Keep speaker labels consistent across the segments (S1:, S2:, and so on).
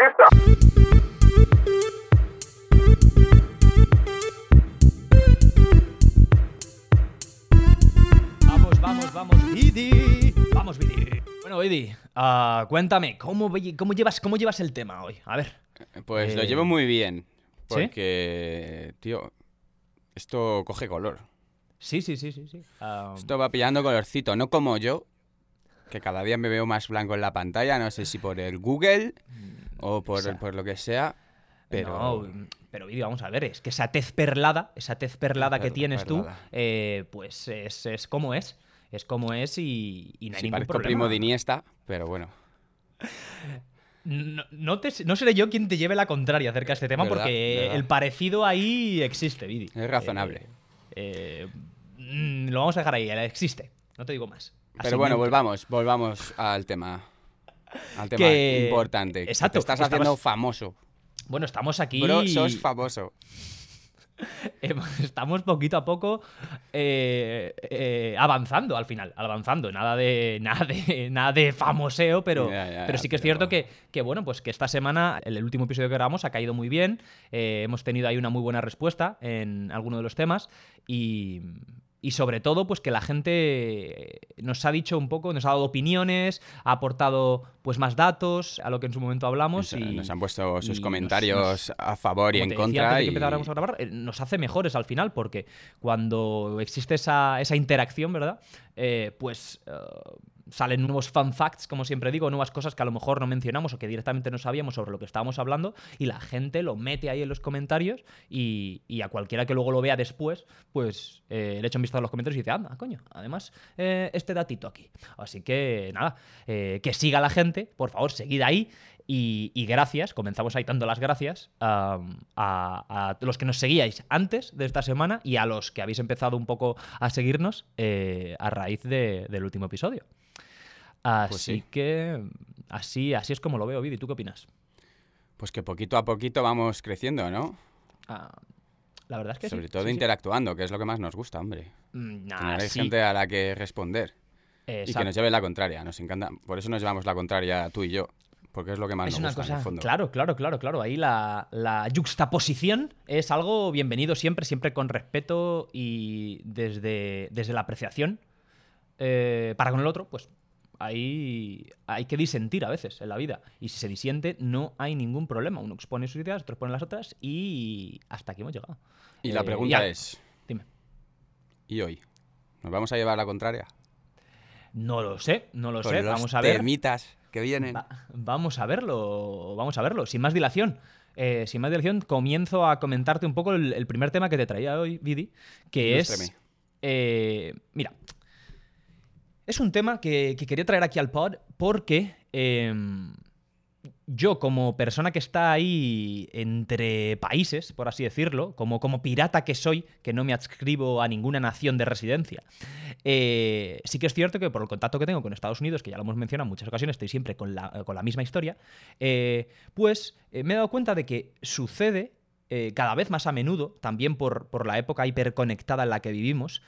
S1: pista.
S2: Vamos, vamos, vamos, Vidi. Vamos, Vidi. Bueno, Vidi, ah, cuéntame, ¿cómo, cómo, llevas, ¿cómo llevas el tema hoy? A ver.
S3: Pues lo
S2: Eh,
S3: llevo muy bien.
S2: ¿sí?
S3: Porque, tío, esto coge color.
S2: Sí, sí, sí, sí. sí. Ah,
S3: Esto va pillando colorcito, no como yo, que cada día me veo más blanco en la pantalla, no sé si por el Google o por,
S2: o sea,
S3: por lo que sea, pero...
S2: No, pero Vidi, vamos a ver, es que esa tez perlada, esa tez perlada que tienes tú, eh, pues es, es como es. Es como es y, y no hay
S3: Sí,
S2: ningún problema.
S3: primo de Iniesta, pero bueno.
S2: No, no te- no seré yo quien te lleve la contraria acerca de este tema,
S3: ¿Verdad?
S2: porque
S3: ¿Verdad?
S2: el parecido ahí existe, Vidi.
S3: Es razonable.
S2: Eh, eh, mm, lo vamos a dejar ahí, existe. No te digo más. Así
S3: Pero bueno, volvamos, volvamos al tema. Al tema
S2: Que-
S3: importante. que
S2: Exacto,
S3: Te estás haciendo famoso.
S2: Bueno, estamos aquí.
S3: Bro, sos famoso.
S2: Estamos poquito a poco eh, eh, avanzando al final, avanzando. Nada de, nada de, nada de famoseo, pero, pero sí que es cierto que, que, bueno, pues que esta semana, el, el último episodio que grabamos ha caído muy bien. eh, hemos tenido ahí una muy buena respuesta en alguno de los temas y. Y sobre todo, pues que la gente nos ha dicho un poco, nos ha dado opiniones, ha aportado pues más datos a lo que en su momento hablamos.
S3: Nos,
S2: y,
S3: nos han puesto sus comentarios
S2: nos-
S3: a favor y en
S2: decía
S3: contra.
S2: antes de que
S3: y-
S2: empezáramos a grabar, eh, nos hace mejores al final, porque cuando existe esa, esa interacción, ¿verdad? Eh, pues eh, salen nuevos fun facts, como siempre digo, nuevas cosas que a lo mejor no mencionamos o que directamente no sabíamos sobre lo que estábamos hablando, y la gente lo mete ahí en los comentarios y, y a cualquiera que luego lo vea después, pues eh, le echa un vistazo a los comentarios y dice, anda, coño, además, eh, este datito aquí. Así que nada, eh, que siga la gente, por favor, seguid ahí. Y, gracias, comenzamos ahí dando las gracias a, a los que nos seguíais antes de esta semana y a los que habéis empezado un poco a seguirnos eh, a raíz de- del último episodio. Así
S3: Pues sí.
S2: que así, así es como lo veo, Vidi. ¿Tú qué opinas?
S3: Pues que poquito a poquito vamos creciendo, ¿no?
S2: Ah, la verdad es que sí,
S3: Sobre todo
S2: sí,
S3: interactuando, que es lo que más nos gusta, hombre.
S2: Mm, nah,
S3: Tener gente a la que responder. Y que nos lleve la contraria, nos encanta. Por eso nos llevamos la contraria tú y yo. Porque es lo que más
S2: Es
S3: nos
S2: una
S3: gusta, en
S2: cosa.
S3: el fondo.
S2: Claro, claro, claro, claro. Ahí la, la yuxtaposición es algo bienvenido siempre, siempre con respeto y desde, desde la apreciación. eh, para con el otro, pues ahí hay que disentir a veces en la vida. Y si se disiente, no hay ningún problema. Uno expone sus ideas, otro expone las otras y hasta aquí hemos llegado.
S3: Y la
S2: Eh,
S3: pregunta es,
S2: Dime.
S3: ¿y hoy? ¿Nos vamos a llevar la contraria?
S2: No lo sé, no lo
S3: Con
S2: sé.
S3: los
S2: Vamos a ver.
S3: temitas que vienen.
S2: Va- vamos a verlo, vamos a verlo. Sin más dilación. Eh, sin más dilación, comienzo a comentarte un poco el, el primer tema que te traía hoy, Vidi, que es... Eh, mira, es un tema que, que quería traer aquí al pod porque em, yo como persona que está ahí entre países, por así decirlo, como, como pirata que soy, que no me adscribo a ninguna nación de residencia, eh, sí que es cierto que por el contacto que tengo con Estados Unidos, que ya lo hemos mencionado en muchas ocasiones, estoy siempre con la, con la misma historia, eh, pues eh, me he dado cuenta de que sucede cada vez más a menudo, también por, por la época hiperconectada en la que vivimos,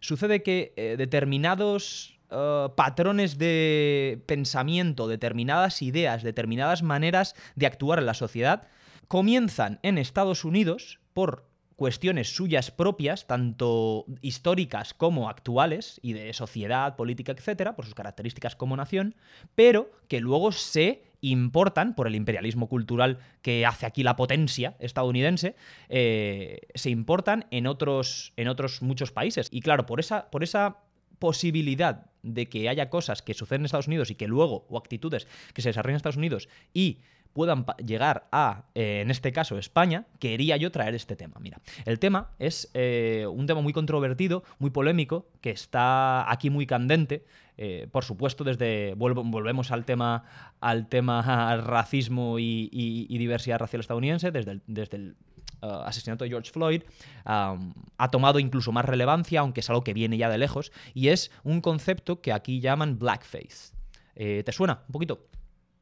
S2: sucede que eh, determinados eh, patrones de pensamiento, determinadas ideas, determinadas maneras de actuar en la sociedad comienzan en Estados Unidos por cuestiones suyas propias, tanto históricas como actuales, y de sociedad, política, etcétera, por sus características como nación, pero que luego se importan por el imperialismo cultural que hace aquí la potencia estadounidense, eh, se importan en otros, en otros muchos países. Y claro, por esa, por esa posibilidad de que haya cosas que suceden en Estados Unidos y que luego, o actitudes que se desarrollan en Estados Unidos y puedan llegar a, eh, en este caso, España, quería yo traer este tema. Mira, el tema es eh, un tema muy controvertido, muy polémico, que está aquí muy candente. eh, por supuesto, desde volvemos al tema, al tema racismo y, diversidad racial estadounidense, desde el, desde el uh, asesinato de George Floyd, um, ha tomado incluso más relevancia, aunque es algo que viene ya de lejos, y es un concepto que aquí llaman blackface. ¿Te suena un poquito?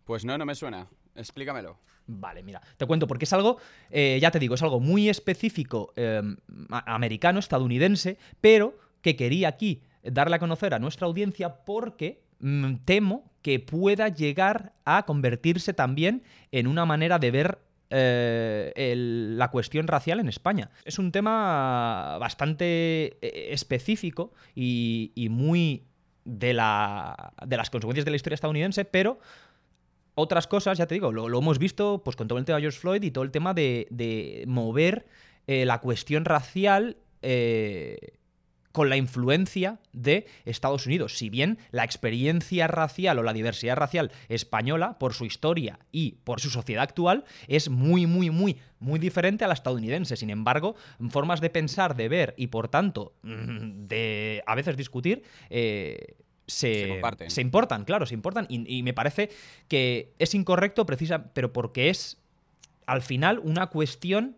S3: Pues no, no me suena. Explícamelo.
S2: Vale, mira, te cuento, porque es algo, eh, ya te digo, es algo muy específico a- americano, estadounidense, pero que quería aquí darle a conocer a nuestra audiencia porque mm, temo que pueda llegar a convertirse también en una manera de ver eh, la cuestión racial en España. Es un tema bastante eh, específico y, y muy de, la, de las consecuencias de la historia estadounidense, pero otras cosas, ya te digo, lo, hemos visto pues, con todo el tema de George Floyd y todo el tema de, de mover eh, la cuestión racial eh, con la influencia de Estados Unidos. Si bien la experiencia racial o la diversidad racial española, por su historia y por su sociedad actual, es muy, muy, muy, muy diferente a la estadounidense. Sin embargo, formas de pensar, de ver y, por tanto, mm, de a veces discutir, eh, se,
S3: Se comparten.
S2: se importan, claro, se importan. Y, y me parece que es incorrecto, precisa, pero porque es al final una cuestión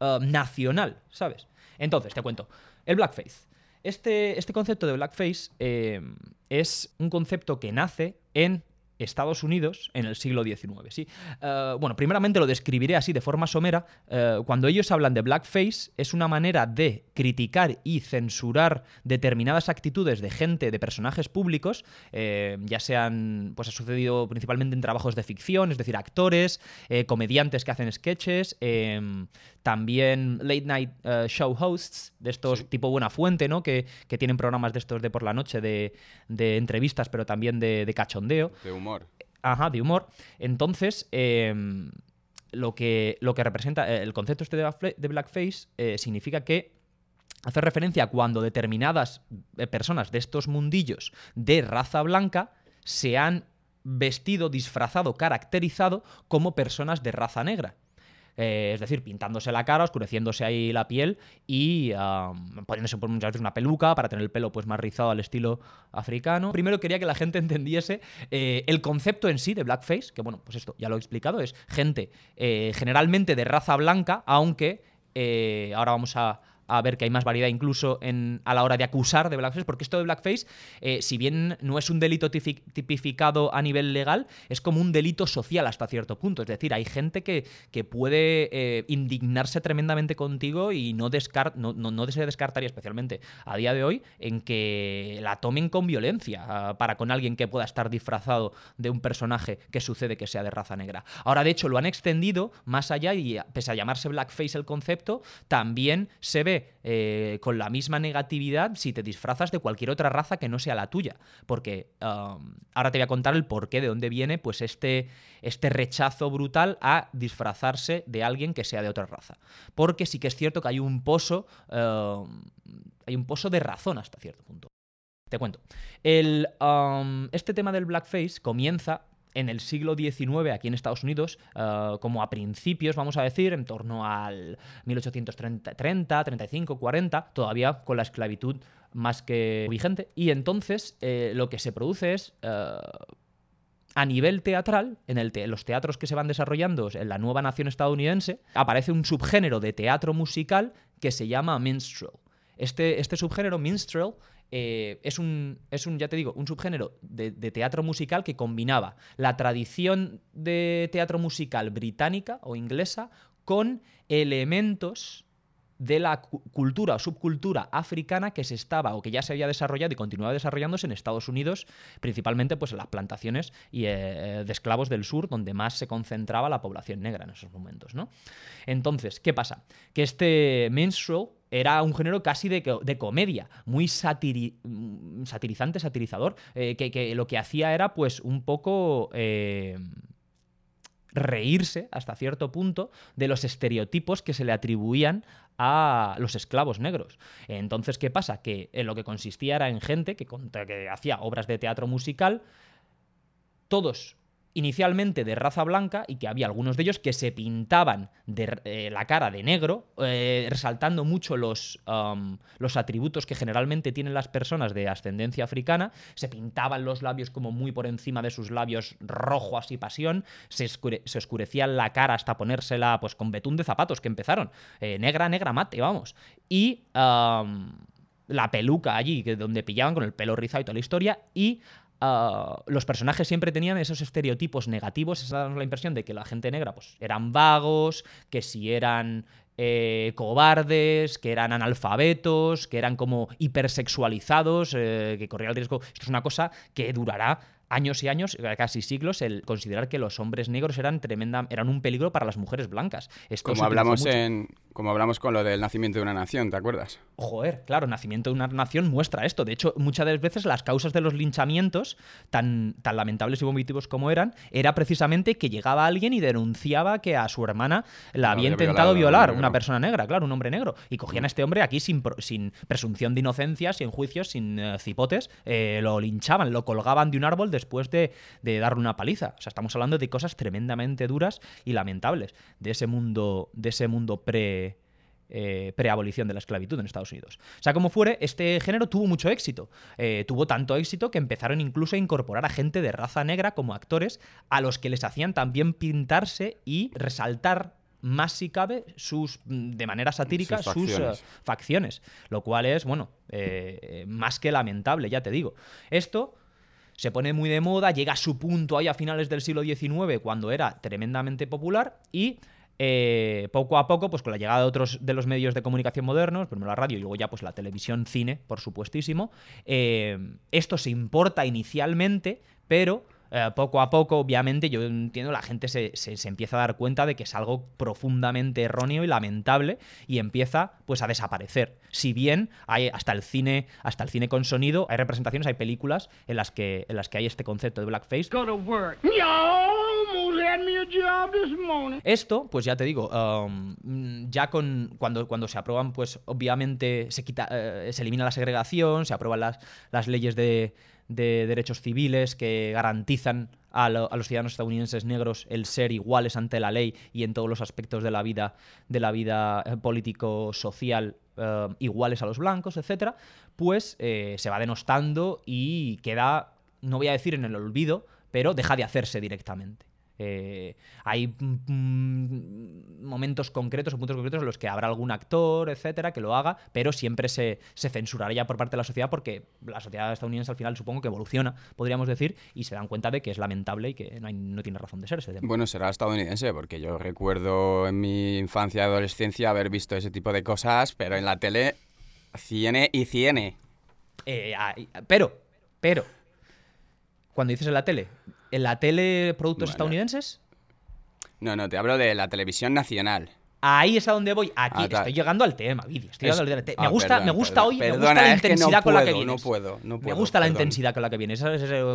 S2: eh, nacional, ¿sabes? Entonces, te cuento. El blackface. Este, este concepto de blackface eh, es un concepto que nace en Estados Unidos en el siglo XIX. ¿sí? Eh, bueno, primeramente lo describiré así de forma somera. Eh, cuando ellos hablan de blackface, es una manera de criticar y censurar determinadas actitudes de gente, de personajes públicos, eh, ya sean, pues ha sucedido principalmente en trabajos de ficción, es decir, actores, eh, comediantes que hacen sketches, eh, también late night show hosts, de estos
S3: Sí.
S2: tipo Buena Fuente, ¿no? Que, que tienen programas de estos de por la noche, de, de entrevistas, pero también de, de cachondeo.
S3: De humor.
S2: Ajá, de humor. Entonces, eh, lo, que, lo que representa eh, el concepto este de blackface eh, significa que hace referencia a cuando determinadas eh, personas de estos mundillos de raza blanca se han vestido, disfrazado, caracterizado como personas de raza negra. Eh, es decir, pintándose la cara, oscureciéndose ahí la piel y poniéndose por muchas veces una peluca para tener el pelo pues más rizado al estilo africano. Primero quería que la gente entendiese eh, el concepto en sí de blackface, que bueno, pues esto ya lo he explicado, es gente eh, generalmente de raza blanca, aunque ahora vamos a, a ver que hay más variedad incluso en, a la hora de acusar de blackface, porque esto de blackface, eh, si bien no es un delito tipificado a nivel legal, es como un delito social hasta cierto punto. Es decir, hay gente que, que puede eh, indignarse tremendamente contigo y no, descar no, no, no se descartaría, especialmente a día de hoy, en que la tomen con violencia ah, para con alguien que pueda estar disfrazado de un personaje que sucede que sea de raza negra. Ahora, de hecho, lo han extendido más allá y, pese a llamarse blackface el concepto, también se ve eh, con la misma negatividad si te disfrazas de cualquier otra raza que no sea la tuya. Porque um, ahora te voy a contar el porqué, de dónde viene pues este, este rechazo brutal a disfrazarse de alguien que sea de otra raza. Porque sí que es cierto que hay un pozo, eh, hay un pozo de razón hasta cierto punto. Te cuento. El, um, este tema del blackface comienza en el siglo XIX aquí en Estados Unidos, eh, como a principios, vamos a decir, en torno al 1830, 30, 35, 40, todavía con la esclavitud más que vigente. Y entonces eh, lo que se produce es... eh, a nivel teatral, en los teatros que se van desarrollando en la nueva nación estadounidense, aparece un subgénero de teatro musical que se llama minstrel. Este, este subgénero, minstrel, eh, es, un, es un, ya te digo, un subgénero de, teatro musical que combinaba la tradición de teatro musical británica o inglesa con elementos de la cu- cultura o subcultura africana que se estaba o que ya se había desarrollado y continuaba desarrollándose en Estados Unidos, principalmente pues en las plantaciones y, eh, de esclavos del sur, donde más se concentraba la población negra en esos momentos. ¿no? Entonces, ¿qué pasa? Que este minstrel era un género casi de, de comedia, muy mm, satirizante, satirizador, eh, que, que lo que hacía era pues un poco... eh, reírse hasta cierto punto de los estereotipos que se le atribuían a los esclavos negros. Entonces, ¿qué pasa? Que en lo que consistía era en gente que, que hacía obras de teatro musical, todos inicialmente de raza blanca y que había algunos de ellos que se pintaban de eh, la cara de negro, eh, resaltando mucho los, um, los atributos que generalmente tienen las personas de ascendencia africana, se pintaban los labios como muy por encima de sus labios rojo así pasión, se, oscurecían la cara hasta ponérsela pues con betún de zapatos que empezaron, eh, negra, negra mate, vamos. Y... um, la peluca allí, que donde pillaban con el pelo rizado y toda la historia, y ah, los personajes siempre tenían esos estereotipos negativos, esa daba la impresión de que la gente negra pues eran vagos, que si eran eh, cobardes, que eran analfabetos, que eran como hipersexualizados, eh, que corrían el riesgo. Esto es una cosa que durará años y años, casi siglos, el considerar que los hombres negros eran tremenda, eran un peligro para las mujeres blancas. Esto
S3: como hablamos en, como hablamos con lo del nacimiento de una nación, ¿te acuerdas?
S2: Joder, claro, nacimiento de una nación muestra esto. De hecho, muchas de las veces las causas de los linchamientos, tan, tan lamentables y vomitivos como eran, era precisamente que llegaba alguien y denunciaba que a su hermana la había intentado violar una persona negra, claro, un hombre negro. Y cogían a este hombre aquí sin, sin presunción de inocencia, sin juicios, sin eh, cipotes, eh, lo linchaban, lo colgaban de un árbol después de, darle una paliza. O sea, estamos hablando de cosas tremendamente duras y lamentables de ese mundo, de ese mundo pre, eh, preabolición de la esclavitud en Estados Unidos. O sea, como fuere, este género tuvo mucho éxito. Eh, tuvo tanto éxito que empezaron incluso a incorporar a gente de raza negra como actores a los que les hacían también pintarse y resaltar más si cabe sus de manera satírica sus, eh, facciones. lo cual es bueno más que lamentable ya te digo esto se pone muy de moda, llega a su punto ahí a finales del siglo XIX, cuando era tremendamente popular, y eh, poco a poco, pues con la llegada de otros de los medios de comunicación modernos, primero la radio y luego ya pues la televisión, cine, por supuestísimo, eh, esto se importa inicialmente, pero eh, poco a poco, obviamente, yo entiendo, la gente se, empieza a dar cuenta de que es algo profundamente erróneo y lamentable y empieza pues a desaparecer. Si bien hay hasta el cine, hasta el cine con sonido, hay representaciones, hay películas en las que, en las que hay este concepto de blackface. Esto, pues ya te digo, um, ya con cuando, cuando se aprueban, pues obviamente se quita, eh, se elimina la segregación, se aprueban las, las leyes de de derechos civiles que garantizan a, los ciudadanos estadounidenses negros el ser iguales ante la ley y en todos los aspectos de la vida, de la vida eh, político-social eh, iguales a los blancos, etcétera, pues eh, se va denostando y queda, no voy a decir en el olvido, pero deja de hacerse directamente. Eh, hay mm, momentos concretos o puntos concretos en los que habrá algún actor, etcétera, que lo haga, pero siempre se, se censurará por parte de la sociedad porque la sociedad estadounidense al final supongo que evoluciona, podríamos decir, y se dan cuenta de que es lamentable y que no, no tiene razón de ser ese tema.
S3: Bueno, será estadounidense, porque yo recuerdo en mi infancia y adolescencia haber visto ese tipo de cosas, pero en la tele, ciene y ciene.
S2: Eh, pero, pero, cuando dices en la tele, ¿En la tele productos estadounidenses?
S3: No, no, te hablo de la televisión nacional.
S2: Ahí es a donde voy. Aquí ah, estoy llegando al tema, Estoy llegando al tema. Me ah, gusta, me gusta hoy, me gusta la intensidad con la que vienes.
S3: No puedo, no puedo.
S2: Me gusta la intensidad con la que vienes.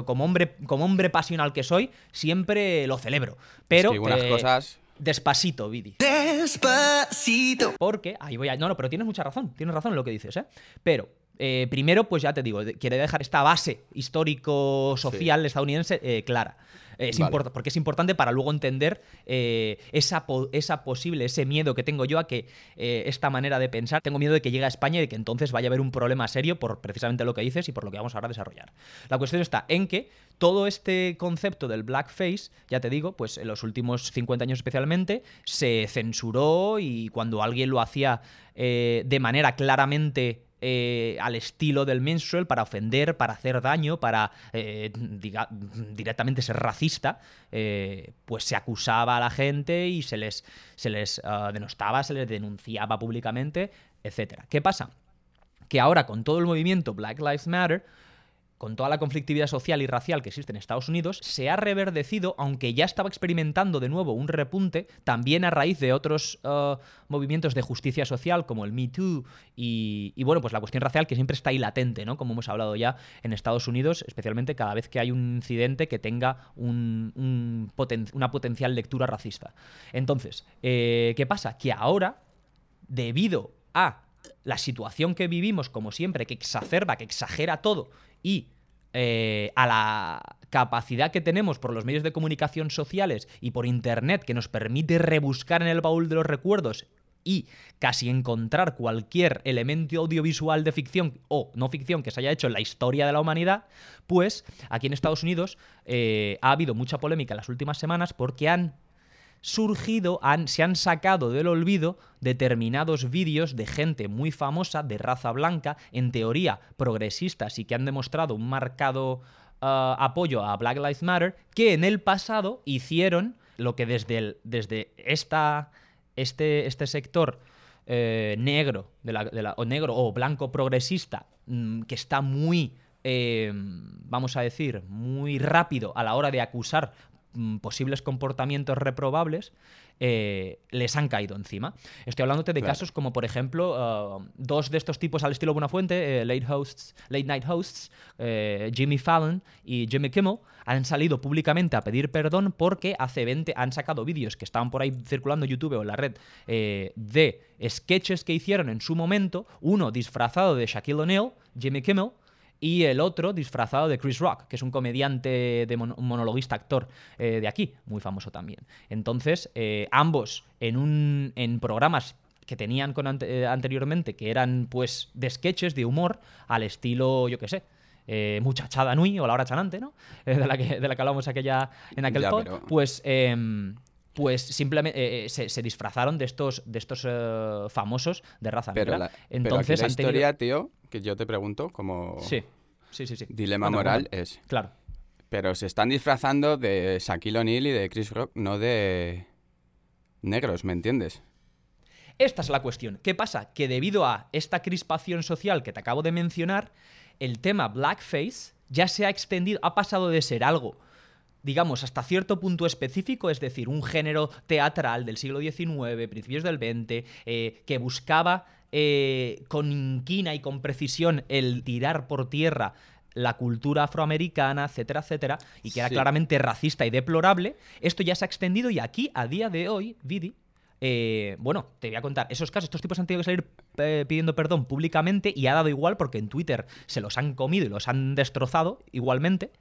S2: Como hombre, como hombre pasional que soy, siempre lo celebro. Pero
S3: es cosas.
S2: Despacito, Vidi. Despacito. Porque, ahí voy a. No, no, pero tienes mucha razón. Tienes razón en lo que dices, ¿eh? Pero eh, primero, pues ya te digo, quiere dejar esta base histórico-social estadounidense eh, clara. Es porque es importante para luego entender eh, esa, esa, posible, ese miedo que tengo yo a que esta manera de pensar, tengo miedo de que llegue a España y de que entonces vaya a haber un problema serio por precisamente lo que dices y por lo que vamos ahora a desarrollar. La cuestión está en que todo este concepto del blackface, ya te digo, pues en los últimos 50 años especialmente, se censuró y cuando alguien lo hacía de manera claramente eh, al estilo del menstrual para ofender, para hacer daño, para eh, directamente ser racista, eh, pues se acusaba a la gente y se les, se les ah, denostaba, se les denunciaba públicamente, etc. ¿Qué pasa? Que ahora con todo el movimiento Black Lives Matter, con toda la conflictividad social y racial que existe en Estados Unidos, se ha reverdecido, aunque ya estaba experimentando de nuevo un repunte, también a raíz de otros uh, movimientos de justicia social como el Me Too y, bueno, pues la cuestión racial que siempre está ahí latente, ¿no? Como hemos hablado ya en Estados Unidos, especialmente cada vez que hay un incidente que tenga una potencial lectura racista. Entonces, eh, ¿qué pasa? Que ahora, debido a la situación que vivimos, como siempre, que exacerba, que exagera todo y eh, a la capacidad que tenemos por los medios de comunicación sociales y por Internet que nos permite rebuscar en el baúl de los recuerdos y casi encontrar cualquier elemento audiovisual de ficción o no ficción que se haya hecho en la historia de la humanidad, pues aquí en Estados Unidos eh, ha habido mucha polémica en las últimas semanas porque han surgido, se han sacado del olvido determinados vídeos de gente muy famosa, de raza blanca, en teoría progresistas y que han demostrado un marcado uh, apoyo a Black Lives Matter, que en el pasado hicieron lo que desde, desde esta, este, este sector eh, negro, o negro o blanco progresista, mm, que está muy, eh, vamos a decir, muy rápido a la hora de acusar posibles comportamientos reprobables, eh, les han caído encima. Estoy hablándote de
S3: Claro.
S2: casos como, por ejemplo, uh, dos de estos tipos al estilo Buenafuente, eh, late, hosts, late Night Hosts, eh, Jimmy Fallon y Jimmy Kimmel, han salido públicamente a pedir perdón porque hace 20 han sacado vídeos que estaban por ahí circulando en YouTube o en la red eh, de sketches que hicieron en su momento, uno disfrazado de Shaquille O'Neal, Jimmy Kimmel, y el otro disfrazado de Chris Rock, que es un comediante, de mon- un monologuista, actor eh, de aquí, muy famoso también. Entonces, eh, ambos en, un, en programas que tenían con ante- eh, anteriormente, que eran pues de sketches, de humor, al estilo, yo qué sé, eh, Muchachada Nui o La Hora Chanante, ¿no? Eh, de, la que, de la que hablamos aquella, en aquel
S3: Ya,
S2: pod,
S3: pero-
S2: pues... em, pues simplemente se, se disfrazaron de estos, de estos famosos de raza
S3: Pero
S2: negra.
S3: la, pero aquí
S2: Entonces
S3: la
S2: tenido-
S3: historia, tío, que yo te pregunto, como
S2: Sí, sí, sí, sí.
S3: dilema
S2: Bueno,
S3: moral,
S2: bueno,
S3: es...
S2: Claro.
S3: Pero se están disfrazando de Shaquille O'Neal y de Chris Rock, no de negros, ¿me entiendes?
S2: Esta es la cuestión. ¿Qué pasa? Que debido a esta crispación social que te acabo de mencionar, el tema blackface ya se ha extendido, ha pasado de ser algo, digamos, hasta cierto punto específico, es decir, un género teatral del siglo XIX, principios del XX, eh, que buscaba eh, con inquina y con precisión el tirar por tierra la cultura afroamericana, etcétera, etcétera, y que era
S3: Sí.
S2: claramente racista y deplorable, esto ya se ha extendido y aquí, a día de hoy, Vidi, eh, bueno, te voy a contar, esos casos, estos tipos han tenido que salir eh, pidiendo perdón públicamente y ha dado igual porque en Twitter se los han comido y los han destrozado igualmente.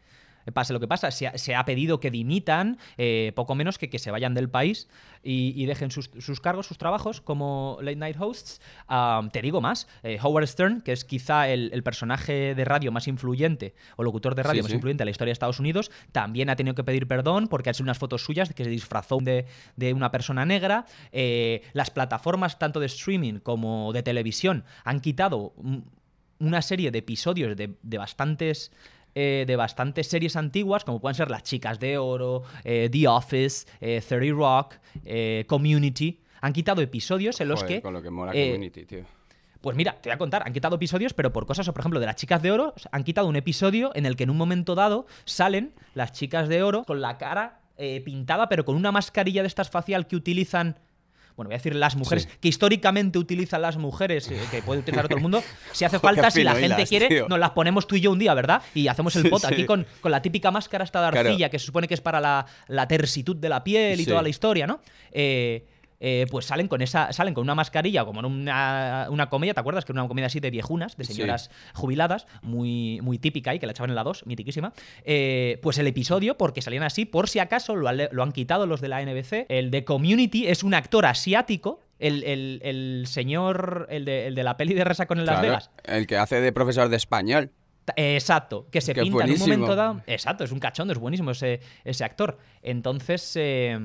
S2: Pase lo que pasa, se ha, se ha pedido que dimitan, eh, poco menos que que se vayan del país y, y dejen sus, sus cargos, sus trabajos como late night hosts. Te digo más, eh, Howard Stern, que es quizá el, el personaje de radio más influyente o locutor de radio
S3: Sí,
S2: más
S3: sí.
S2: influyente de la historia de Estados Unidos, también ha tenido que pedir perdón porque ha hecho unas fotos suyas de que se disfrazó de, de una persona negra. Eh, las plataformas, tanto de streaming como de televisión, han quitado un- una serie de episodios de, de bastantes. Eh, de bastantes series antiguas, como pueden ser Las Chicas de Oro, eh, The Office, eh, 30 Rock, eh, Community. Han quitado episodios en los
S3: Joder,
S2: que
S3: Con lo que mola Community, tío.
S2: pues mira, te voy a contar, han quitado episodios, pero por cosas, o por ejemplo, de las chicas de oro, han quitado un episodio en el que en un momento dado salen las chicas de oro con la cara pintada, pero con una mascarilla de estas facial que utilizan. Bueno, voy a decir las mujeres,
S3: Sí.
S2: que históricamente utilizan las mujeres, eh, que puede utilizar todo el mundo. Si hace falta, si la gente quiere,
S3: tío.
S2: nos las ponemos tú y yo un día, ¿verdad? Y hacemos el pot
S3: sí.
S2: aquí con, con la típica máscara esta de
S3: Claro.
S2: arcilla, que se supone que es para la, la tersitud de la piel y toda la historia, ¿no? Eh, eh, pues salen con esa salen con una mascarilla como en una, una comedia, ¿te acuerdas? Que era una comedia así de viejunas, de
S3: Sí.
S2: señoras jubiladas, muy, muy típica y que la echaban en la 2, mitiquísima. Eh, pues el episodio, porque salían así, por si acaso lo, han- lo han quitado los de la NBC. El de Community es un actor asiático. El, el- el señor, el de, el de la peli de Resa en Las Vegas,
S3: El que hace de profesor de español.
S2: Exacto, que se pinta en un momento dado. Exacto, es un cachondo, es buenísimo ese, ese actor. Entonces eh,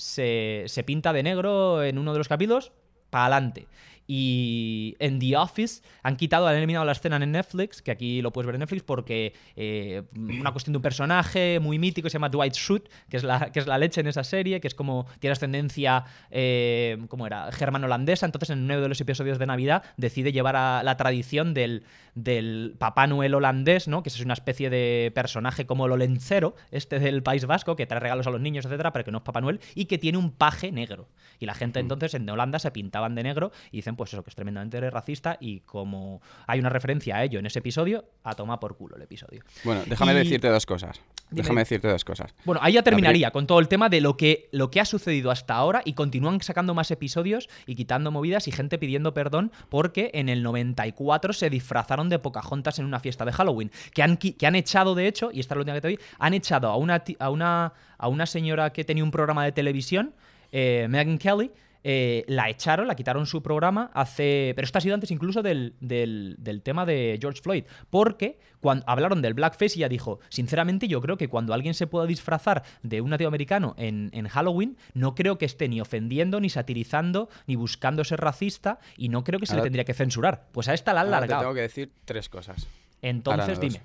S2: se, se pinta de negro en uno de los capítulos, para adelante. Y en The Office han quitado, han eliminado la escena en Netflix, que aquí lo puedes ver en Netflix, porque eh, una cuestión de un personaje muy mítico que se llama Dwight Schrute, que es la, que es la leche en esa serie, que es como tiene ascendencia, eh, ¿cómo era? Germano-holandesa. Entonces, en uno de los episodios de Navidad decide llevar a la tradición del, del Papá Noel holandés, ¿no? Que es una especie de personaje como el olencero, este del País Vasco, que trae regalos a los niños, etcétera, pero que no es Papá Noel, y que tiene un paje negro. Y la gente entonces en Holanda se pintaban de negro y dicen, pues eso, que es tremendamente racista, y como hay una referencia a ello en ese episodio, a tomar por culo el episodio.
S3: Bueno, déjame
S2: Y-
S3: decirte dos cosas.
S2: Dime.
S3: Déjame decirte dos cosas.
S2: Bueno, ahí ya terminaría con todo el tema de lo que, lo que ha sucedido hasta ahora y continúan sacando más episodios y quitando movidas y gente pidiendo perdón porque en el 94 se disfrazaron de Pocahontas en una fiesta de Halloween. Que han, que han echado, de hecho, y esta es la última que te doy, han echado a una, a una, a una señora que tenía un programa de televisión, eh, Megan Kelly. Eh, la echaron, la quitaron su programa hace. Pero esto ha sido antes incluso del, del- del tema de George Floyd. Porque cuando hablaron del blackface y ella dijo: Sinceramente, yo creo que cuando alguien se pueda disfrazar de un nativo americano en, en Halloween, no creo que esté ni ofendiendo, ni satirizando, ni buscando ser racista, y no creo que se le tendría que censurar. Pues a esta la han
S3: Ahora te
S2: largado.
S3: tengo que decir tres cosas.
S2: Entonces, dime.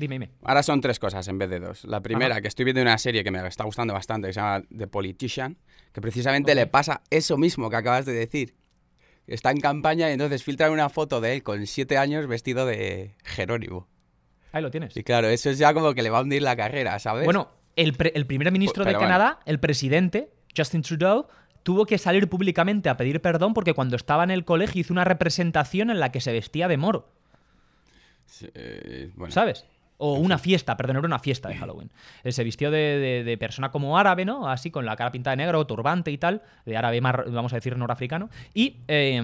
S3: Dos.
S2: Dime, dime.
S3: Ahora son tres cosas en vez de dos. La primera,
S2: Ajá.
S3: que estoy viendo una serie que me está gustando bastante, que se llama The Politician, que precisamente le pasa eso mismo que acabas de decir. está en campaña y entonces filtran una foto de él con siete años vestido de Jerónimo.
S2: Ahí lo tienes.
S3: Y claro, eso es ya como que le va a hundir la carrera, ¿sabes?
S2: Bueno, el, pre- el primer ministro de
S3: bueno.
S2: Canadá, el presidente, Justin Trudeau, tuvo que salir públicamente a pedir perdón porque cuando estaba en el colegio hizo una representación en la que se vestía de moro,
S3: Sí, eh, bueno,
S2: ¿sabes? O una fiesta, perdón, era una fiesta de Halloween. Eh, Se vistió de, de- de persona como árabe, ¿no? Así, con la cara pintada de negro, turbante y tal, de árabe, vamos a decir, norafricano, y eh,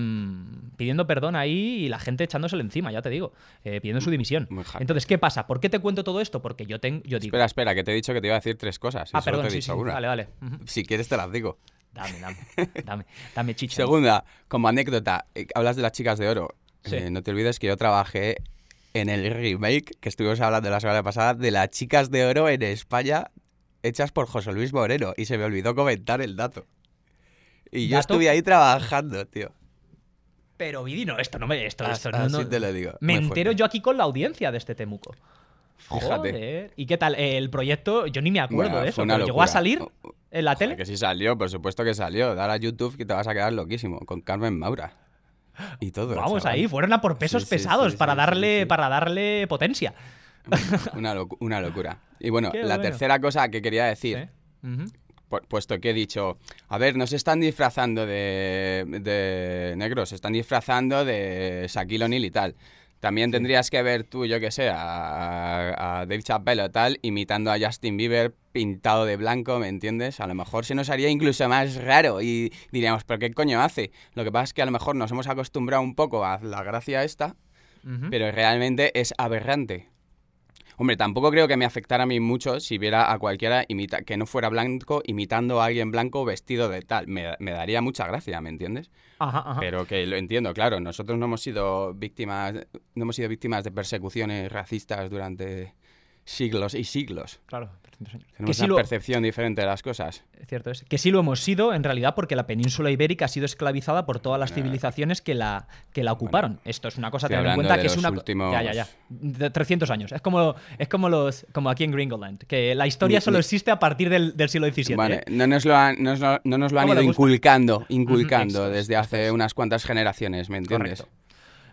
S2: pidiendo perdón ahí y la gente echándosele encima, ya te digo, eh, pidiendo su dimisión.
S3: Muy happy.
S2: Entonces, ¿qué pasa? ¿Por qué te cuento todo esto? Porque yo, tengo yo digo...
S3: Espera, espera, que te he dicho que te iba a decir tres cosas.
S2: ah, perdón,
S3: te he
S2: sí,
S3: dicho
S2: sí,
S3: una.
S2: vale, vale.
S3: Si quieres te las digo.
S2: Dame, dame, dame, dame chicha.
S3: Segunda, como anécdota, eh, hablas de las chicas de oro.
S2: Sí.
S3: Eh, no te olvides que yo trabajé en el remake que estuvimos hablando la semana pasada de las chicas de oro en España hechas por José Luis Moreno y se me olvidó comentar el dato. Y yo
S2: ¿Dato?
S3: estuve ahí trabajando, tío.
S2: Pero Vidi, no, esto no me. Esto,
S3: As-
S2: esto no-
S3: así
S2: no-
S3: te lo digo.
S2: Me entero
S3: fuerte.
S2: yo aquí con la audiencia de este Temuco.
S3: Fíjate.
S2: Joder. ¿Y qué tal? El proyecto, yo ni me acuerdo
S3: Bueno,
S2: de eso. pero ¿Llegó a salir en la
S3: Joder,
S2: tele?
S3: que sí salió, por supuesto que salió. Dale a YouTube que te vas a quedar loquísimo. Con Carmen Maura. Y todo.
S2: Vamos
S3: chaval.
S2: ahí, fueron a por pesos
S3: Sí,
S2: pesados
S3: sí,
S2: para darle para darle potencia.
S3: Una, locu- una locura. Y bueno,
S2: Qué
S3: la
S2: bueno.
S3: tercera cosa que quería decir, puesto que he dicho, a ver, no se están disfrazando de, de negros, se están disfrazando de Shaquille O'Neal y tal. También tendrías que ver tú, yo que sé, a, a Dave Chappelle o tal, imitando a Justin Bieber pintado de blanco, ¿me entiendes? A lo mejor se nos haría incluso más raro y diríamos, ¿pero qué coño hace? Lo que pasa es que a lo mejor nos hemos acostumbrado un poco a la gracia esta, pero realmente es aberrante. Hombre, tampoco creo que me afectara a mí mucho si viera a cualquiera imita que no fuera blanco imitando a alguien blanco vestido de tal. Me, me daría mucha gracia, ¿me entiendes?
S2: Ajá, ajá.
S3: Pero que lo entiendo, claro. Nosotros no hemos sido víctimas, no hemos sido víctimas de persecuciones racistas durante siglos y siglos.
S2: Claro, 300 años. Que
S3: Tenemos
S2: sí
S3: una
S2: lo,
S3: percepción diferente de las cosas.
S2: cierto es. Que sí lo hemos sido, en realidad, porque la península ibérica ha sido esclavizada por todas las
S3: Bueno,
S2: civilizaciones que la, que la ocuparon. Esto es una cosa a tener en cuenta
S3: de
S2: que es una.
S3: últimos-
S2: Ya, ya, ya. De 300 años. Es como, es como, los, como aquí en Gringoland, que la historia
S3: Ni-
S2: solo
S3: ni-
S2: existe a partir del, del siglo XVII.
S3: Vale,
S2: ¿eh?
S3: no nos lo han, no nos lo- no nos lo han
S2: ¿Cómo
S3: ido inculcando, inculcando desde hace unas cuantas generaciones, ¿me entiendes?
S2: Correcto.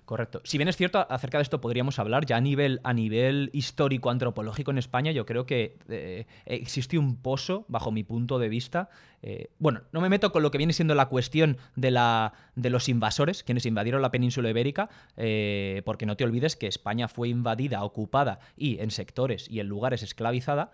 S2: Correcto. Si bien es cierto, acerca de esto podríamos hablar ya a nivel, a nivel histórico antropológico en España, yo creo que eh, existe un pozo, bajo mi punto de vista. eh, bueno, no me meto con lo que viene siendo la cuestión de, la, de los invasores, quienes invadieron la península ibérica, eh, porque no te olvides que España fue invadida, ocupada y en sectores y en lugares esclavizada.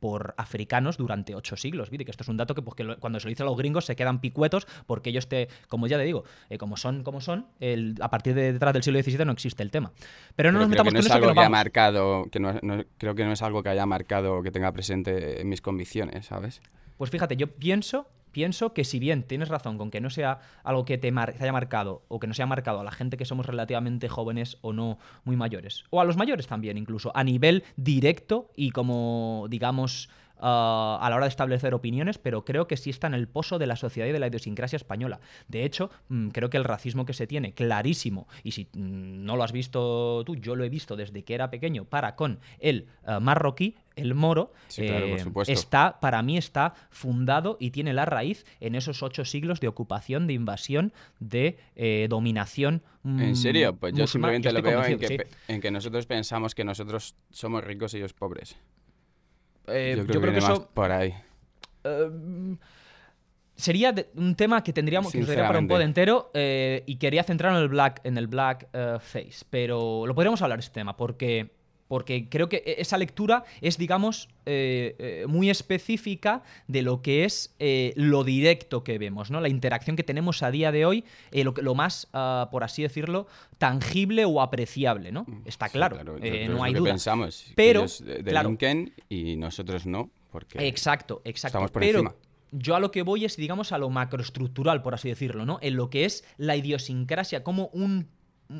S2: Por africanos durante ocho siglos. Viste que esto es un dato que, pues, que lo- cuando se lo dice a los gringos se quedan picuetos porque ellos te, como ya te digo, eh, como son como son, el- a partir de detrás del siglo XVII no existe el tema. Pero no
S3: Pero
S2: nos metamos
S3: que no
S2: con
S3: es
S2: eso que
S3: algo
S2: nos
S3: que, ha
S2: vamos.
S3: marcado, que no, no- creo que no es algo que haya marcado que tenga presente en mis convicciones, ¿sabes?
S2: Pues fíjate, yo pienso, pienso que si bien tienes razón con que no sea algo que te, haya marcado o que no sea marcado a la gente que somos relativamente jóvenes o no muy mayores, o a los mayores también incluso, a nivel directo y como digamos ah, a la hora de establecer opiniones, pero creo que sí está en el pozo de la sociedad y de la idiosincrasia española. De hecho, mm, creo que el racismo que se tiene, clarísimo, y si mm, no lo has visto tú, yo lo he visto desde que era pequeño para con el ah, marroquí, el moro,
S3: Sí, claro, por
S2: eh, está, para mí está fundado y tiene la raíz en esos ocho siglos de ocupación, de invasión, de eh, dominación. mm,
S3: ¿En serio? Pues yo simplemente lo veo en que,
S2: convencido, sí.
S3: pe- en que nosotros pensamos que nosotros somos ricos y ellos pobres.
S2: Eh,
S3: yo creo que, más
S2: eso
S3: por ahí.
S2: eh, sería de- un tema que tendríamos que nos daría para un pod entero eh, y quería centrarnos en el black, en el black face, pero lo podríamos hablar este tema porque porque creo que e- esa lectura es, digamos, eh, eh, muy específica de lo que es eh, lo directo que vemos, ¿no? La interacción que tenemos a día de hoy, eh, lo, lo más, ah, por así decirlo, tangible o apreciable, ¿no? Está
S3: Mm, Sí,
S2: claro,
S3: yo que es
S2: no hay
S3: lo que
S2: duda.
S3: pensamos. que
S2: Pero,
S3: ellos de-
S2: claro.
S3: y nosotros no, porque
S2: Exacto, exacto.
S3: estamos por
S2: Pero
S3: encima.
S2: yo a lo que voy es, digamos, a lo macroestructural, por así decirlo, ¿no? En lo que es la idiosincrasia, como un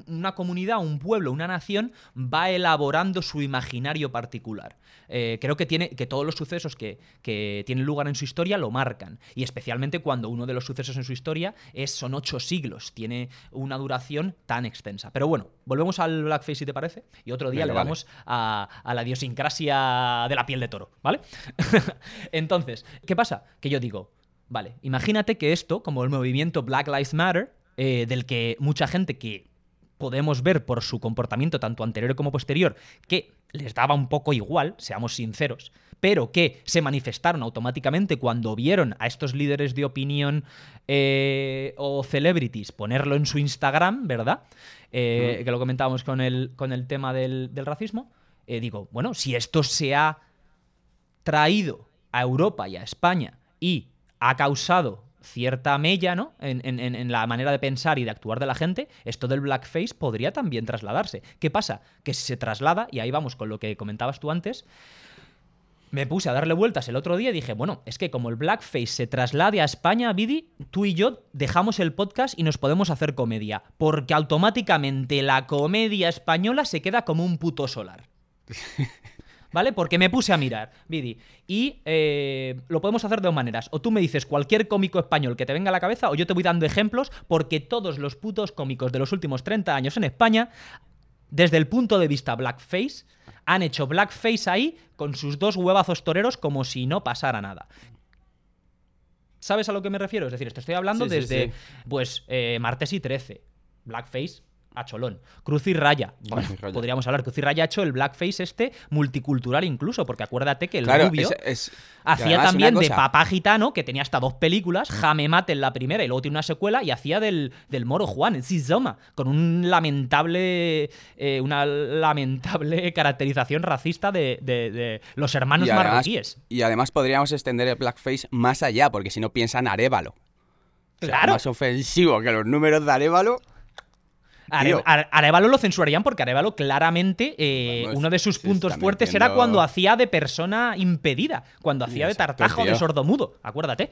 S2: una comunidad, un pueblo, una nación va elaborando su imaginario particular. Eh, creo que tiene que todos los sucesos que, que tienen lugar en su historia lo marcan. Y especialmente cuando uno de los sucesos en su historia es, son ocho siglos, tiene una duración tan extensa. Pero bueno, volvemos al blackface si te parece. Y otro día
S3: Venga,
S2: le
S3: vale.
S2: damos a, a la idiosincrasia de la piel de toro, ¿vale? Entonces, ¿qué pasa? Que yo digo, Vale, imagínate que esto, como el movimiento Black Lives Matter, eh, del que mucha gente que podemos ver por su comportamiento tanto anterior como posterior, que les daba un poco igual, seamos sinceros, pero que se manifestaron automáticamente cuando vieron a estos líderes de opinión eh, o celebrities ponerlo en su Instagram, ¿verdad? Eh, que lo comentábamos con el, con el tema del, del racismo. Eh, digo, bueno, si esto se ha traído a Europa y a España y ha causado cierta mella, ¿no? En, la manera de pensar y de actuar de la gente, esto del blackface podría también trasladarse. ¿Qué pasa? Que si se traslada, y ahí vamos con lo que comentabas tú antes, me puse a darle vueltas el otro día y dije, bueno, es que como el blackface se traslade a España, Vidi, tú y yo dejamos el podcast y nos podemos hacer comedia, porque automáticamente la comedia española se queda como un puto solar. ¿Vale? Porque me puse a mirar, Vidi. Y eh, lo podemos hacer de dos maneras. O tú me dices cualquier cómico español que te venga a la cabeza, o yo te voy dando ejemplos, porque todos los putos cómicos de los últimos 30 años en España, desde el punto de vista blackface, han hecho blackface ahí con sus dos huevazos toreros como si no pasara nada. ¿Sabes a lo que me refiero? Es decir, te estoy hablando
S3: Sí, sí,
S2: desde,
S3: sí.
S2: pues, eh, martes y 13. Blackface a cholón. Cruz y Raya. Bueno,
S3: Cruz y Raya.
S2: podríamos hablar. Cruz y Raya ha hecho el blackface este multicultural incluso, porque acuérdate que el
S3: Claro,
S2: rubio
S3: es-
S2: hacía también de papá gitano, que tenía hasta dos películas, Jame Mate en la primera y luego tiene una secuela, y hacía del, del moro Juan, en Sizoma, con un lamentable, eh, una lamentable caracterización racista de, de- de los hermanos
S3: y además-
S2: marroquíes.
S3: Y además podríamos extender el blackface más allá, porque si no piensan Arevalo. O sea,
S2: Claro.
S3: Más ofensivo que los números de Arevalo. Tío.
S2: Arevalo lo censurarían porque Arevalo claramente eh,
S3: Vamos,
S2: uno de sus puntos fuertes era cuando hacía de persona impedida, cuando hacía de tartajo de sordomudo, acuérdate.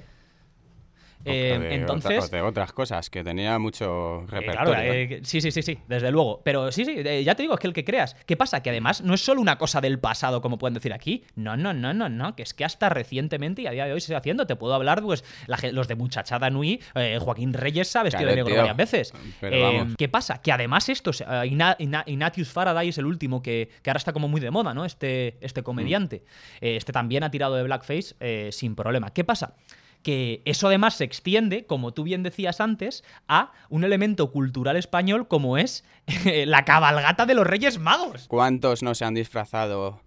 S2: Eh,
S3: o de
S2: entonces,
S3: otra- o de otras cosas, que tenía mucho
S2: Eh,
S3: repertorio.
S2: claro,
S3: ¿eh?
S2: eh, sí, sí, sí, sí, desde luego. Pero sí, sí, eh, ya te digo, es que el que creas. ¿Qué pasa? Que además no es solo una cosa del pasado, como pueden decir aquí. No, no, no, no, no. Que es que hasta recientemente y a día de hoy se está haciendo. Te puedo hablar, pues, la los de Muchachada Nui, eh, Joaquín Reyes ha vestido de negro
S3: tío.
S2: varias veces.
S3: Pero
S2: Eh,
S3: vamos.
S2: ¿Qué pasa? Que además esto, eh, Ignatius Faraday es el último que, que ahora está como muy de moda, ¿no? Este, este comediante. Eh, este también ha tirado de blackface eh, sin problema. ¿Qué pasa? Que eso además se extiende, como tú bien decías antes, a un elemento cultural español como es la cabalgata de los Reyes Magos.
S3: ¿Cuántos no se han disfrazado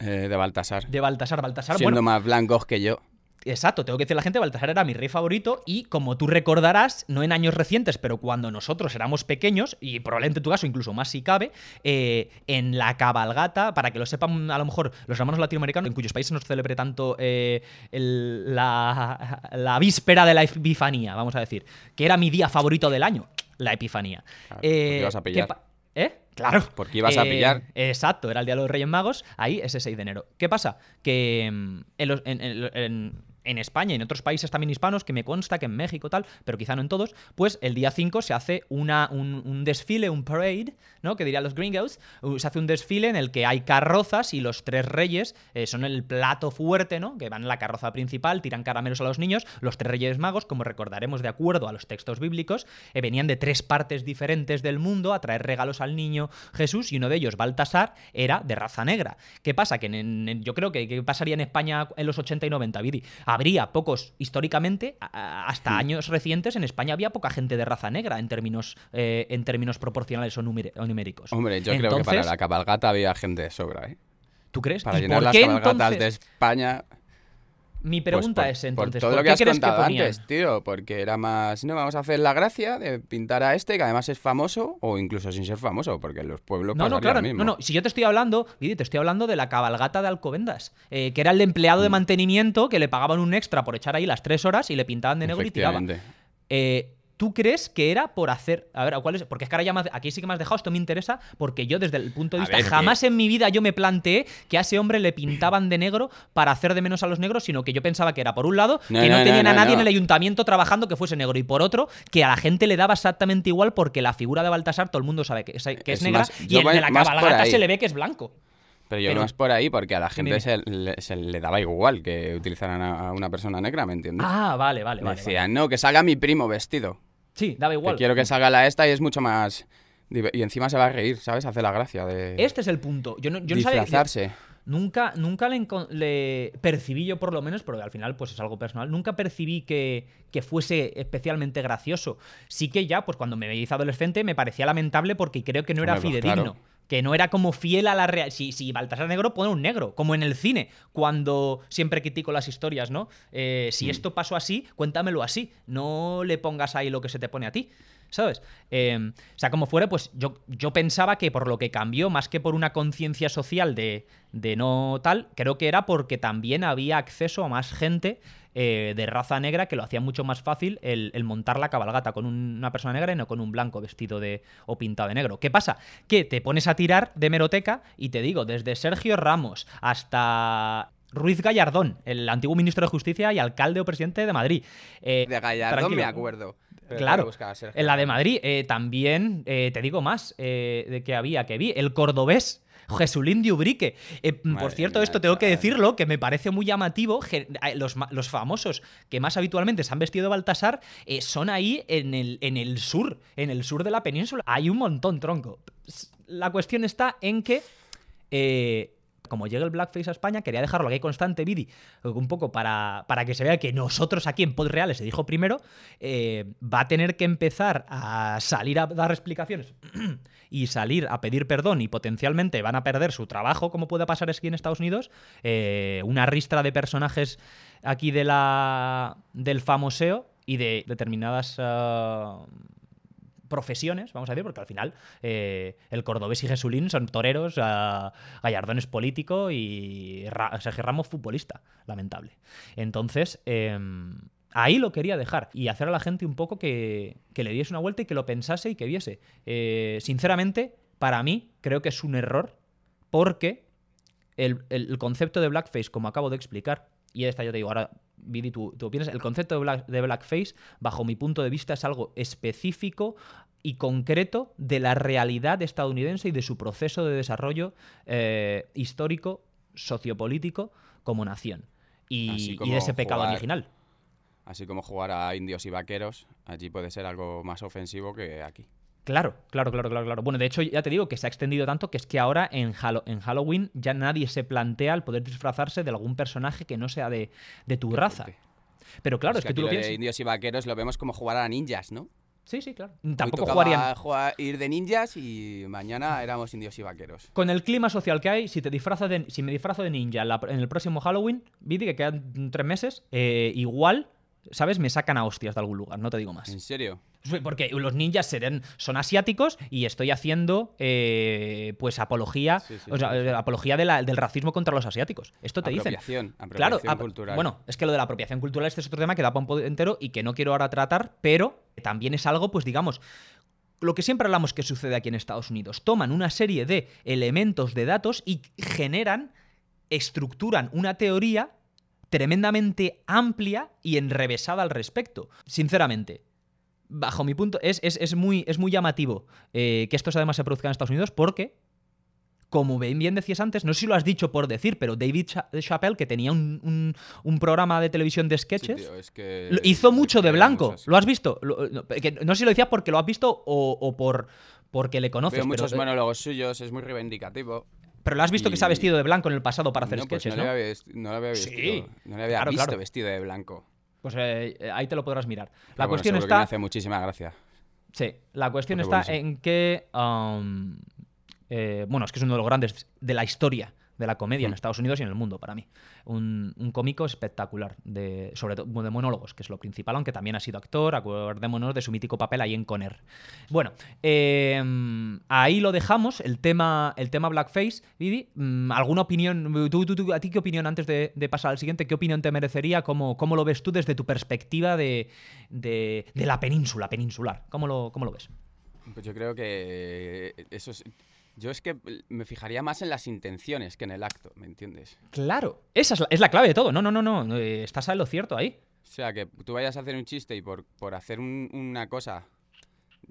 S3: eh, de Baltasar?
S2: De Baltasar, Baltasar,
S3: Siendo
S2: bueno,
S3: más blancos que yo.
S2: Exacto, tengo que decir a la gente, Baltasar era mi rey favorito y como tú recordarás, no en años recientes, pero cuando nosotros éramos pequeños, y probablemente en tu caso incluso más si cabe, eh, en la cabalgata, para que lo sepan a lo mejor los hermanos latinoamericanos, en cuyos países no se celebre tanto eh, el- la, la víspera de la epifanía, vamos a decir, que era mi día favorito del año, la epifanía.
S3: Claro,
S2: Eh,
S3: a
S2: ¿qué
S3: pillar.
S2: ¿Eh? Claro.
S3: Porque ibas a
S2: Eh,
S3: pillar.
S2: Exacto, era el Día de los Reyes Magos, ahí ese 6 de enero. ¿Qué pasa? Que mm, en, los- en- en- en- en España y en otros países también hispanos, que me consta que en México tal, pero quizá no en todos, pues el día 5 se hace una, un, desfile, un parade, ¿no? Que dirían los gringos, se hace un desfile en el que hay carrozas y los tres reyes eh, son el plato fuerte, ¿no? Que van en la carroza principal, tiran caramelos a los niños, los tres reyes magos, como recordaremos de acuerdo a los textos bíblicos, eh, venían de tres partes diferentes del mundo a traer regalos al niño Jesús y uno de ellos, Baltasar, era de raza negra. ¿Qué pasa? Que en- yo creo que ¿qué pasaría en España en los 80 y 90, Vidi? Habría pocos, históricamente, hasta años recientes, en España había poca gente de raza negra en términos, eh, en términos proporcionales o, numéricos.
S3: Hombre, yo creo que para
S2: Entonces,
S3: la cabalgata había gente de sobra, ¿eh?
S2: ¿Tú crees?
S3: Para
S2: ¿Y
S3: llenar
S2: por
S3: las
S2: qué
S3: cabalgatas
S2: entonces?
S3: de España.
S2: Mi
S3: pues,
S2: pregunta
S3: por-
S2: es
S3: por
S2: entonces,
S3: todo
S2: ¿por
S3: lo que
S2: qué
S3: has
S2: crees que
S3: contado antes, tío, porque era más, no, vamos a hacer la gracia de pintar a este, que además es famoso, o incluso sin ser famoso, porque en los pueblos
S2: No, no, claro,
S3: mismo.
S2: no, no. Si yo te estoy hablando, Vidi, te estoy hablando de la cabalgata de Alcobendas, eh, que era el empleado
S3: Mm.
S2: de mantenimiento que le pagaban un extra por echar ahí las tres horas y le pintaban de negro y tiraba. Eh, ¿Tú crees que era por hacer.? A ver, ¿cuál es? Porque es que ahora ya has- aquí sí que me has dejado, esto me interesa, porque yo desde el punto de
S3: A
S2: vista.
S3: ver, que-
S2: jamás en mi vida yo me planteé que a ese hombre le pintaban de negro para hacer de menos a los negros, sino que yo pensaba que era, por un lado,
S3: No,
S2: que no,
S3: no, no,
S2: tenían a nadie en el ayuntamiento trabajando que fuese negro, y por otro, que a la gente le daba exactamente igual porque la figura de Baltasar todo el mundo sabe que es, que es
S3: Es
S2: negra,
S3: más,
S2: y el de la
S3: más
S2: cabalgata se le ve que es blanco.
S3: Pero yo no es por ahí, porque a la gente se le, se le daba igual que utilizaran a a una persona negra, ¿me entiendes?
S2: Ah, vale, vale, vale.
S3: decían, no, que salga mi primo vestido.
S2: Sí, daba igual.
S3: Que quiero que salga la esta y es mucho más... Y encima se va a reír, ¿sabes? Hace la gracia de
S2: Este es el punto. Yo no, yo no sabía.
S3: disfrazarse.
S2: nunca, nunca le, percibí yo por lo menos, porque al final pues es algo personal, nunca percibí que, que fuese especialmente gracioso. Sí que ya, pues cuando me hice adolescente me parecía lamentable porque creo que no era
S3: Hombre, pues,
S2: fidedigno.
S3: claro.
S2: Que no era como fiel a la realidad. Si, si Baltasar Negro pone un negro, como en el cine, cuando siempre critico las historias, ¿no? Eh, si
S3: Mm.
S2: esto pasó así, cuéntamelo así. No le pongas ahí lo que se te pone a ti. ¿Sabes? Eh, o sea, como fuera, pues yo, yo pensaba que por lo que cambió, más que por una conciencia social de, de no tal, creo que era porque también había acceso a más gente eh, de raza negra que lo hacía mucho más fácil el, el montar la cabalgata con un- una persona negra y no con un blanco vestido de o pintado de negro. ¿Qué pasa? Que te pones a tirar de meroteca y te digo, desde Sergio Ramos hasta Ruiz Gallardón, el antiguo ministro de Justicia y alcalde o presidente de Madrid. Eh,
S3: De Gallardón
S2: tranquilo.
S3: me acuerdo. Pero
S2: Claro,
S3: buscar
S2: en la de. Madrid. eh, también, eh, te digo más, eh, de que había, que vi, el cordobés. Jesulín de Ubrique. Eh, por cierto,
S3: mía,
S2: esto tengo que decirlo, que me parece muy llamativo. Los, los famosos que más habitualmente se han vestido de Baltasar son ahí en el, en el sur, en el sur de la península. Hay un montón, tronco. La cuestión está en que como llega el blackface a España, quería dejarlo aquí constante, Vidi, un poco para, para que se vea que nosotros aquí en Pod se dijo primero, eh, va a tener que empezar a salir a dar explicaciones y salir a pedir perdón y potencialmente van a perder su trabajo, como puede pasar aquí en Estados Unidos, eh, una ristra de personajes aquí de la, del famoseo y de determinadas... ah, profesiones, vamos a decir, porque al final eh, el cordobés y Jesulín son toreros, ah, Gallardón político y Sergio Ramos futbolista, lamentable. Entonces, eh, ahí lo quería dejar y hacer a la gente un poco que, que le diese una vuelta y que lo pensase y que viese. Eh, sinceramente, para mí, creo que es un error porque el, el- el concepto de blackface, como acabo de explicar, y esta yo te digo, ahora, Vidi, tú, tú opinas, el concepto de, black- de blackface, bajo mi punto de vista, es algo específico y concreto de la realidad estadounidense y de su proceso de desarrollo eh, histórico, sociopolítico, como nación. Y, de ese pecado
S3: jugar-
S2: original.
S3: Así como jugar a indios y vaqueros, allí puede ser algo más ofensivo que aquí.
S2: Claro, claro, claro, claro, claro. Bueno, de hecho, ya te digo que se ha extendido tanto que es que ahora en, en Halloween ya nadie se plantea el poder disfrazarse de algún personaje que no sea de, de tu
S3: Qué
S2: raza.
S3: fuerte.
S2: Pero claro, es, que,
S3: aquí
S2: tú lo piensas.
S3: indios y vaqueros lo vemos como jugar a ninjas, ¿no?
S2: Sí, sí, claro. Tampoco jugarían.
S3: jugar- ir de ninjas y mañana éramos indios y vaqueros.
S2: Con el clima social que hay, si te disfrazas de, si me disfrazo de ninja la- en el próximo Halloween, Vidi, que quedan tres meses, eh, igual, ¿sabes? Me sacan a hostias de algún lugar, no te digo más.
S3: ¿En serio?
S2: Porque los ninjas serán, son asiáticos y estoy haciendo eh, pues apología,
S3: Sí, sí,
S2: o sea,
S3: sí,
S2: eh, apología de la- del racismo contra los asiáticos. Esto te dicen.
S3: Apropiación,
S2: Claro,
S3: apropiación
S2: ap-
S3: cultural.
S2: bueno, es que lo de la apropiación cultural este es otro tema que da para un entero y que no quiero ahora tratar, pero también es algo, pues digamos, lo que siempre hablamos que sucede aquí en Estados Unidos. Toman una serie de elementos de datos y generan, estructuran una teoría tremendamente amplia y enrevesada al respecto. Sinceramente, bajo mi punto, es, es- es muy, es muy llamativo eh, que esto además se produzca en Estados Unidos porque, como bien bien decías antes, no sé si lo has dicho por decir, pero David Cha- Chappelle, que tenía un, un- un programa de televisión de
S3: Sí,
S2: sketches,
S3: tío, es que
S2: lo- hizo mucho de blanco. ¿Lo has visto? Lo- no, que no sé si lo decías porque lo has visto o, o por porque le conoces.
S3: Veo
S2: pero,
S3: muchos monólogos suyos, es muy reivindicativo.
S2: Pero lo has visto que se ha vestido de blanco en el pasado para hacer
S3: no, pues
S2: sketches,
S3: no,
S2: ¿no?
S3: Le había, vesti- no le había
S2: Sí,
S3: no le había
S2: claro,
S3: visto
S2: claro.
S3: vestido de blanco.
S2: Pues eh, eh, ahí te lo podrás mirar. La
S3: bueno,
S2: cuestión
S3: seguro que me
S2: está.
S3: hace muchísima gracia.
S2: Sí, la cuestión
S3: Porque
S2: está
S3: buenísimo.
S2: en que. um, eh, bueno, es que es uno de los grandes de la historia de la comedia en
S3: Hmm.
S2: Estados Unidos y en el mundo, para mí. Un, un cómico espectacular, de, sobre todo de monólogos, que es lo principal, aunque también ha sido actor. Acordémonos de su mítico papel ahí en Conner. Bueno, eh, ahí lo dejamos, el tema, el tema Blackface. Vidi, mm, ¿alguna opinión? ¿Tú, tú- tú- ¿A ti qué opinión, antes de, de pasar al siguiente, qué opinión te merecería? ¿Cómo, cómo lo ves tú desde tu perspectiva de, de- de la península, peninsular? ¿Cómo lo, cómo lo ves?
S3: Pues yo creo que eso es... Yo es que me fijaría más en las intenciones que en el acto, ¿me entiendes?
S2: Claro, esa es la, es la clave de todo. No, no, no, no. estás en lo cierto ahí.
S3: O sea, que tú vayas a hacer un chiste y por, por hacer un- una cosa,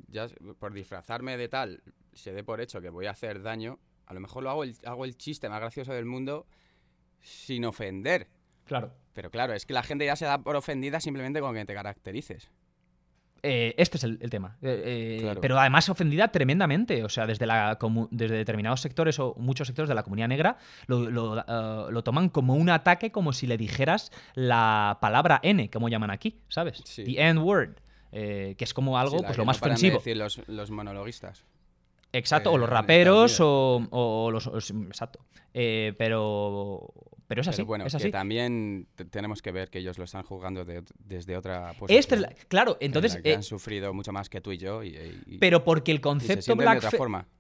S3: ya por disfrazarme de tal, se dé por hecho que voy a hacer daño, a lo mejor lo hago el, hago el chiste más gracioso del mundo sin ofender.
S2: Claro.
S3: Pero claro, es que la gente ya se da por ofendida simplemente con que te caracterices.
S2: Eh, este es el, el tema. Eh, eh,
S3: Claro.
S2: Pero además ofendida tremendamente. O sea, desde, la, desde determinados sectores o muchos sectores de la comunidad negra lo, lo, lo toman como un ataque, como si le dijeras la palabra N, como llaman aquí, ¿sabes?
S3: Sí.
S2: The N-word. eh, que es como algo
S3: Sí,
S2: pues lo
S3: no
S2: más
S3: de
S2: ofensivo.
S3: decir los, los monologuistas.
S2: Exacto, o los raperos o, o los... o- exacto. Pero... Pero es así,
S3: Pero bueno,
S2: es
S3: que
S2: así.
S3: también te- tenemos que ver que ellos lo están jugando de- desde otra posición.
S2: Claro,
S3: en
S2: entonces...
S3: que
S2: eh,
S3: han sufrido mucho más que tú y yo. Y, y-
S2: pero porque el concepto blackface...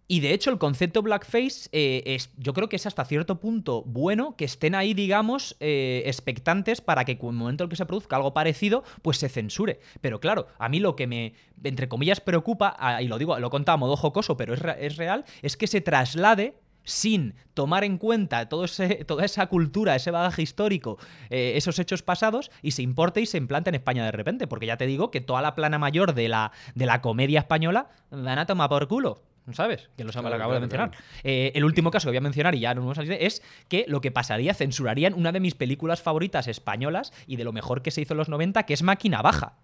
S2: Y de hecho, el concepto blackface, eh, es, yo creo que es hasta cierto punto bueno que estén ahí, digamos, eh, expectantes para que en el momento en que se produzca algo parecido, pues se censure. Pero claro, a mí lo que me, entre comillas, preocupa, ah, y lo digo, lo contaba a modo jocoso, pero es, es real, es que se traslade sin tomar en cuenta todo ese, toda esa cultura, ese bagaje histórico, eh, esos hechos pasados, y se importe y se implante en España de repente. Porque ya te digo que toda la plana mayor de la, de la comedia española van a tomar por culo. ¿Sabes? Que lo,
S3: Claro,
S2: acabo de mencionar.
S3: claro.
S2: Eh, el último caso que voy a mencionar, y ya no vamos a salir, es que lo que pasaría, censurarían una de mis películas favoritas españolas y de lo mejor que se hizo en los 90, que es Máquina Baja.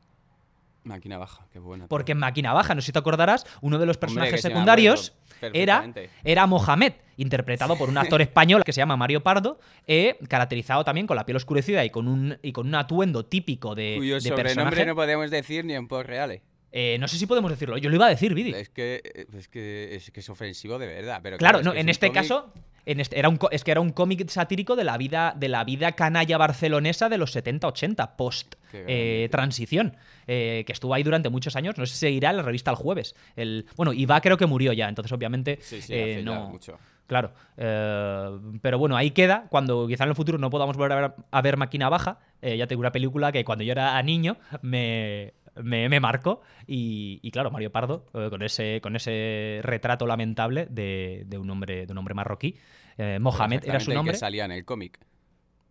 S3: Máquina baja, qué buena.
S2: Porque en Máquina Baja, no sé si te acordarás, uno de los personajes secundarios era, era Mohamed, interpretado por un actor español que se llama Mario Pardo, eh, caracterizado también con la piel oscurecida y con un, y con un atuendo típico de,
S3: Cuyo
S2: de
S3: sobrenombre
S2: personaje.
S3: no podemos decir ni en post reales.
S2: Eh, no sé si podemos decirlo, yo lo iba a decir, Vidi.
S3: Es que, es que es que es ofensivo de verdad. Pero
S2: Claro, no,
S3: es
S2: en este caso, en este, era un, es que era un cómic satírico de la vida, de la vida canalla barcelonesa de los 70-80, post eh, transición, eh, que estuvo ahí durante muchos años. No sé si seguirá en la revista El Jueves. El, bueno, Iba creo que murió ya, entonces obviamente
S3: Sí, sí,
S2: eh,
S3: hace ya
S2: no.
S3: mucho.
S2: Claro. eh, pero bueno, ahí queda. Cuando quizá en el futuro no podamos volver a ver, a ver Máquina Baja, eh, ya tengo una película que cuando yo era niño me, me, me marcó. Y, y claro, Mario Pardo, eh, con, ese, con ese retrato lamentable de, de un, hombre, de un hombre marroquí. Eh, Mohamed era su nombre.
S3: que salía en el cómic.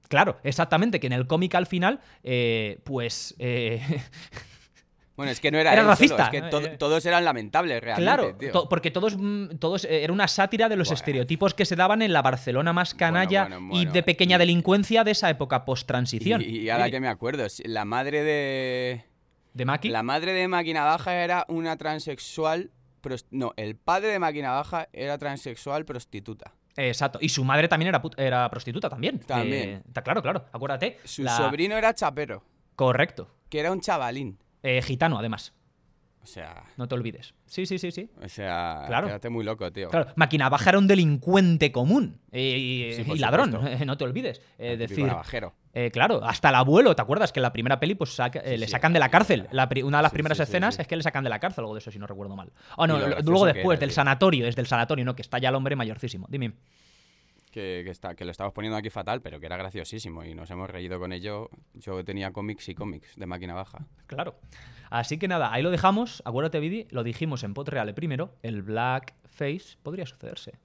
S2: Claro, exactamente, que en el cómic al final, eh, pues. eh,
S3: Bueno, es que no era,
S2: Era
S3: él solo,
S2: racista.
S3: es que to- todos eran lamentables realmente,
S2: Claro,
S3: tío.
S2: to- porque todos, mm, todos era una sátira de los
S3: Bueno.
S2: estereotipos que se daban en la Barcelona más canalla
S3: bueno,
S2: y de pequeña delincuencia de esa época post-transición.
S3: Y, y ahora
S2: Sí,
S3: que me acuerdo, la madre de
S2: ¿De Maki?
S3: la madre de Máquina Baja era una transexual, no, el padre de Máquina Baja era transexual prostituta.
S2: Exacto. Y su madre también era, era prostituta también.
S3: También.
S2: Eh, claro, claro. Acuérdate.
S3: Su
S2: la-
S3: sobrino era chapero,
S2: Correcto.
S3: que era un chavalín.
S2: Eh, gitano, además.
S3: O sea,
S2: No te olvides. Sí, sí, sí, sí.
S3: o sea,
S2: Claro.
S3: quédate muy loco, tío.
S2: Claro, Máquina Baja era un delincuente común. eh, y,
S3: Sí, por
S2: y ladrón, no te olvides. Eh, decir. Eh, claro, hasta el abuelo, ¿te acuerdas? Que en la primera peli pues saca- eh,
S3: Sí,
S2: le
S3: sí,
S2: sacan de la cárcel. La una de las primeras escenas es que le sacan de la cárcel, algo de eso, si no recuerdo mal. Oh, no, luego después,
S3: era,
S2: del
S3: tío.
S2: sanatorio, desde el sanatorio, ¿no? Que está ya el hombre mayorcísimo. Dime.
S3: Que, que está, que lo estamos poniendo aquí fatal, pero que era graciosísimo y nos hemos reído con ello. Yo tenía cómics y cómics de Máquina Baja.
S2: Claro. Así que nada, ahí lo dejamos. Acuérdate, Vidi, lo dijimos en Potreale primero. El blackface podría sucederse.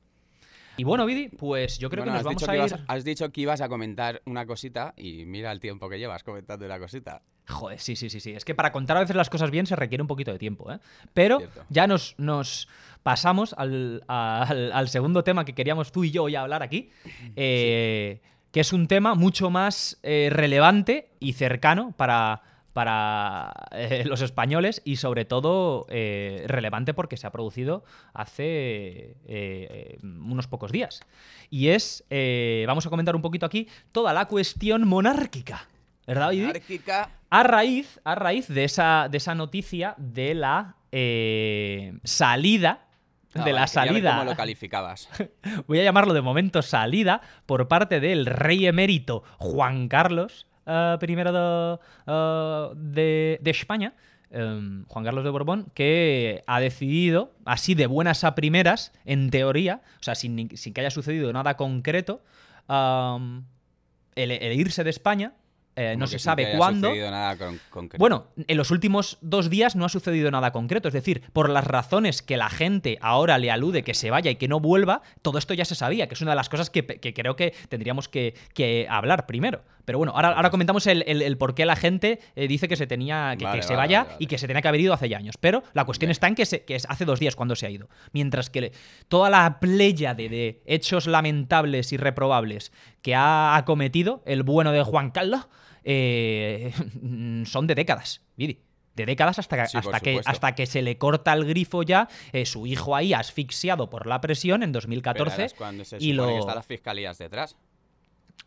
S2: Y bueno, Vidi, pues yo creo
S3: Bueno,
S2: que nos vamos a ir.
S3: ibas has dicho que ibas a comentar una cosita y mira el tiempo que llevas comentando una cosita.
S2: Joder, sí, sí, sí, sí. Es que para contar a veces las cosas bien se requiere un poquito de tiempo, ¿eh? Pero
S3: Cierto.
S2: ya nos, nos pasamos al, al- al segundo tema que queríamos tú y yo hoy hablar aquí, eh, que es un tema mucho más eh, relevante y cercano para, para eh, los españoles y sobre todo relevante porque se ha producido hace unos pocos días. Y es, vamos a comentar un poquito aquí, toda la cuestión monárquica. ¿Verdad, Oidi?
S3: Anárquica.
S2: A raíz, a raíz de, esa, de esa noticia de la salida.
S3: Ah,
S2: de la
S3: vale,
S2: salida.
S3: ¿Cómo lo calificabas?
S2: Voy a llamarlo de momento salida por parte del rey emérito Juan Carlos eh, I de, eh, de- de España. eh, Juan Carlos de Borbón, que ha decidido, así de buenas a primeras, en teoría, o sea, sin, sin que haya sucedido nada concreto, el, el irse de España. Eh, no se sabe
S3: haya
S2: cuándo.
S3: sucedido nada con- concreto.
S2: Bueno, en los últimos dos días no ha sucedido nada concreto. Es decir, por las razones que la gente ahora le alude que se vaya y que no vuelva, todo esto ya se sabía, que es una de las cosas que, que creo que tendríamos que, que hablar primero. Pero bueno, ahora, ahora comentamos el, el- el por qué la gente eh, dice que se tenía que, se
S3: vale,
S2: vaya
S3: vale,
S2: y que se tenía que haber ido hace ya años. Pero la cuestión
S3: Bien.
S2: está en que, se- que es hace dos días cuando se ha ido. Mientras que toda la playa de, de hechos lamentables y reprobables que ha acometido el bueno de Juan Carlos eh, son de décadas, Vidi. de décadas hasta,
S3: Sí, por
S2: hasta, que, hasta que se le corta el grifo ya, eh, su hijo ahí asfixiado por la presión en
S3: Pero
S2: 2014.
S3: ahora es cuando se
S2: y lo...
S3: que están las fiscalías detrás.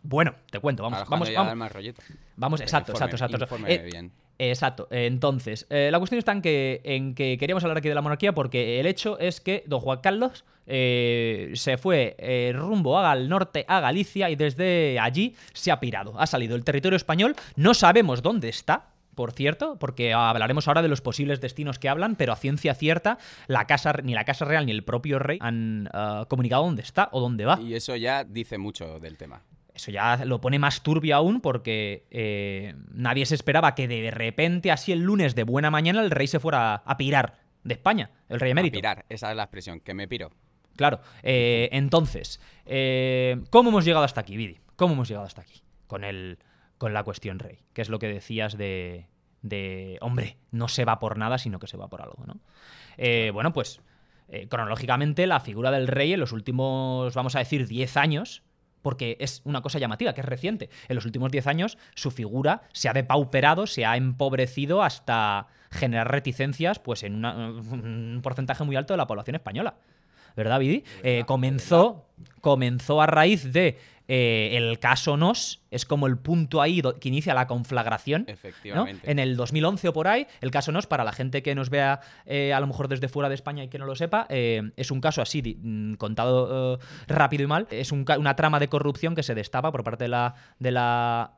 S2: Bueno, te cuento, vamos,
S3: Ahora
S2: vamos, vamos,
S3: más rollito.
S2: vamos, exacto,
S3: informe-
S2: exacto, exacto.
S3: informe
S2: Eh,
S3: bien.
S2: Exacto. Entonces, eh, la cuestión está en que, en que queríamos hablar aquí de la monarquía porque el hecho es que don Juan Carlos eh, se fue eh, rumbo al norte, a Galicia, y desde allí se ha pirado. Ha salido del territorio español. No sabemos dónde está. Por cierto, porque hablaremos ahora de los posibles destinos que hablan, pero a ciencia cierta, la casa, ni la Casa Real ni el propio rey han ah, comunicado dónde está o dónde va.
S3: Y eso ya dice mucho del tema.
S2: Eso ya lo pone más turbio aún porque eh, nadie se esperaba que de repente, así el lunes de buena mañana, el rey se fuera a pirar de España, el rey
S3: A
S2: emérito.
S3: pirar, esa es la expresión, que me piro.
S2: Claro. Eh, entonces, eh, ¿cómo hemos llegado hasta aquí, Vidi? ¿Cómo hemos llegado hasta aquí? Con, el, con la cuestión rey, que es lo que decías de, de, hombre, no se va por nada, sino que se va por algo, ¿no? Eh, bueno, pues cronológicamente la figura del rey en los últimos, vamos a decir, 10 años, porque es una cosa llamativa, que es reciente. En los últimos 10 años su figura se ha depauperado, se ha empobrecido hasta generar reticencias pues en una- un porcentaje muy alto de la población española. ¿Verdad, Vidi? Eh, comenzó, comenzó a raíz de eh, el caso Nos, es como el punto ahí que inicia la conflagración. ¿no?
S3: Efectivamente.
S2: En el 2011 o por ahí, el caso Nos, para la gente que nos vea eh, a lo mejor desde fuera de España y que no lo sepa, eh, es un caso así, mm, contado eh, rápido y mal, es un una trama de corrupción que se destapa por parte de la, de la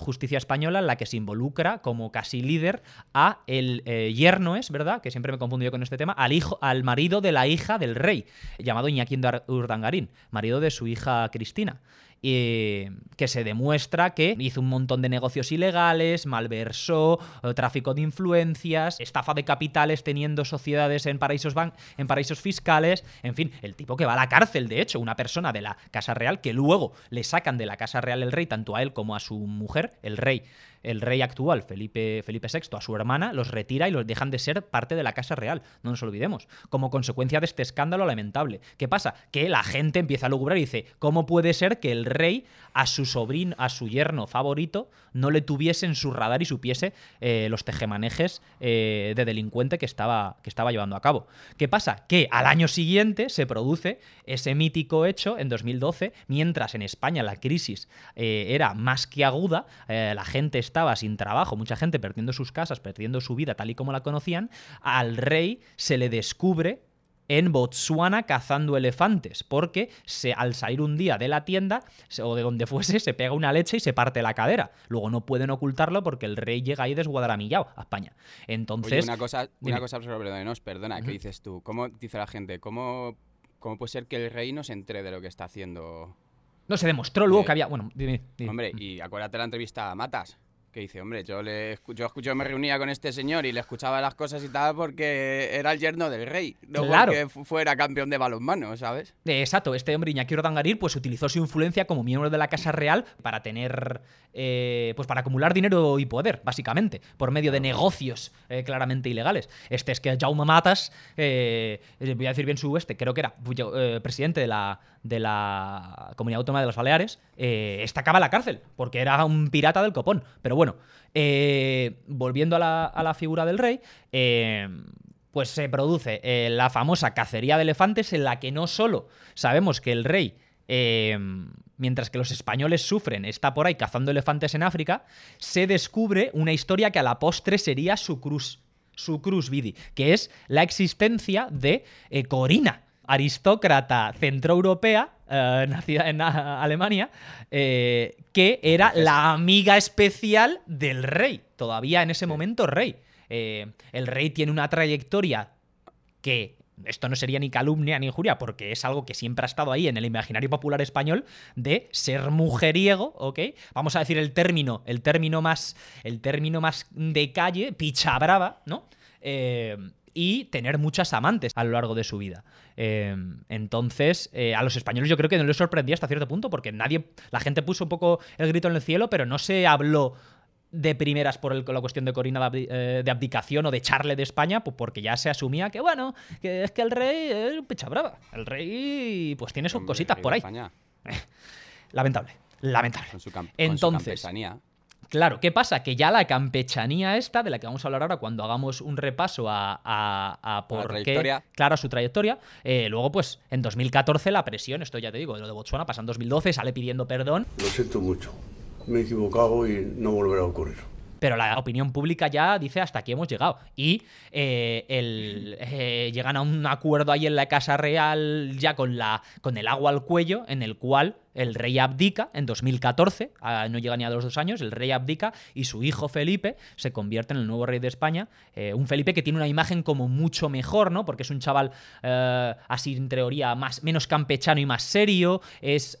S2: justicia española en la que se involucra como casi líder a el yerno, es verdad, que siempre me he confundido con este tema, al, hijo, al marido de la hija del rey, llamado Iñaki Urdangarín, marido de su hija Cristina que se demuestra que hizo un montón de negocios ilegales, malversó, eh, tráfico de influencias, estafa de capitales teniendo sociedades en paraísos, en paraísos fiscales, en fin, el tipo que va a la cárcel, de hecho, una persona de la Casa Real que luego le sacan de la Casa Real el rey, tanto a él como a su mujer, el rey. El rey actual, Felipe, Felipe VI, a su hermana, los retira y los dejan de ser parte de la Casa Real. No nos olvidemos. Como consecuencia de este escándalo lamentable. ¿Qué pasa? Que la gente empieza a lugubrar y dice: ¿Cómo puede ser que el rey a su sobrino, a su yerno favorito, no le tuviese en su radar y supiese eh, los tejemanejes eh, de delincuente que estaba, que estaba llevando a cabo? ¿Qué pasa? Que al año siguiente se produce ese mítico hecho en 2012, mientras en España la crisis eh, era más que aguda, la gente estaba sin trabajo, mucha gente perdiendo sus casas, perdiendo su vida tal y como la conocían, al rey se le descubre en Botsuana cazando elefantes, porque se, al salir un día de la tienda se- o de donde fuese, se pega una leche y se parte la cadera. Luego no pueden ocultarlo porque el rey llega ahí desguadaramillado a España. Entonces,
S3: Oye, una cosa,
S2: dime.
S3: una cosa nos, perdona. ¿qué dices tú? ¿Cómo dice la gente? ¿Cómo, ¿Cómo puede ser que el rey no se entere de lo que está haciendo?
S2: no se demostró luego
S3: Eh,
S2: que había... Bueno, dime, dime.
S3: Hombre, y acuérdate la entrevista a Matas, que dice, hombre, yo le yo, me reunía con este señor y le escuchaba las cosas y tal porque era el yerno del rey, no
S2: Claro.
S3: porque fu- fuera campeón de balonmano, ¿sabes?
S2: Exacto, este hombre Iñaki Urdangarín pues utilizó su influencia como miembro de la Casa Real para tener, eh, pues para acumular dinero y poder, básicamente, por medio de negocios eh, claramente ilegales. Este es que Jaume Matas, eh, voy a decir bien su este, creo que era presidente de la, de la Comunidad Autónoma de los Baleares, eh, acaba en la cárcel, porque era un pirata del copón. Pero bueno, eh, volviendo a la, figura del rey, eh, pues se produce eh, la famosa cacería de elefantes en la que no solo sabemos que el rey, mientras que los españoles sufren, está por ahí cazando elefantes en África, se descubre una historia que a la postre sería su cruz, su cruz vidi, que es la existencia de Corina, aristócrata centroeuropea, eh, nacida en ah, Alemania, eh, que era la amiga especial del rey, todavía en ese momento rey. Eh, el rey tiene una trayectoria que esto no sería ni calumnia ni injuria, porque es algo que siempre ha estado ahí en el imaginario popular español de ser mujeriego, ¿ok? Vamos a decir el término, el término más, el término más de calle, picha brava, ¿no? Eh, y tener muchas amantes a lo largo de su vida. Eh, entonces, eh, a los españoles yo creo que no les sorprendía hasta cierto punto, porque nadie, la gente puso un poco el grito en el cielo, pero no se habló de primeras por el- la cuestión de Corina de, eh, abdicación o de echarle de España, pues porque ya se asumía que, bueno, que es que el rey es un picha brava. El rey, pues tiene sus
S3: Hombre,
S2: cositas por ahí. Lamentable, lamentable.
S3: con su, cam- con su
S2: Entonces. Claro, ¿qué pasa? Que ya la campechanía esta, de la que vamos a hablar ahora cuando hagamos un repaso a, a, a por qué, claro, a su trayectoria, eh, luego pues en 2014 la presión, esto ya te digo, de lo de Botswana pasa en 2012, sale pidiendo perdón,
S1: Lo siento mucho. Me he equivocado y no volverá a ocurrir.
S2: pero la opinión pública ya dice hasta aquí hemos llegado. Y eh, el, eh, llegan a un acuerdo ahí en la Casa Real ya con, la, con el agua al cuello, en el cual el rey abdica en 2014, ah, no llega ni a los dos años, el rey abdica y su hijo Felipe se convierte en el nuevo rey de España. eh, un Felipe que tiene una imagen como mucho mejor, ¿no? Porque es un chaval eh, así en teoría más, menos campechano y más serio, es...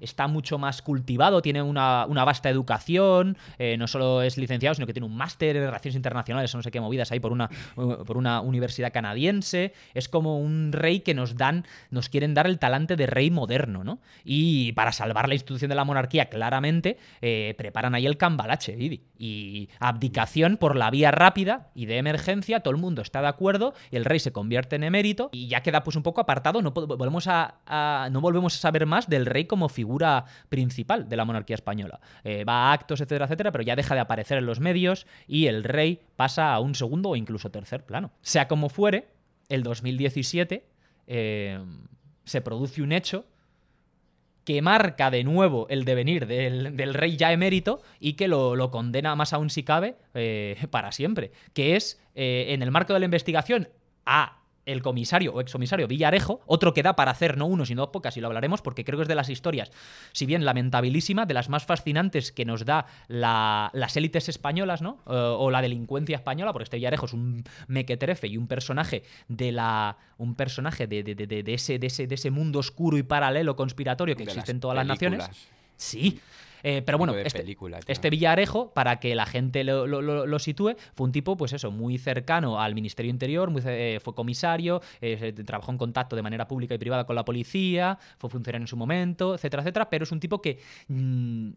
S2: está mucho más cultivado, tiene una, una vasta educación, eh, no solo es licenciado, sino que tiene un máster en relaciones internacionales, no sé qué movidas ahí por una, por una universidad canadiense. Es como un rey que nos dan, nos quieren dar el talante de rey moderno, ¿no? Y para salvar la institución de la monarquía, claramente, eh, preparan ahí el cambalache, Idi. Y abdicación por la vía rápida y de emergencia, todo el mundo está de acuerdo el rey se convierte en emérito y ya queda pues un poco apartado, no, volvemos a, a- no volvemos a saber más del rey como figura principal de la monarquía española. Eh, va a actos, etcétera, etcétera, pero ya deja de aparecer en los medios y el rey pasa a un segundo o incluso tercer plano. Sea como fuere, el 2017 eh, se produce un hecho que marca de nuevo el devenir del, rey ya emérito y que lo, lo condena más aún si cabe eh, para siempre, que es eh, en el marco de la investigación a el comisario o excomisario Villarejo, otro que da para hacer no uno sino dos pocas y lo hablaremos porque creo que es de las historias, si bien lamentabilísima, de las más fascinantes que nos da la- las élites españolas, ¿no? Eh, o la delincuencia española, porque este Villarejo es un mequetrefe y un personaje de la un personaje de, de- de- de- ese, de, ese, de ese mundo oscuro y paralelo conspiratorio que existe en todas las naciones. Sí. Eh, pero bueno, este,
S3: película,
S2: este Villarejo, para que la gente lo, lo- lo- lo sitúe, fue un tipo, pues eso, muy cercano al Ministerio Interior, muy eh, fue comisario, eh, trabajó en contacto de manera pública y privada con la policía, fue funcionario en su momento, etcétera, etcétera, pero es un tipo que mm,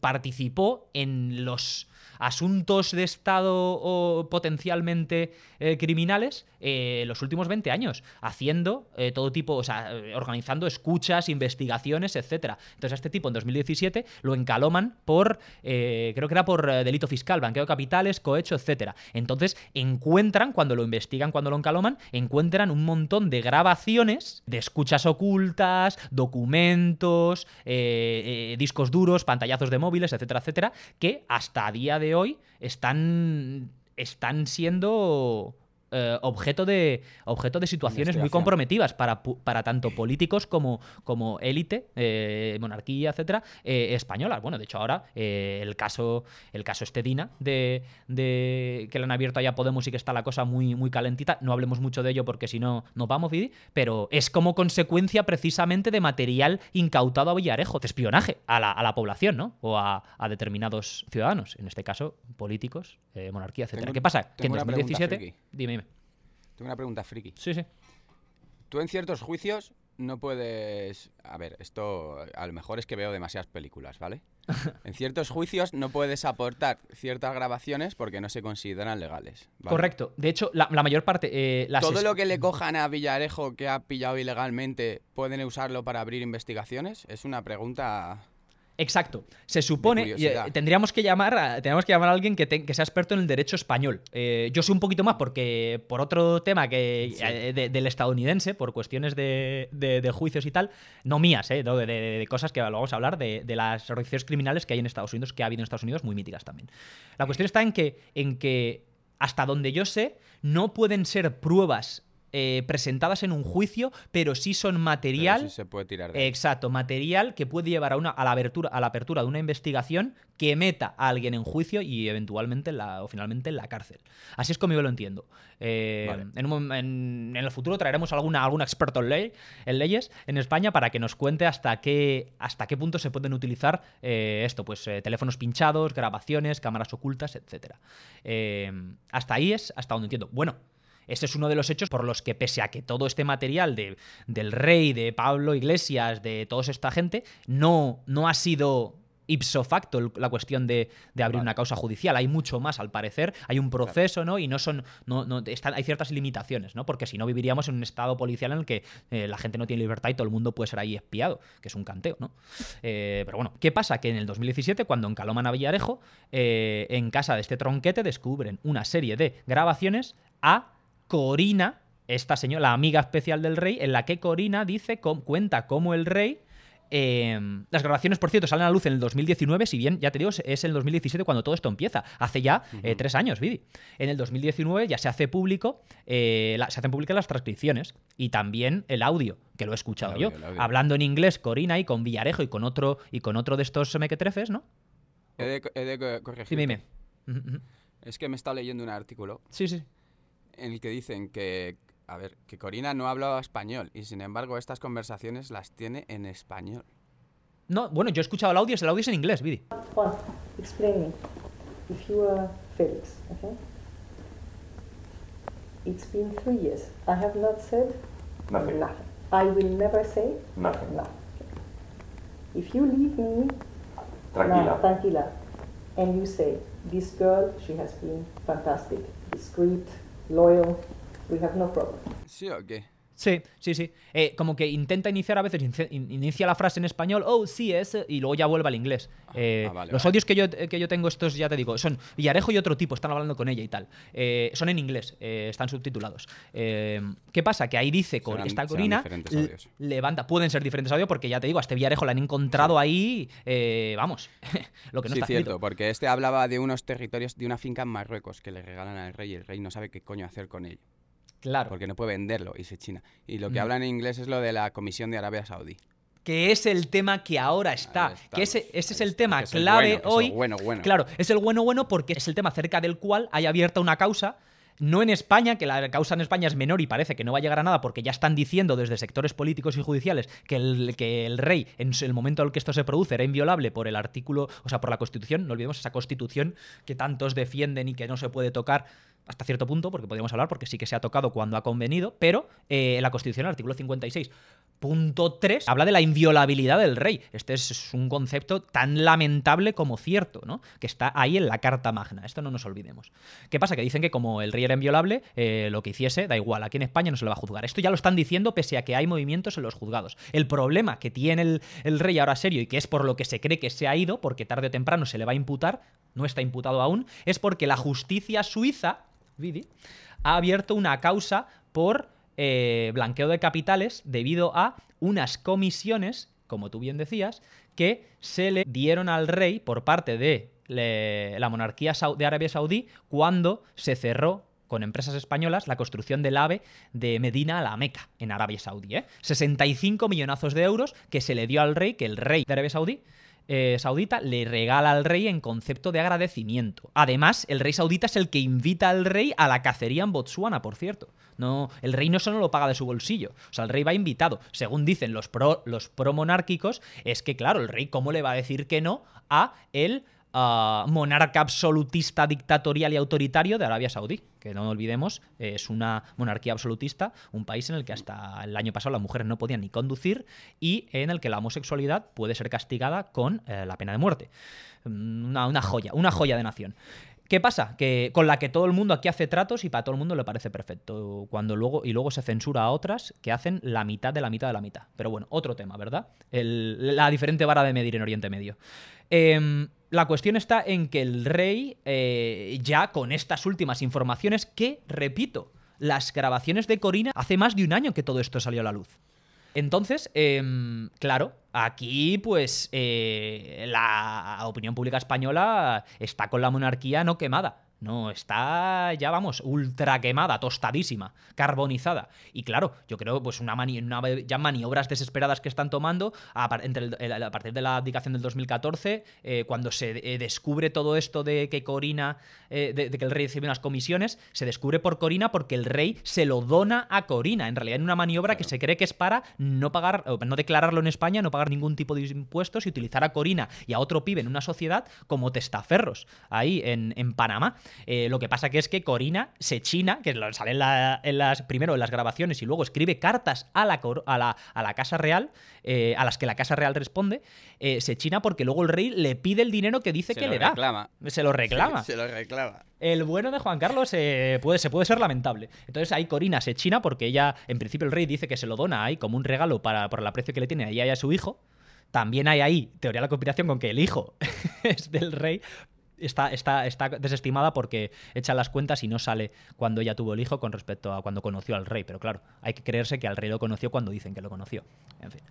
S2: participó en los asuntos de Estado o potencialmente eh, criminales eh, los últimos 20 años, haciendo eh, todo tipo, o sea, organizando escuchas, investigaciones, etcétera. Entonces a este tipo en 2017 lo encaloman por, creo que era por delito fiscal, blanqueo de capitales, cohecho, etcétera. Entonces encuentran, cuando lo investigan, cuando lo encaloman, encuentran un montón de grabaciones de escuchas ocultas, documentos, discos duros, pantallazos de móviles, etcétera, etcétera, que hasta a día de hoy están, están siendo eh, objeto de objeto de situaciones muy comprometidas para, para tanto políticos como, como élite, eh, monarquía, etcétera, eh, españolas. Bueno, de hecho ahora eh, el caso el caso Estedina de, de que le han abierto allá Podemos y que está la cosa muy, muy calentita. No hablemos mucho de ello porque si no nos vamos, Vidi, pero es como consecuencia precisamente de material incautado a Villarejo, de espionaje a la, a la población, ¿no? O a, a determinados ciudadanos, en este caso políticos, monarquía, etcétera.
S3: Tengo-
S2: ¿Qué pasa? Que en
S3: tengo una pregunta
S2: 2017...
S3: friki.
S2: Dime, dime.
S3: Tengo una pregunta friki.
S2: Sí, sí.
S3: Tú en ciertos juicios no puedes... A ver, esto a lo mejor es que veo demasiadas películas, ¿vale? En ciertos juicios no puedes aportar ciertas grabaciones porque no se consideran legales. ¿vale?
S2: Correcto. De hecho, la, la mayor parte. eh, las
S3: Todo
S2: es-
S3: lo que le cojan a Villarejo que ha pillado ilegalmente, ¿pueden usarlo para abrir investigaciones? Es una pregunta...
S2: Exacto. Se supone. Eh, tendríamos que llamar a, tenemos que llamar a alguien que, te- que sea experto en el derecho español. Eh, yo sé un poquito más porque. Por otro tema que
S3: Sí.
S2: eh, de- del estadounidense, por cuestiones de, de- de juicios y tal, no mías, eh, no, de, cosas que lo vamos a hablar, de, de las organizaciones criminales que hay en Estados Unidos, que ha habido en Estados Unidos, muy míticas también. La cuestión está en que, en que hasta donde yo sé, no pueden ser pruebas eh, presentadas en un juicio, pero sí son material.
S3: sí se puede tirar de.
S2: Exacto, material que puede llevar a, una, a, la abertura, a la apertura de una investigación que meta a alguien en juicio y eventualmente la, o finalmente en la cárcel. Así es como yo lo entiendo. Eh,
S3: Vale.
S2: en, un en- en el futuro traeremos alguna, algún experto en, ley, en leyes en España para que nos cuente hasta qué, hasta qué punto se pueden utilizar eh, esto, pues teléfonos pinchados, grabaciones, cámaras ocultas, etc. hasta ahí es hasta donde entiendo. Bueno, este es uno de los hechos por los que, pese a que todo este material de, del rey, de Pablo Iglesias, de toda esta gente, no, no ha sido ipso facto la cuestión de, de abrir una causa judicial. Hay mucho más, al parecer. Hay un proceso, ¿no? Y no son. No, no, están, hay ciertas limitaciones, ¿no? Porque si no viviríamos en un estado policial en el que eh, la gente no tiene libertad y todo el mundo puede ser ahí espiado, que es un canteo, ¿no? Eh, pero bueno, ¿qué pasa? Que en el 2017, cuando encaloman a Villarejo, eh, en casa de este tronquete descubren una serie de grabaciones a Corina, esta señora, la amiga especial del rey, en la que Corina dice, com- cuenta cómo el rey. eh, las grabaciones, por cierto, salen a la luz en el 2019, si bien, ya te digo, es el 2017 cuando todo esto empieza. Hace ya eh, tres años, Vidi. En el 2019 ya se hace público, eh, la- se hacen públicas las transcripciones y también el audio, que lo he escuchado yo. Hablando en inglés, Corina, y con Villarejo y con otro, y con otro de estos mequetrefes, ¿no?
S3: He de, he de co- corregirte.
S2: Dime, dime. Ujú, ujú.
S3: Es que me estado leyendo un artículo
S2: Sí, sí.
S3: En el que dicen que, a ver, que Corina no hablaba español y sin embargo estas conversaciones las tiene en español.
S2: No, bueno, yo he escuchado el audio, el audio es en inglés, Vidi.
S4: Juan, explain me. If you were Felix, okay? It's been three years. I have not said
S5: Nothing.
S4: I will never say
S5: Nothing.
S4: nothing. If you leave me
S5: Tranquila.
S4: now, tranquila, and you say, this girl, she has been fantastic, discreet, loyal, we have no problem.
S3: ¿Sí o qué?
S2: Sí, sí, sí. Eh, como que intenta iniciar a veces, inicia la frase en español, oh, sí, es, y luego ya vuelve al inglés. Eh,
S3: ah, vale,
S2: los
S3: vale.
S2: audios que yo, que yo tengo, estos ya te digo, son Villarejo y otro tipo, están hablando con ella y tal. Eh, son en inglés, eh, están subtitulados. Eh, ¿Qué pasa? Que ahí dice, con
S3: Serán-
S2: esta Corina, levanta, pueden ser diferentes audios porque ya te digo, a este Villarejo lo han encontrado ahí, eh, vamos, lo que no
S3: sí,
S2: está
S3: cierto,
S2: escrito.
S3: porque este hablaba de unos territorios, de una finca en Marruecos que le regalan al rey y el rey no sabe qué coño hacer con ello,
S2: Claro.
S3: porque no puede venderlo y se china. Y lo que
S2: Mm.
S3: hablan en inglés es lo de la Comisión de Arabia Saudí.
S2: que es el tema que ahora está. Que ese, ese es el tema
S3: el
S2: clave
S3: bueno, que es el
S2: hoy.
S3: bueno, bueno.
S2: Claro, es el bueno bueno porque es el tema cerca del cual hay abierta una causa. No en España, que la causa en España es menor y parece que no va a llegar a nada porque ya están diciendo desde sectores políticos y judiciales que el, que el rey, en el momento en el que esto se produce, era inviolable por el artículo, o sea, por la Constitución. No olvidemos esa Constitución que tantos defienden y que no se puede tocar hasta cierto punto, porque podríamos hablar, porque sí que se ha tocado cuando ha convenido, pero eh, la Constitución, el artículo 56, punto 3, habla de la inviolabilidad del rey. Este es un concepto tan lamentable como cierto, ¿no? Que está ahí en la Carta Magna. Esto no nos olvidemos. ¿Qué pasa? Que dicen que como el rey era inviolable, eh, lo que hiciese da igual. Aquí en España no se le va a juzgar. Esto ya lo están diciendo pese a que hay movimientos en los juzgados. El problema que tiene el, el rey ahora serio y que es por lo que se cree que se ha ido, porque tarde o temprano se le va a imputar, no está imputado aún, es porque la justicia suiza, Vidi, ha abierto una causa por eh, blanqueo de capitales debido a unas comisiones, como tú bien decías, que se le dieron al rey por parte de la monarquía de Arabia Saudí cuando se cerró con empresas españolas la construcción del AVE de Medina a la Meca, en Arabia Saudí. ¿eh? 65 millonazos de euros que se le dio al rey, que el rey de Arabia Saudí eh, saudita le regala al rey en concepto de agradecimiento. Además, el rey saudita es el que invita al rey a la cacería en Botsuana, por cierto. No, el rey no solo lo paga de su bolsillo, o sea, el rey va invitado. Según dicen los pro, los promonárquicos, es que, claro, el rey, ¿cómo le va a decir que no a el monarca absolutista, dictatorial y autoritario de Arabia Saudí? Que no olvidemos, eh, es una monarquía absolutista, un país en el que hasta el año pasado las mujeres no podían ni conducir y en el que la homosexualidad puede ser castigada con eh, la pena de muerte. Mm, Una, joya, una joya de nación. ¿Qué pasa? Que con la que todo el mundo aquí hace tratos y para todo el mundo le parece perfecto. Cuando luego, y luego se censura a otras que hacen la mitad de la mitad de la mitad. Pero bueno, otro tema, ¿verdad? La diferente vara de medir en Oriente Medio. Em, la cuestión está en que el rey, eh, ya con estas últimas informaciones, que, repito, las grabaciones de Corina hace más de un año que todo esto salió a la luz. Entonces, em, claro, aquí pues eh, la opinión pública española está con la monarquía no quemada. No, está ya, vamos, ultra quemada, tostadísima, carbonizada. Y claro, yo creo, pues, una, mani- una ya maniobras desesperadas que están tomando a, par- entre el- el- a partir de la abdicación del 2014, eh, cuando se eh, descubre todo esto de que Corina, eh, de, de que el rey recibe unas comisiones, se descubre por Corina porque el rey se lo dona a Corina. En realidad, en una maniobra que se cree que es para no pagar, no declararlo en España, no pagar ningún tipo de impuestos y utilizar a Corina y a otro pibe en una sociedad como testaferros ahí en, en Panamá. Eh, lo que pasa que es que Corina se china, que sale en, la- en las, primero en las grabaciones y luego escribe cartas a la, a la, a la Casa Real, eh, a las que la Casa Real responde, eh, se china porque luego el rey le pide el dinero que dice
S3: Se
S2: que le da. Se lo reclama.
S3: Se lo reclama.
S2: El bueno de Juan Carlos eh, puede, se puede ser lamentable. Entonces ahí Corina se china porque ella, en principio el rey dice que se lo dona ahí como un regalo para, por el aprecio que le tiene a ella y a su hijo. También hay ahí teoría de la conspiración con que el hijo es del rey. Está, está, está desestimada porque echa las cuentas y no sale cuando ella tuvo el hijo con respecto a cuando conoció al rey. Pero claro, hay que creerse que al rey lo conoció cuando dicen que lo conoció. En fin.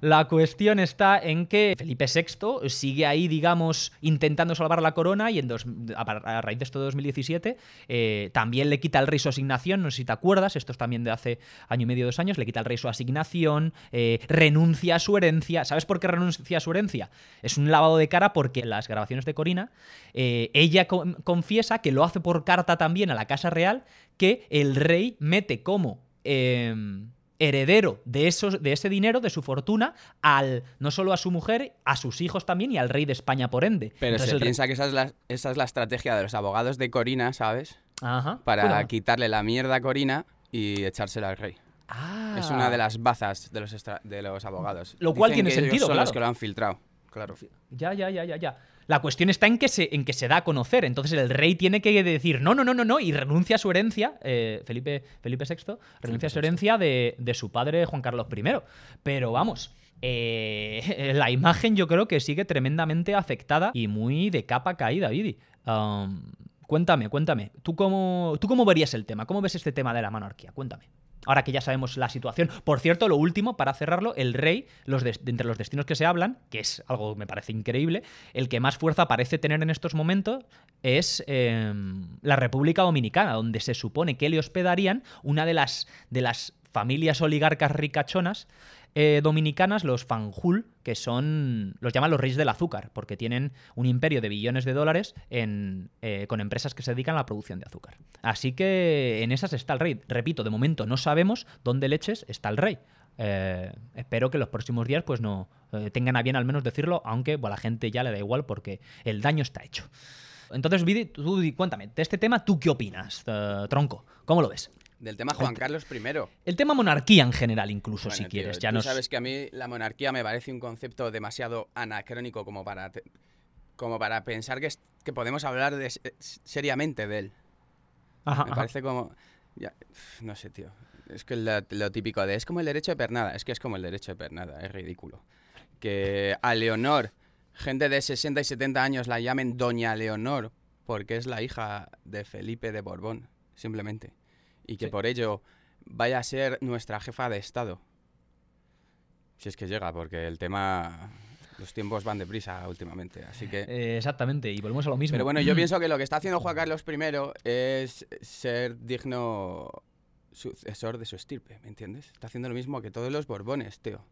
S2: La cuestión está en que Felipe VI sigue ahí, digamos, intentando salvar la corona y en dos- a, raíz de esto de 2017 eh, también le quita al rey su asignación, no sé si te acuerdas, esto es también de hace año y medio, dos años, le quita al rey su asignación, eh, renuncia a su herencia. ¿Sabes por qué renuncia a su herencia? Es un lavado de cara porque las grabaciones de Corina eh, ella con- confiesa que lo hace por carta también a la Casa Real, que el rey mete como... em, heredero de, esos, de ese dinero, de su fortuna, al no solo a su mujer, a sus hijos también y al rey de España por ende.
S3: Pero
S2: Entonces
S3: se
S2: el
S3: piensa que esa es, la, esa es la estrategia de los abogados de Corina, ¿sabes?
S2: Ajá.
S3: Para quitarle la mierda a Corina y echársela al rey.
S2: Ah.
S3: Es una de las bazas de los, extra- de los abogados.
S2: Lo cual
S3: Dicen
S2: tiene
S3: que ellos
S2: sentido,
S3: son los que lo han filtrado. Claro.
S2: Ya, ya, ya, ya, ya. La cuestión está en que, se, en que se da a conocer. Entonces el rey tiene que decir no, no, no, no, no, y renuncia a su herencia, eh, Felipe, Felipe VI, renuncia a su herencia de, de su padre Juan Carlos I. Pero vamos, eh, la imagen yo creo que sigue tremendamente afectada y muy de capa caída, Vidi. Um, cuéntame, cuéntame. ¿Tú cómo, ¿Tú cómo verías el tema? ¿Cómo ves este tema de la monarquía? Cuéntame. Ahora que ya sabemos la situación. Por cierto, lo último, para cerrarlo, el rey, los de entre los destinos que se hablan, que es algo que me parece increíble, el que más fuerza parece tener en estos momentos es eh, la República Dominicana, donde se supone que le hospedarían una de las, de las familias oligarcas ricachonas eh, dominicanas, los Fanjul, que son, los llaman los reyes del azúcar, porque tienen un imperio de billones de dólares en, eh, con empresas que se dedican a la producción de azúcar. Así que en esas está el rey. Repito, de momento no sabemos dónde leches está el rey. Eh, espero que los próximos días pues no tengan a bien al menos decirlo, aunque a la gente ya le da igual porque el daño está hecho. Entonces, Vidi, tú cuéntame, de este tema, ¿tú qué opinas, Tronco? ¿Cómo lo ves?
S3: Del tema Juan Carlos I.
S2: El tema monarquía en general, incluso,
S3: Bueno,
S2: si
S3: tío,
S2: quieres. Ya
S3: tú
S2: nos...
S3: sabes que a mí la monarquía me parece un concepto demasiado anacrónico como para, te- como para pensar que, es- que podemos hablar de, seriamente de él.
S2: Ajá,
S3: Me
S2: ajá.
S3: parece como... ya, no sé, tío. Es que lo, lo típico de... Es como el derecho de pernada. Es que es como el derecho de pernada. Es ridículo. Que a Leonor, gente de 60 y 70 años la llamen Doña Leonor porque es la hija de Felipe de Borbón, simplemente. Y que
S2: Sí.
S3: por ello vaya a ser nuestra jefa de Estado. Si es que llega, porque el tema... Los tiempos van deprisa últimamente, así que...
S2: Eh, exactamente, y volvemos a lo mismo.
S3: Pero bueno, yo pienso que lo que está haciendo Juan Carlos I es ser digno sucesor de su estirpe, ¿me entiendes? Está haciendo lo mismo que todos los Borbones, tío.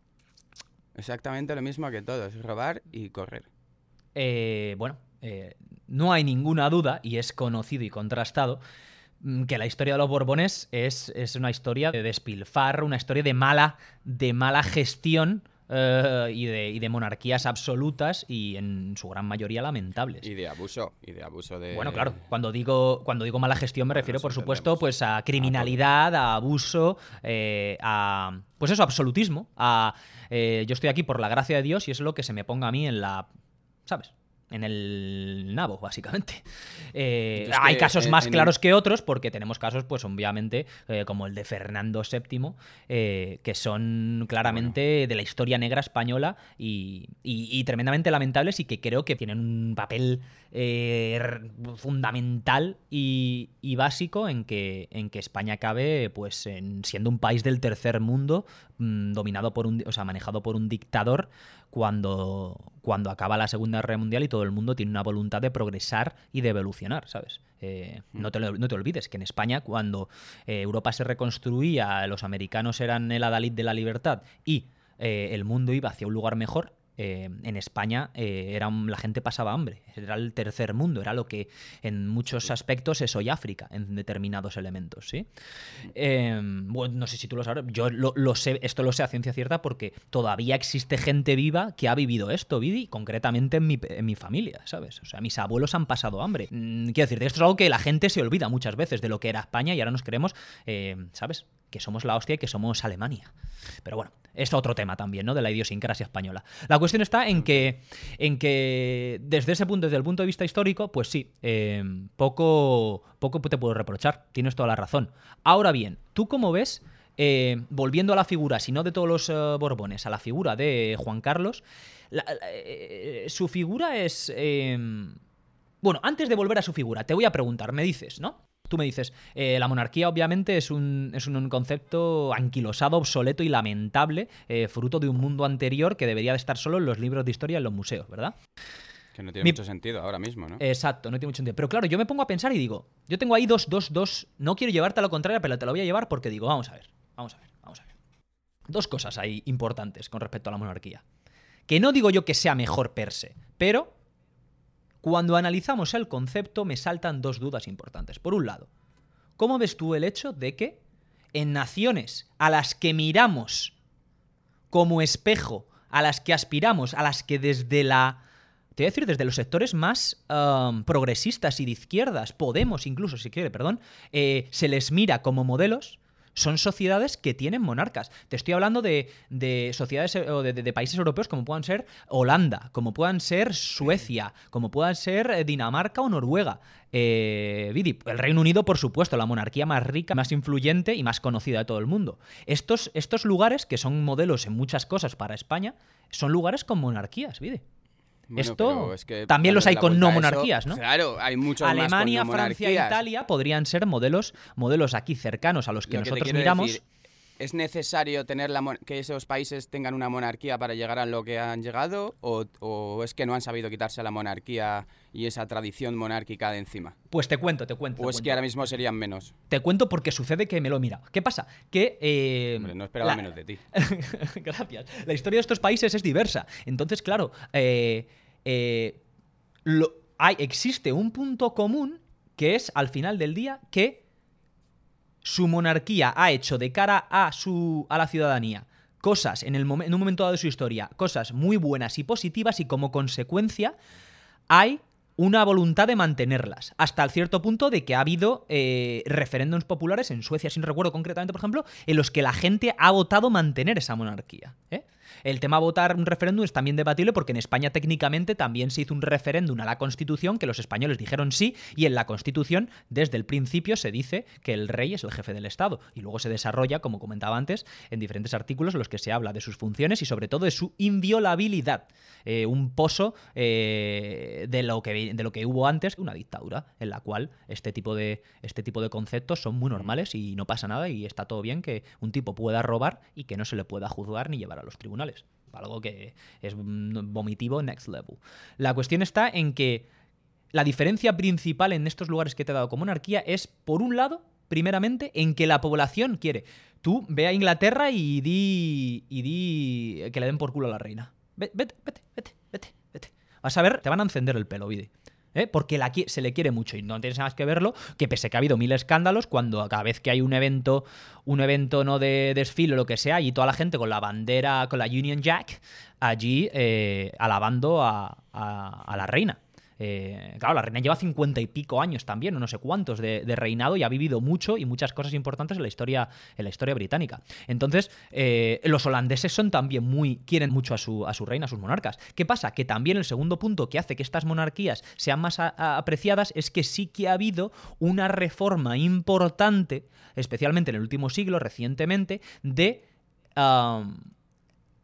S3: Exactamente lo mismo que todos, robar y correr.
S2: Eh, bueno, eh, no hay ninguna duda, y es conocido y contrastado, que la historia de los Borbones es, es una historia de despilfarro, una historia de mala, de mala gestión eh, y, de, y de monarquías absolutas y en su gran mayoría lamentables.
S3: Y de abuso, y de abuso de...
S2: Bueno, claro, cuando digo, cuando digo mala gestión me
S3: Bueno,
S2: refiero, por supuesto, pues a criminalidad, a abuso, eh, a... Pues eso, absolutismo. A, eh, yo estoy aquí por la gracia de Dios y es lo que se me ponga a mí en la... ¿Sabes? En el nabo, básicamente. Eh, hay casos
S3: en-
S2: más
S3: en-
S2: claros que otros, porque tenemos casos, pues obviamente, eh, como el de Fernando VII, eh, que son claramente de la historia negra española y, y- y tremendamente lamentables y que creo que tienen un papel eh, fundamental y, y básico en que, en que España acabe pues en- siendo un país del tercer mundo mm, dominado por un, o sea, manejado por un dictador cuando, cuando acaba la Segunda Guerra Mundial y todo el mundo tiene una voluntad de progresar y de evolucionar, ¿sabes? Eh, no, te, no te olvides que en España, cuando eh, Europa se reconstruía, los americanos eran el adalid de la libertad y eh, el mundo iba hacia un lugar mejor, eh, en España eh, era la gente pasaba hambre, era el tercer mundo, era lo que en muchos aspectos es hoy África, en determinados elementos, ¿sí? Eh, bueno, no sé si tú lo sabes, yo lo, sé, esto lo sé a ciencia cierta porque todavía existe gente viva que ha vivido esto, Vidi, concretamente en mi, familia, ¿sabes? O sea, mis abuelos han pasado hambre. Mm, quiero decir, esto es algo que la gente se olvida muchas veces de lo que era España y ahora nos creemos, eh, ¿sabes? Que somos la hostia y que somos Alemania. Pero bueno, es otro tema también, ¿no? De la idiosincrasia española. La cuestión está en que, en que desde ese punto, desde el punto de vista histórico, pues sí, eh, poco, poco te puedo reprochar. Tienes toda la razón. Ahora bien, ¿tú cómo ves? eh, volviendo a la figura, si no de todos los eh, Borbones, a la figura de Juan Carlos, su figura es... bueno, antes de volver a su figura, te voy a preguntar, me dices, ¿no? Tú me dices, eh, la monarquía obviamente es un, es un concepto anquilosado, obsoleto y lamentable, eh, fruto de un mundo anterior que debería de estar solo en los libros de historia y en los museos, ¿verdad?
S3: Que no tiene
S2: Mi-
S3: mucho sentido ahora mismo, ¿no?
S2: Exacto, no tiene mucho sentido. Pero claro, yo me pongo a pensar y digo, yo tengo ahí dos, dos, dos, no quiero llevarte a lo contrario, pero te lo voy a llevar porque digo, vamos a ver, vamos a ver, vamos a ver. Dos cosas ahí importantes con respecto a la monarquía. Que no digo yo que sea mejor per se, pero cuando analizamos el concepto me saltan dos dudas importantes. Por un lado, ¿cómo ves tú el hecho de que en naciones a las que miramos como espejo, a las que aspiramos, a las que desde la... Te voy a decir, desde los sectores más um, progresistas y de izquierdas, Podemos incluso, si quiere, perdón, eh, se les mira como modelos, son sociedades que tienen monarcas. Te estoy hablando de, de sociedades eh, o de, países europeos como puedan ser Holanda, como puedan ser Suecia, como puedan ser eh, Dinamarca o Noruega. Eh, el Reino Unido, por supuesto, la monarquía más rica, más influyente y más conocida de todo el mundo. Estos, estos lugares, que son modelos en muchas cosas para España, son lugares con monarquías, Vidi.
S3: Bueno,
S2: esto
S3: pero es que
S2: también los hay con no
S3: eso,
S2: monarquías, ¿no?
S3: Claro, hay muchos más con
S2: Alemania,
S3: no
S2: Francia e. Italia podrían ser modelos, modelos aquí cercanos a los que
S3: Lo
S2: nosotros miramos.
S3: decir, ¿Es necesario tener la que esos países tengan una monarquía para llegar a lo que han llegado? ¿O, o es que no han sabido quitarse la monarquía y esa tradición monárquica de encima?
S2: Pues te cuento, te cuento.
S3: ¿O
S2: te
S3: es que ahora mismo serían menos?
S2: Te cuento porque sucede que me lo mira. ¿Qué pasa? Que. eh,
S3: Hombre, no esperaba
S2: la-
S3: menos de ti.
S2: Gracias. La historia de estos países es diversa. Entonces, claro, eh, eh, lo- hay, existe un punto común que es, al final del día, que su monarquía ha hecho de cara a, su, a la ciudadanía cosas en, el en un momento dado de su historia, cosas muy buenas y positivas y como consecuencia hay una voluntad de mantenerlas, hasta el cierto punto de que ha habido eh, referéndums populares en Suecia, sin recuerdo concretamente, por ejemplo, en los que la gente ha votado mantener esa monarquía. ¿eh? El tema votar un referéndum es también debatible porque en España técnicamente también se hizo un referéndum a la Constitución que los españoles dijeron sí y en la Constitución desde el principio se dice que el rey es el jefe del Estado y luego se desarrolla, como comentaba antes, en diferentes artículos en los que se habla de sus funciones y sobre todo de su inviolabilidad. Eh, un pozo eh, de, lo que, de lo que hubo antes, una dictadura, en la cual este tipo, de, este tipo de conceptos son muy normales y no pasa nada y está todo bien que un tipo pueda robar y que no se le pueda juzgar ni llevar a los tribunales. Algo que es mm, vomitivo next level. La cuestión está en que la diferencia principal en estos lugares que te he dado como monarquía es, por un lado, primeramente, en que la población quiere. Tú ve a Inglaterra y di, y di que le den por culo a la reina. Ve- Vete, vete, vete, vete, vete. Vas a ver, te van a encender el pelo, Vide. ¿Eh? Porque se le quiere mucho y no tienes más que verlo que pese que ha habido mil escándalos cuando cada vez que hay un evento un evento no de desfile o lo que sea y toda la gente con la bandera con la Union Jack allí eh, alabando a la reina eh, claro, la reina lleva cincuenta y pico años también, no sé cuántos, de, reinado y ha vivido mucho y muchas cosas importantes en la historia, en la historia británica. Entonces, eh, los holandeses son también muy. quieren mucho a su, a su reina, a sus monarcas. ¿Qué pasa? Que también el segundo punto que hace que estas monarquías sean más apreciadas es que sí que ha habido una reforma importante, especialmente en el último siglo, recientemente, de.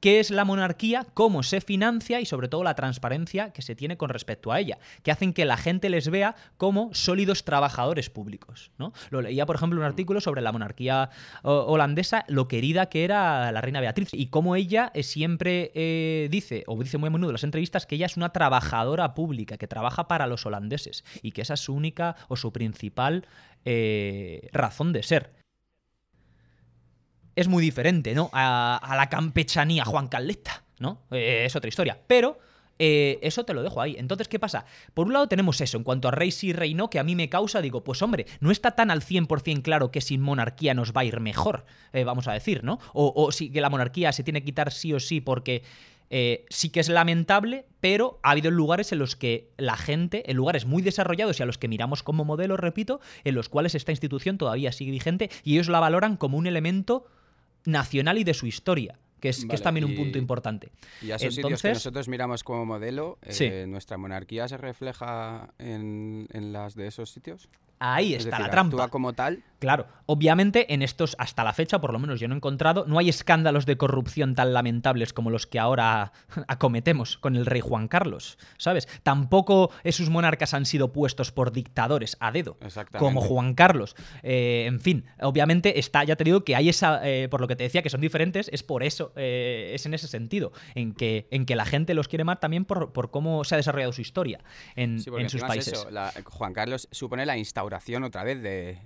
S2: Qué es la monarquía, cómo se financia y sobre todo la transparencia que se tiene con respecto a ella, que hacen que la gente les vea como sólidos trabajadores públicos. ¿no? Lo leía, por ejemplo, un artículo sobre la monarquía holandesa, lo querida que era la reina Beatriz, y cómo ella eh, siempre eh, dice, o dice muy a menudo en las entrevistas, que ella es una trabajadora pública, que trabaja para los holandeses, y que esa es su única o su principal eh, razón de ser es muy diferente, ¿no? A, la campechanía Juan Carleta, ¿no? Eh, es otra historia. Pero eh, eso te lo dejo ahí. Entonces, ¿qué pasa? Por un lado tenemos eso, en cuanto a rey sí, rey no, que a mí me causa, digo, pues hombre, no está tan al 100% claro que sin monarquía nos va a ir mejor, eh, vamos a decir, ¿no? O, si que la monarquía se tiene que quitar sí o sí porque... sí que es lamentable, pero ha habido lugares en los que la gente, en lugares muy desarrollados y a los que miramos como modelo, repito, en los cuales esta institución todavía sigue vigente y ellos la valoran como un elemento nacional y de su historia, que es, que es también un punto importante.
S3: Y a esos sitios que
S2: Entonces-
S3: nosotros miramos como modelo, eh,
S2: Sí.
S3: ¿nuestra monarquía se refleja en, en las de esos sitios?
S2: Ahí
S3: Es
S2: está
S3: decir,
S2: la trampa.
S3: actúa como tal.
S2: Claro, obviamente en estos, hasta la fecha, por lo menos yo no he encontrado, no hay escándalos de corrupción tan lamentables como los que ahora acometemos con el rey Juan Carlos, ¿sabes? Tampoco esos monarcas han sido puestos por dictadores a dedo, como Juan Carlos. Eh, en fin, obviamente está, ya te digo que hay esa, eh, por lo que te decía, que son diferentes, es por eso, eh, es en ese sentido, en que, en que la gente los quiere más también por, por cómo se ha desarrollado su historia en,
S3: Sí,
S2: en sus países.
S3: eso, la- Juan Carlos supone la instauración otra vez de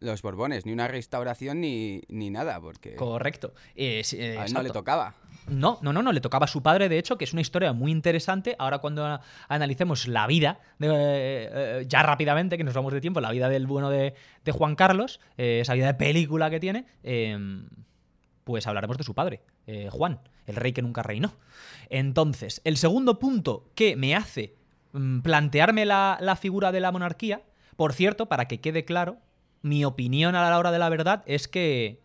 S3: los Borbones. Ni una restauración ni, ni nada, porque
S2: Correcto. Eh, eh,
S3: a él no le tocaba.
S2: No, no, no, no, le tocaba a su padre, de hecho, que es una historia muy interesante. Ahora cuando analicemos la vida, de, eh, ya rápidamente, que nos vamos de tiempo, la vida del bueno de, de Juan Carlos, esa vida de película que tiene, eh, pues hablaremos de su padre, Juan, el rey que nunca reinó. Entonces, el segundo punto que me hace mm, plantearme la, la figura de la monarquía, por cierto, para que quede claro, mi opinión a la hora de la verdad es que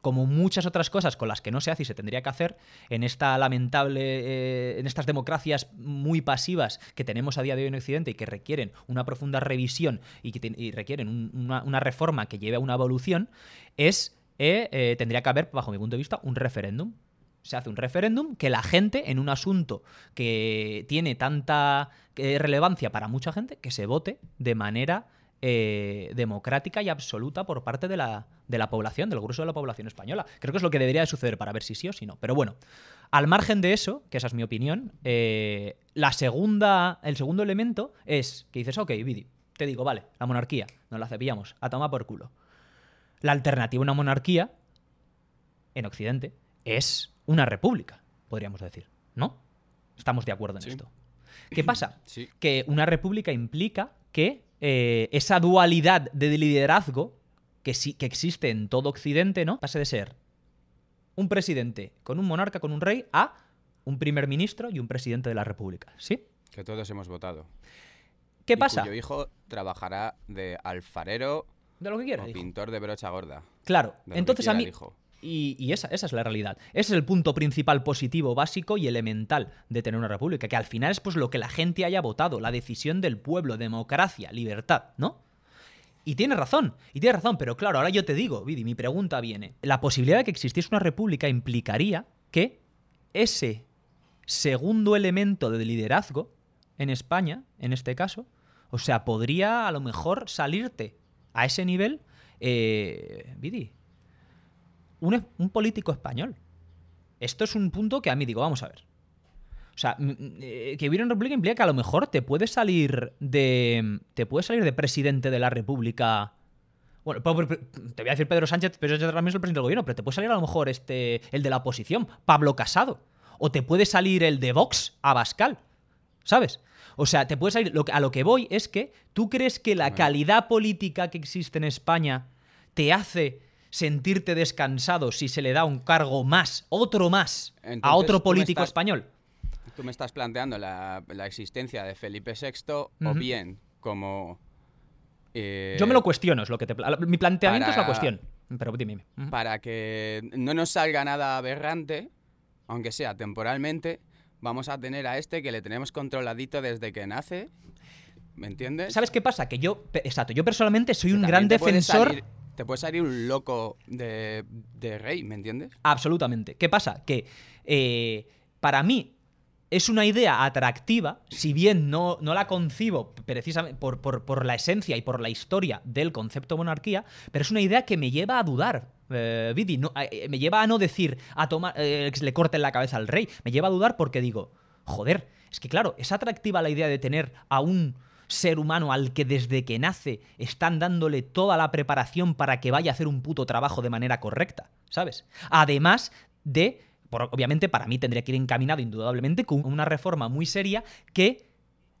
S2: como muchas otras cosas con las que no se hace y se tendría que hacer en esta lamentable, eh, en estas democracias muy pasivas que tenemos a día de hoy en Occidente y que requieren una profunda revisión y que requieren un- una, reforma que lleve a una evolución, es eh, eh, tendría que haber, bajo mi punto de vista, un referéndum. Se hace un referéndum que la gente, en un asunto que tiene tanta relevancia para mucha gente, que se vote de manera eh, democrática y absoluta por parte de la, de la población, del grueso de la población española. Creo que es lo que debería de suceder para ver si sí o si no. Pero bueno, al margen de eso, que esa es mi opinión, eh, la segunda, el segundo elemento es que dices, ok, Vidi, te digo, vale, la monarquía, nos la cepillamos, a tomar por culo. La alternativa a una monarquía, en Occidente, es una república, podríamos decir, ¿no? Estamos de acuerdo en
S3: Sí.
S2: esto. ¿Qué pasa?
S3: Sí.
S2: que una república implica que eh, esa dualidad de liderazgo que, sí, que existe en todo Occidente, ¿no? Pase de ser un presidente con un monarca, con un rey, a un primer ministro y un presidente de la república. ¿Sí?
S3: Que todos hemos votado.
S2: ¿Qué
S3: Y
S2: pasa?
S3: Cuyo hijo trabajará de alfarero
S2: De lo que quiera.
S3: o
S2: dijo.
S3: pintor de brocha gorda.
S2: Claro. Entonces a mí... Y, esa, esa es la realidad. Ese es el punto principal positivo, básico y elemental de tener una república, que al final es pues lo que la gente haya votado, la decisión del pueblo, democracia, libertad, ¿no? Y tiene razón, y tiene razón, pero claro, ahora yo te digo, Vidi, mi pregunta viene. La posibilidad de que existiese una república implicaría que ese segundo elemento de liderazgo en España, en este caso, o sea, podría a lo mejor salirte a ese nivel, eh, Vidi, un, un político español. Esto es un punto que a mí digo, vamos a ver. O sea, mm, eh, que hubiera una república implica que a lo mejor te puedes salir de. Te puedes salir de presidente de la república. Bueno, po- po- te voy a decir Pedro Sánchez, Pedro Sánchez también es el presidente del gobierno, pero te puede salir a lo mejor este, el de la oposición, Pablo Casado. O te puede salir el de Vox, Abascal. ¿Sabes? O sea, te puede salir. Lo a lo que voy es que tú crees que la calidad política que existe en España te hace sentirte descansado si se le da un cargo más, otro más, a otro político
S3: estás-
S2: español.
S3: Tú me estás planteando la, la existencia de Felipe VI o bien como... eh,
S2: Yo me lo cuestiono, es lo que te. Mi planteamiento es la cuestión. Pero dime.
S3: para que no nos salga nada aberrante, aunque sea temporalmente, vamos a tener a este que le tenemos controladito desde que nace. ¿Me entiendes?
S2: ¿Sabes qué pasa? Que yo, exacto, yo personalmente soy
S3: Que
S2: un gran defensor.
S3: salir- te puede salir un loco de, de rey, ¿me entiendes?
S2: Absolutamente. ¿Qué pasa? Que eh, para mí es una idea atractiva, si bien no, no la concibo precisamente por, por- la esencia y por la historia del concepto monarquía, pero es una idea que me lleva a dudar. eh, Vidi, no- eh, me lleva a no decir a tomar que le corten la cabeza al rey. Me lleva a dudar porque digo, joder, es que claro, es atractiva la idea de tener a un ser humano al que desde que nace están dándole toda la preparación para que vaya a hacer un puto trabajo de manera correcta, ¿sabes? Además de por- obviamente para mí tendría que ir encaminado indudablemente con una reforma muy seria que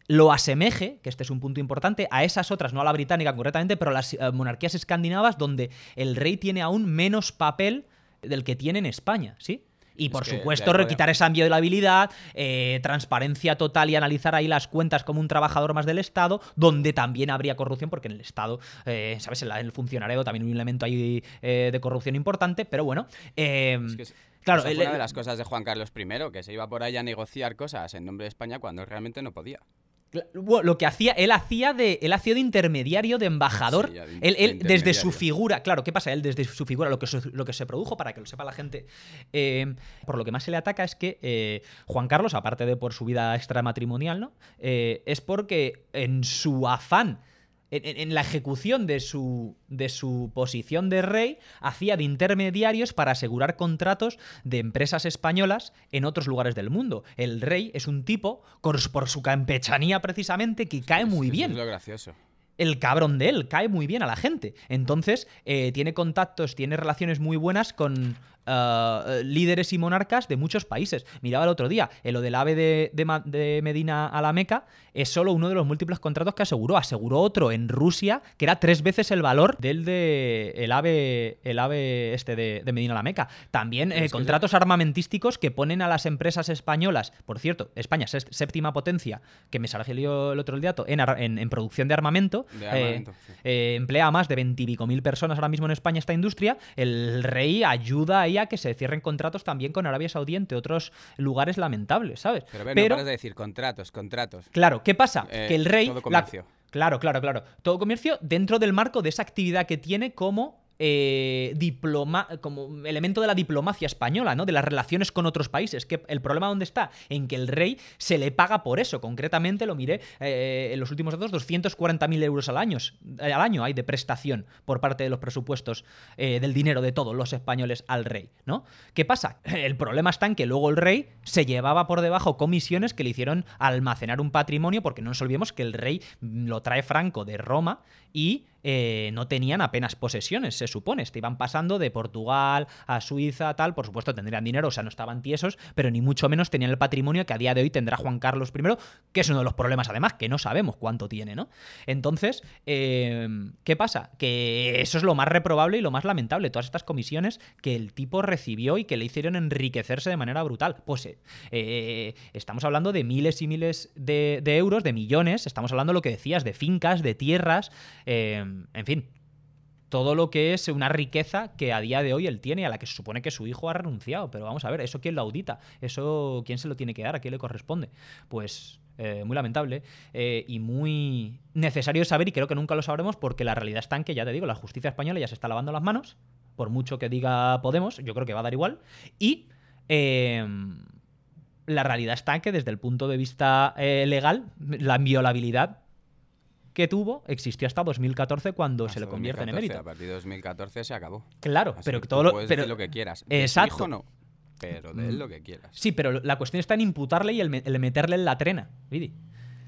S2: lo asemeje, que este es un punto importante, a esas otras, no a la británica concretamente, pero a las eh, monarquías escandinavas donde el rey tiene aún menos papel del que tiene en España, ¿sí? Y
S3: Es
S2: por supuesto, quitar esa inviolabilidad, eh, transparencia total y analizar ahí las cuentas como un trabajador más del Estado, donde también habría corrupción, porque en el Estado, eh, ¿sabes? En la- en el funcionariado también hay un elemento ahí eh, de corrupción importante, pero bueno. eh,
S3: Es que es-
S2: claro,
S3: esa fue
S2: el-
S3: una de las cosas de Juan Carlos I, que se iba por ahí a negociar cosas en nombre de España cuando realmente no podía.
S2: Lo que hacía, él hacía de, él hacía de intermediario, de embajador.
S3: Sí, ya de-
S2: él,
S3: de
S2: él, desde su figura, claro, ¿qué pasa? Él desde su figura, lo que, se- lo que se produjo, para que lo sepa la gente, eh, por lo que más se le ataca es que eh, Juan Carlos, aparte de por su vida extramatrimonial, ¿no? Eh, es porque en su afán en, la ejecución de su, de su posición de rey, hacía de intermediarios para asegurar contratos de empresas españolas en otros lugares del mundo. El rey es un tipo, con- por su campechanía precisamente, que cae muy bien
S3: Es lo gracioso.
S2: el cabrón de él, cae muy bien a la gente. Entonces, eh, tiene contactos, tiene relaciones muy buenas con eh, líderes y monarcas de muchos países. Miraba el otro día, eh, lo del ave de, de Ma- de Medina a la Meca es solo uno de los múltiples contratos que aseguró. Aseguró otro en Rusia que era tres veces el valor del de el ave, el ave este de, de Medina a la Meca. También eh, contratos armamentísticos que ponen a las empresas españolas, por cierto, España es séptima potencia, que me salió el otro dato, en, en- en producción de armamento.
S3: De
S2: eh,
S3: armamento, sí.
S2: eh, emplea a más de veintipico mil personas ahora mismo en España esta industria. El rey ayuda ahí que se cierren contratos también con Arabia Saudí, entre otros lugares lamentables, ¿sabes?
S3: Pero, a ver, no paras de decir contratos, contratos.
S2: Claro, ¿qué pasa?
S3: Eh,
S2: que el rey.
S3: todo
S2: la-
S3: comercio.
S2: Claro, claro, claro. Todo comercio dentro del marco de esa actividad que tiene como. Eh, como elemento de la diplomacia española, ¿no? De las relaciones con otros países. El problema dónde está? En que el rey se le paga por eso. Concretamente, lo miré eh, en los últimos datos, 240.000 euros al año, eh, al año hay de prestación por parte de los presupuestos eh, del dinero de todos los españoles al rey, ¿no? ¿Qué pasa? El problema está en que luego el rey se llevaba por debajo comisiones que le hicieron almacenar un patrimonio, porque no nos olvidemos que el rey mm, lo trae Franco de Roma y eh, no tenían apenas posesiones, se supone. Se iban pasando de Portugal a Suiza, tal. Por supuesto, tendrían dinero, o sea, no estaban tiesos, pero ni mucho menos tenían el patrimonio que a día de hoy tendrá Juan Carlos I, que es uno de los problemas, además, que no sabemos cuánto tiene, ¿no? Entonces, eh, ¿qué pasa? Que eso es lo más reprobable y lo más lamentable. Todas estas comisiones que el tipo recibió y que le hicieron enriquecerse de manera brutal. Pues eh, eh, estamos hablando de miles y miles de, euros, de millones. Estamos hablando de lo que decías, de fincas, de tierras, en fin. Todo lo que es una riqueza que a día de hoy él tiene, a la que se supone que su hijo ha renunciado. Pero vamos a ver, ¿eso quién lo audita? ¿Eso quién se lo tiene que dar? ¿A quién le corresponde? Pues eh, muy lamentable eh, y muy necesario saber, y creo que nunca lo sabremos, porque la realidad está en que, ya te digo, la justicia española ya se está lavando las manos, por mucho que diga Podemos, yo creo que va a dar igual, y eh, la realidad está en que desde el punto de vista eh, legal, la inviolabilidad que tuvo existió hasta 2014 cuando se le convierte en
S3: 2014,
S2: emérito.
S3: A partir de 2014 se acabó.
S2: Claro,
S3: Así
S2: pero
S3: que
S2: todo
S3: tú
S2: lo,
S3: puedes
S2: pero,
S3: decir lo que quieras. De
S2: Exacto.
S3: hijo no, pero de él lo que quieras.
S2: Sí, pero la cuestión está en imputarle y el, el meterle en la trena, Vidi.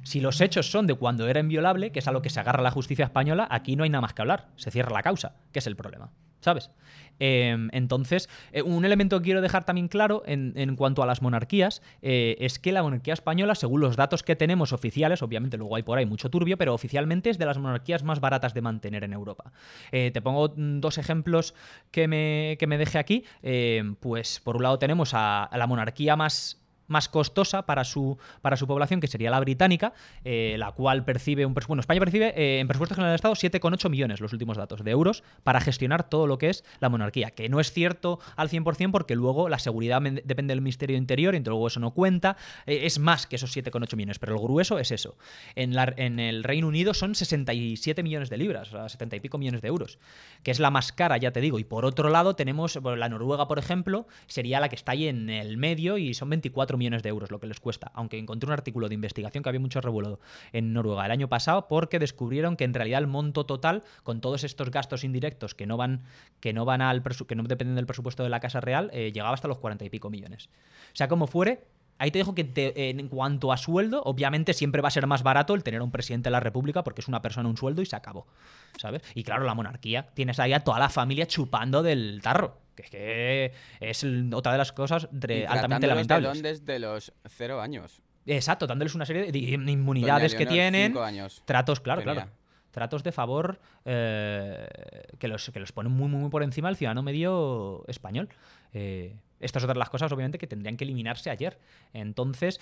S2: Si los hechos son de cuando era inviolable, que es a lo que se agarra la justicia española, aquí no hay nada más que hablar. Se cierra la causa, que es el problema. ¿Sabes? Eh, entonces, eh, un elemento que quiero dejar también claro en, cuanto a las monarquías eh, es que la monarquía española, según los datos que tenemos oficiales, obviamente luego hay por ahí mucho turbio, pero oficialmente es de las monarquías más baratas de mantener en Europa. Eh, te pongo mm, dos ejemplos que me, que me dejé aquí. Eh, pues por un lado tenemos a la monarquía más más costosa para su, para su población, que sería la británica, eh, la cual percibe un presupuesto. Bueno, España percibe eh, en presupuesto general del Estado 7,8 millones, los últimos datos, de euros para gestionar todo lo que es la monarquía, que no es cierto al 100% porque luego la seguridad depende del Ministerio Interior y entonces luego eso no cuenta. Eh, es más que esos 7,8 millones, pero el grueso es eso. En, la- en el Reino Unido son 67 millones de libras, o sea, 70 y pico millones de euros, que es la más cara, ya te digo. Y por otro lado tenemos la Noruega, por ejemplo, sería la que está ahí en el medio y son 24 millones de euros lo que les cuesta. Aunque encontré un artículo de investigación que había mucho revuelo en Noruega el año pasado porque descubrieron que en realidad el monto total, con todos estos gastos indirectos que no van, que no van al que no dependen del presupuesto de la Casa Real, eh, llegaba hasta los 40 y pico millones. O sea, como fuere, Ahí te dejo que en cuanto a sueldo, obviamente siempre va a ser más barato el tener a un presidente de la República porque es una persona, un sueldo y se acabó. ¿Sabes? Y claro, la monarquía, tienes ahí a toda la familia chupando del tarro. Que es que es otra de las cosas
S3: Y
S2: altamente
S3: de
S2: lamentables.
S3: don desde los cero años.
S2: Exacto, dándoles una serie de inmunidades que tienen.
S3: cinco años
S2: Tratos, claro,
S3: tenía.
S2: claro. Tratos de favor eh, que, los, que los ponen muy, muy, muy por encima del ciudadano medio español. Eh, estas son otras las cosas, obviamente, que tendrían que eliminarse ayer. Entonces,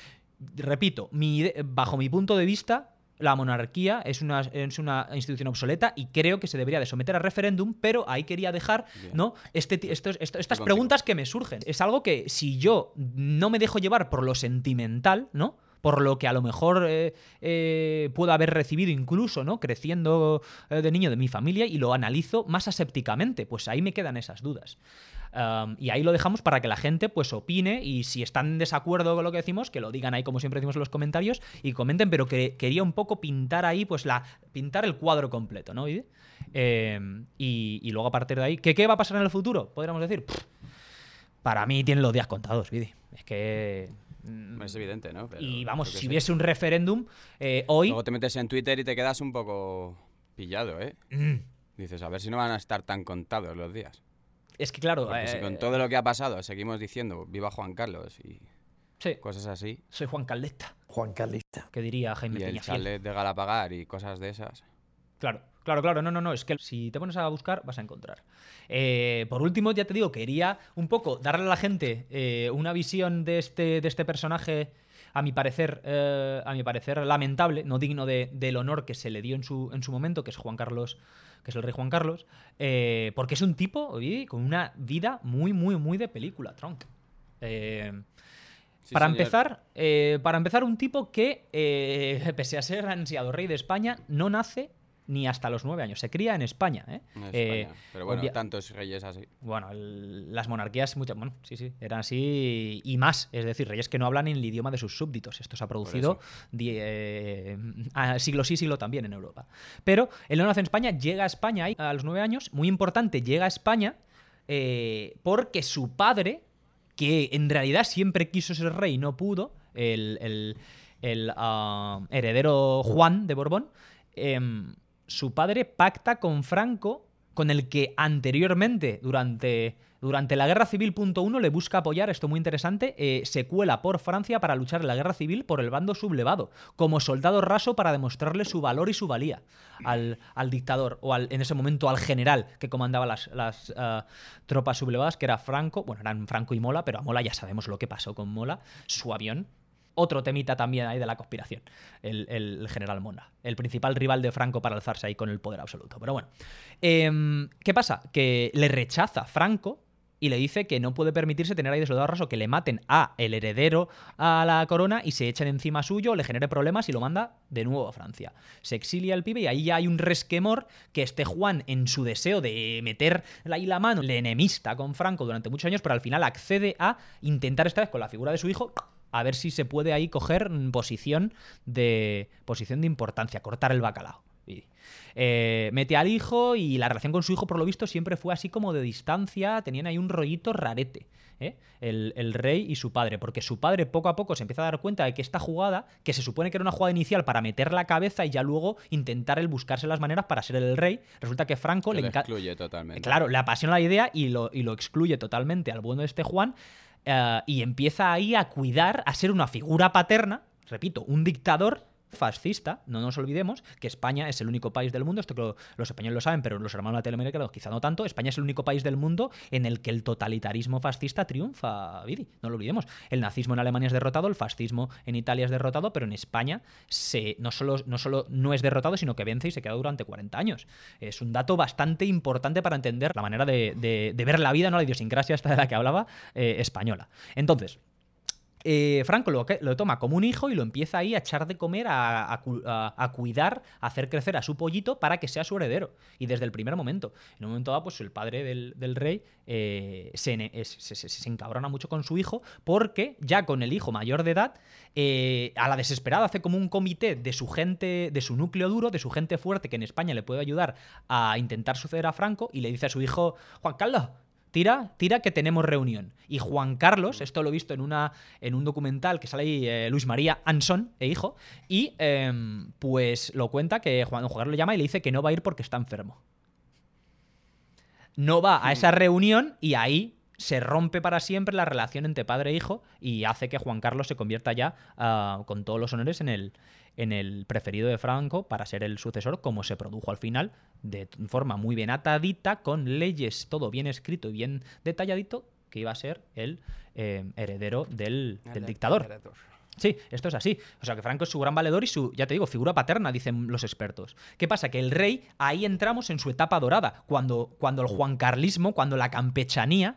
S2: repito, mi bajo mi punto de vista, la monarquía es una, es una institución obsoleta y creo que se debería de someter a referéndum, pero ahí quería dejar. ¿no? este, estos- estas
S3: contigo.
S2: preguntas que me surgen. Es algo que si yo no me dejo llevar por lo sentimental, ¿no? Por lo que a lo mejor eh, eh, puedo haber recibido incluso, ¿no? Creciendo eh, de niño de mi familia y lo analizo más asépticamente. Pues ahí me quedan esas dudas. Um, y ahí lo dejamos para que la gente pues opine y si están en desacuerdo con lo que decimos, que lo digan ahí como siempre decimos en los comentarios y comenten, pero que quería un poco pintar ahí, pues la pintar el cuadro completo, ¿no? Eh, y, y luego a partir de ahí, ¿qué, ¿qué va a pasar en el futuro? Podríamos decir, Pff, para mí tienen los días contados, Vidi. Es que... mm,
S3: Es evidente, ¿no? Pero
S2: y vamos, si hubiese un referéndum eh, hoy...
S3: Luego te metes en Twitter y te quedas un poco pillado, ¿eh?
S2: Mm,
S3: Dices, a ver si no van a estar tan contados los días.
S2: Es que claro...
S3: Porque si
S2: eh,
S3: con todo lo que ha pasado seguimos diciendo viva Juan Carlos y
S2: sí,
S3: cosas así,
S2: soy Juan Caldeta,
S6: Juan Carlista.
S2: que diría Jaime
S3: y el
S2: Peñafiel.
S3: chalet de Galapagar y cosas de esas.
S2: Claro, claro, claro. No, no, no. Es que si te pones a buscar, vas a encontrar. Eh, por último, ya te digo, quería un poco darle a la gente eh, una visión de este, de este personaje. A mi parecer, eh, a mi parecer lamentable, no digno de- del honor que se le dio en su, en su momento, que es Juan Carlos, que es el rey Juan Carlos, eh, porque es un tipo oye, con una vida muy, muy, muy de película, Tronc. Eh,
S3: Sí,
S2: para
S3: señor.
S2: empezar, eh, para empezar, un tipo que, pese a ser ansiado rey de España, no nace ni hasta los nueve años. Se cría en España. ¿eh?
S3: En
S2: Eh,
S3: España. Pero bueno, tantos reyes así.
S2: bueno, el- las monarquías, muchas, bueno, sí, sí, eran así y más. Es decir, reyes que no hablan en el idioma de sus súbditos. Esto se ha producido die- eh, a siglo sí, siglo también en Europa. Pero él no nace en España, llega a España ahí a los nueve años. Muy importante, llega a España eh, porque su padre, que en realidad siempre quiso ser rey y no pudo, el, el- el, ah, heredero Juan de Borbón, em, su padre pacta con Franco, con el que anteriormente, durante, durante la Guerra Civil le busca apoyar, esto muy interesante, eh, se cuela por Francia para luchar en la Guerra Civil por el bando sublevado, como soldado raso para demostrarle su valor y su valía al, al dictador, o al, en ese momento al general que comandaba las, las, ah, tropas sublevadas, que era Franco, bueno, eran Franco y Mola, pero a Mola ya sabemos lo que pasó con Mola, su avión, otro temita también ahí de la conspiración, el, general Mona, el principal rival de Franco para alzarse ahí con el poder absoluto. Pero bueno, Em, ¿qué pasa? Que le rechaza Franco y le dice que no puede permitirse tener ahí de soldado raso, que le maten a el heredero a la corona y se echen encima suyo, le genere problemas y lo manda de nuevo a Francia. Se exilia el pibe y ahí ya hay un resquemor que este Juan, en su deseo de meter ahí la mano, le enemista con Franco durante muchos años, pero al final accede a intentar esta vez con la figura de su hijo a ver si se puede ahí coger posición de posición de importancia, cortar el bacalao. Y, eh, mete al hijo y la relación con su hijo, por lo visto, siempre fue así como de distancia. Tenían ahí un rollito rarete. ¿eh? El, el rey y su padre. Porque su padre poco a poco se empieza a dar cuenta de que esta jugada, que se supone que era una jugada inicial para meter la cabeza y ya luego intentar el buscarse las maneras para ser el rey, resulta que Franco
S3: Que
S2: le
S3: excluye totalmente.
S2: Claro, le apasiona la idea y lo, y lo excluye totalmente al bueno de este Juan eh, y empieza ahí a cuidar, a ser una figura paterna, repito, un dictador fascista, no nos olvidemos que España es el único país del mundo, esto que lo- los españoles lo saben, pero los hermanos latinoamericanos quizá no tanto, España es el único país del mundo en el que el totalitarismo fascista triunfa, Vidi, no lo olvidemos. El nazismo en Alemania es derrotado, el fascismo en Italia es derrotado, pero en España no, solo, no es derrotado, sino que vence y se queda durante 40 años. Es un dato bastante importante para entender la manera de ver la vida, no la idiosincrasia esta de la que hablaba, eh, española. Entonces, eh, Franco lo, toma como un hijo y lo empieza ahí a echar de comer, a, a cu- a- a cuidar, a hacer crecer a su pollito para que sea su heredero. Y desde el primer momento. En un momento dado, pues el padre del, rey eh, se encabrona mucho con su hijo porque ya con el hijo mayor de edad, eh, a la desesperada hace como un comité de su gente, de su núcleo duro, de su gente fuerte que en España le puede ayudar a intentar suceder a Franco y le dice a su hijo, Juan Carlos, Tira, tira que tenemos reunión. Y Juan Carlos, esto lo he visto en, una, en un documental que sale ahí eh, Luis María Anson e hijo, y em, pues lo cuenta que Juan, Juan Carlos le llama y le dice que no va a ir porque está enfermo. no va a esa reunión y ahí se rompe para siempre la relación entre padre e hijo y hace que Juan Carlos se convierta ya ah, con todos los honores en el, en el preferido de Franco para ser el sucesor, como se produjo al final, de forma muy bien atadita, con leyes, todo bien escrito y bien detalladito, que iba a ser el eh, heredero del, del dictador. Sí, esto es así. O sea que Franco es su gran valedor y su, ya te digo, figura paterna, dicen los expertos. ¿Qué pasa? Que el rey, ahí entramos en su etapa dorada, cuando, cuando el juancarlismo, cuando la campechanía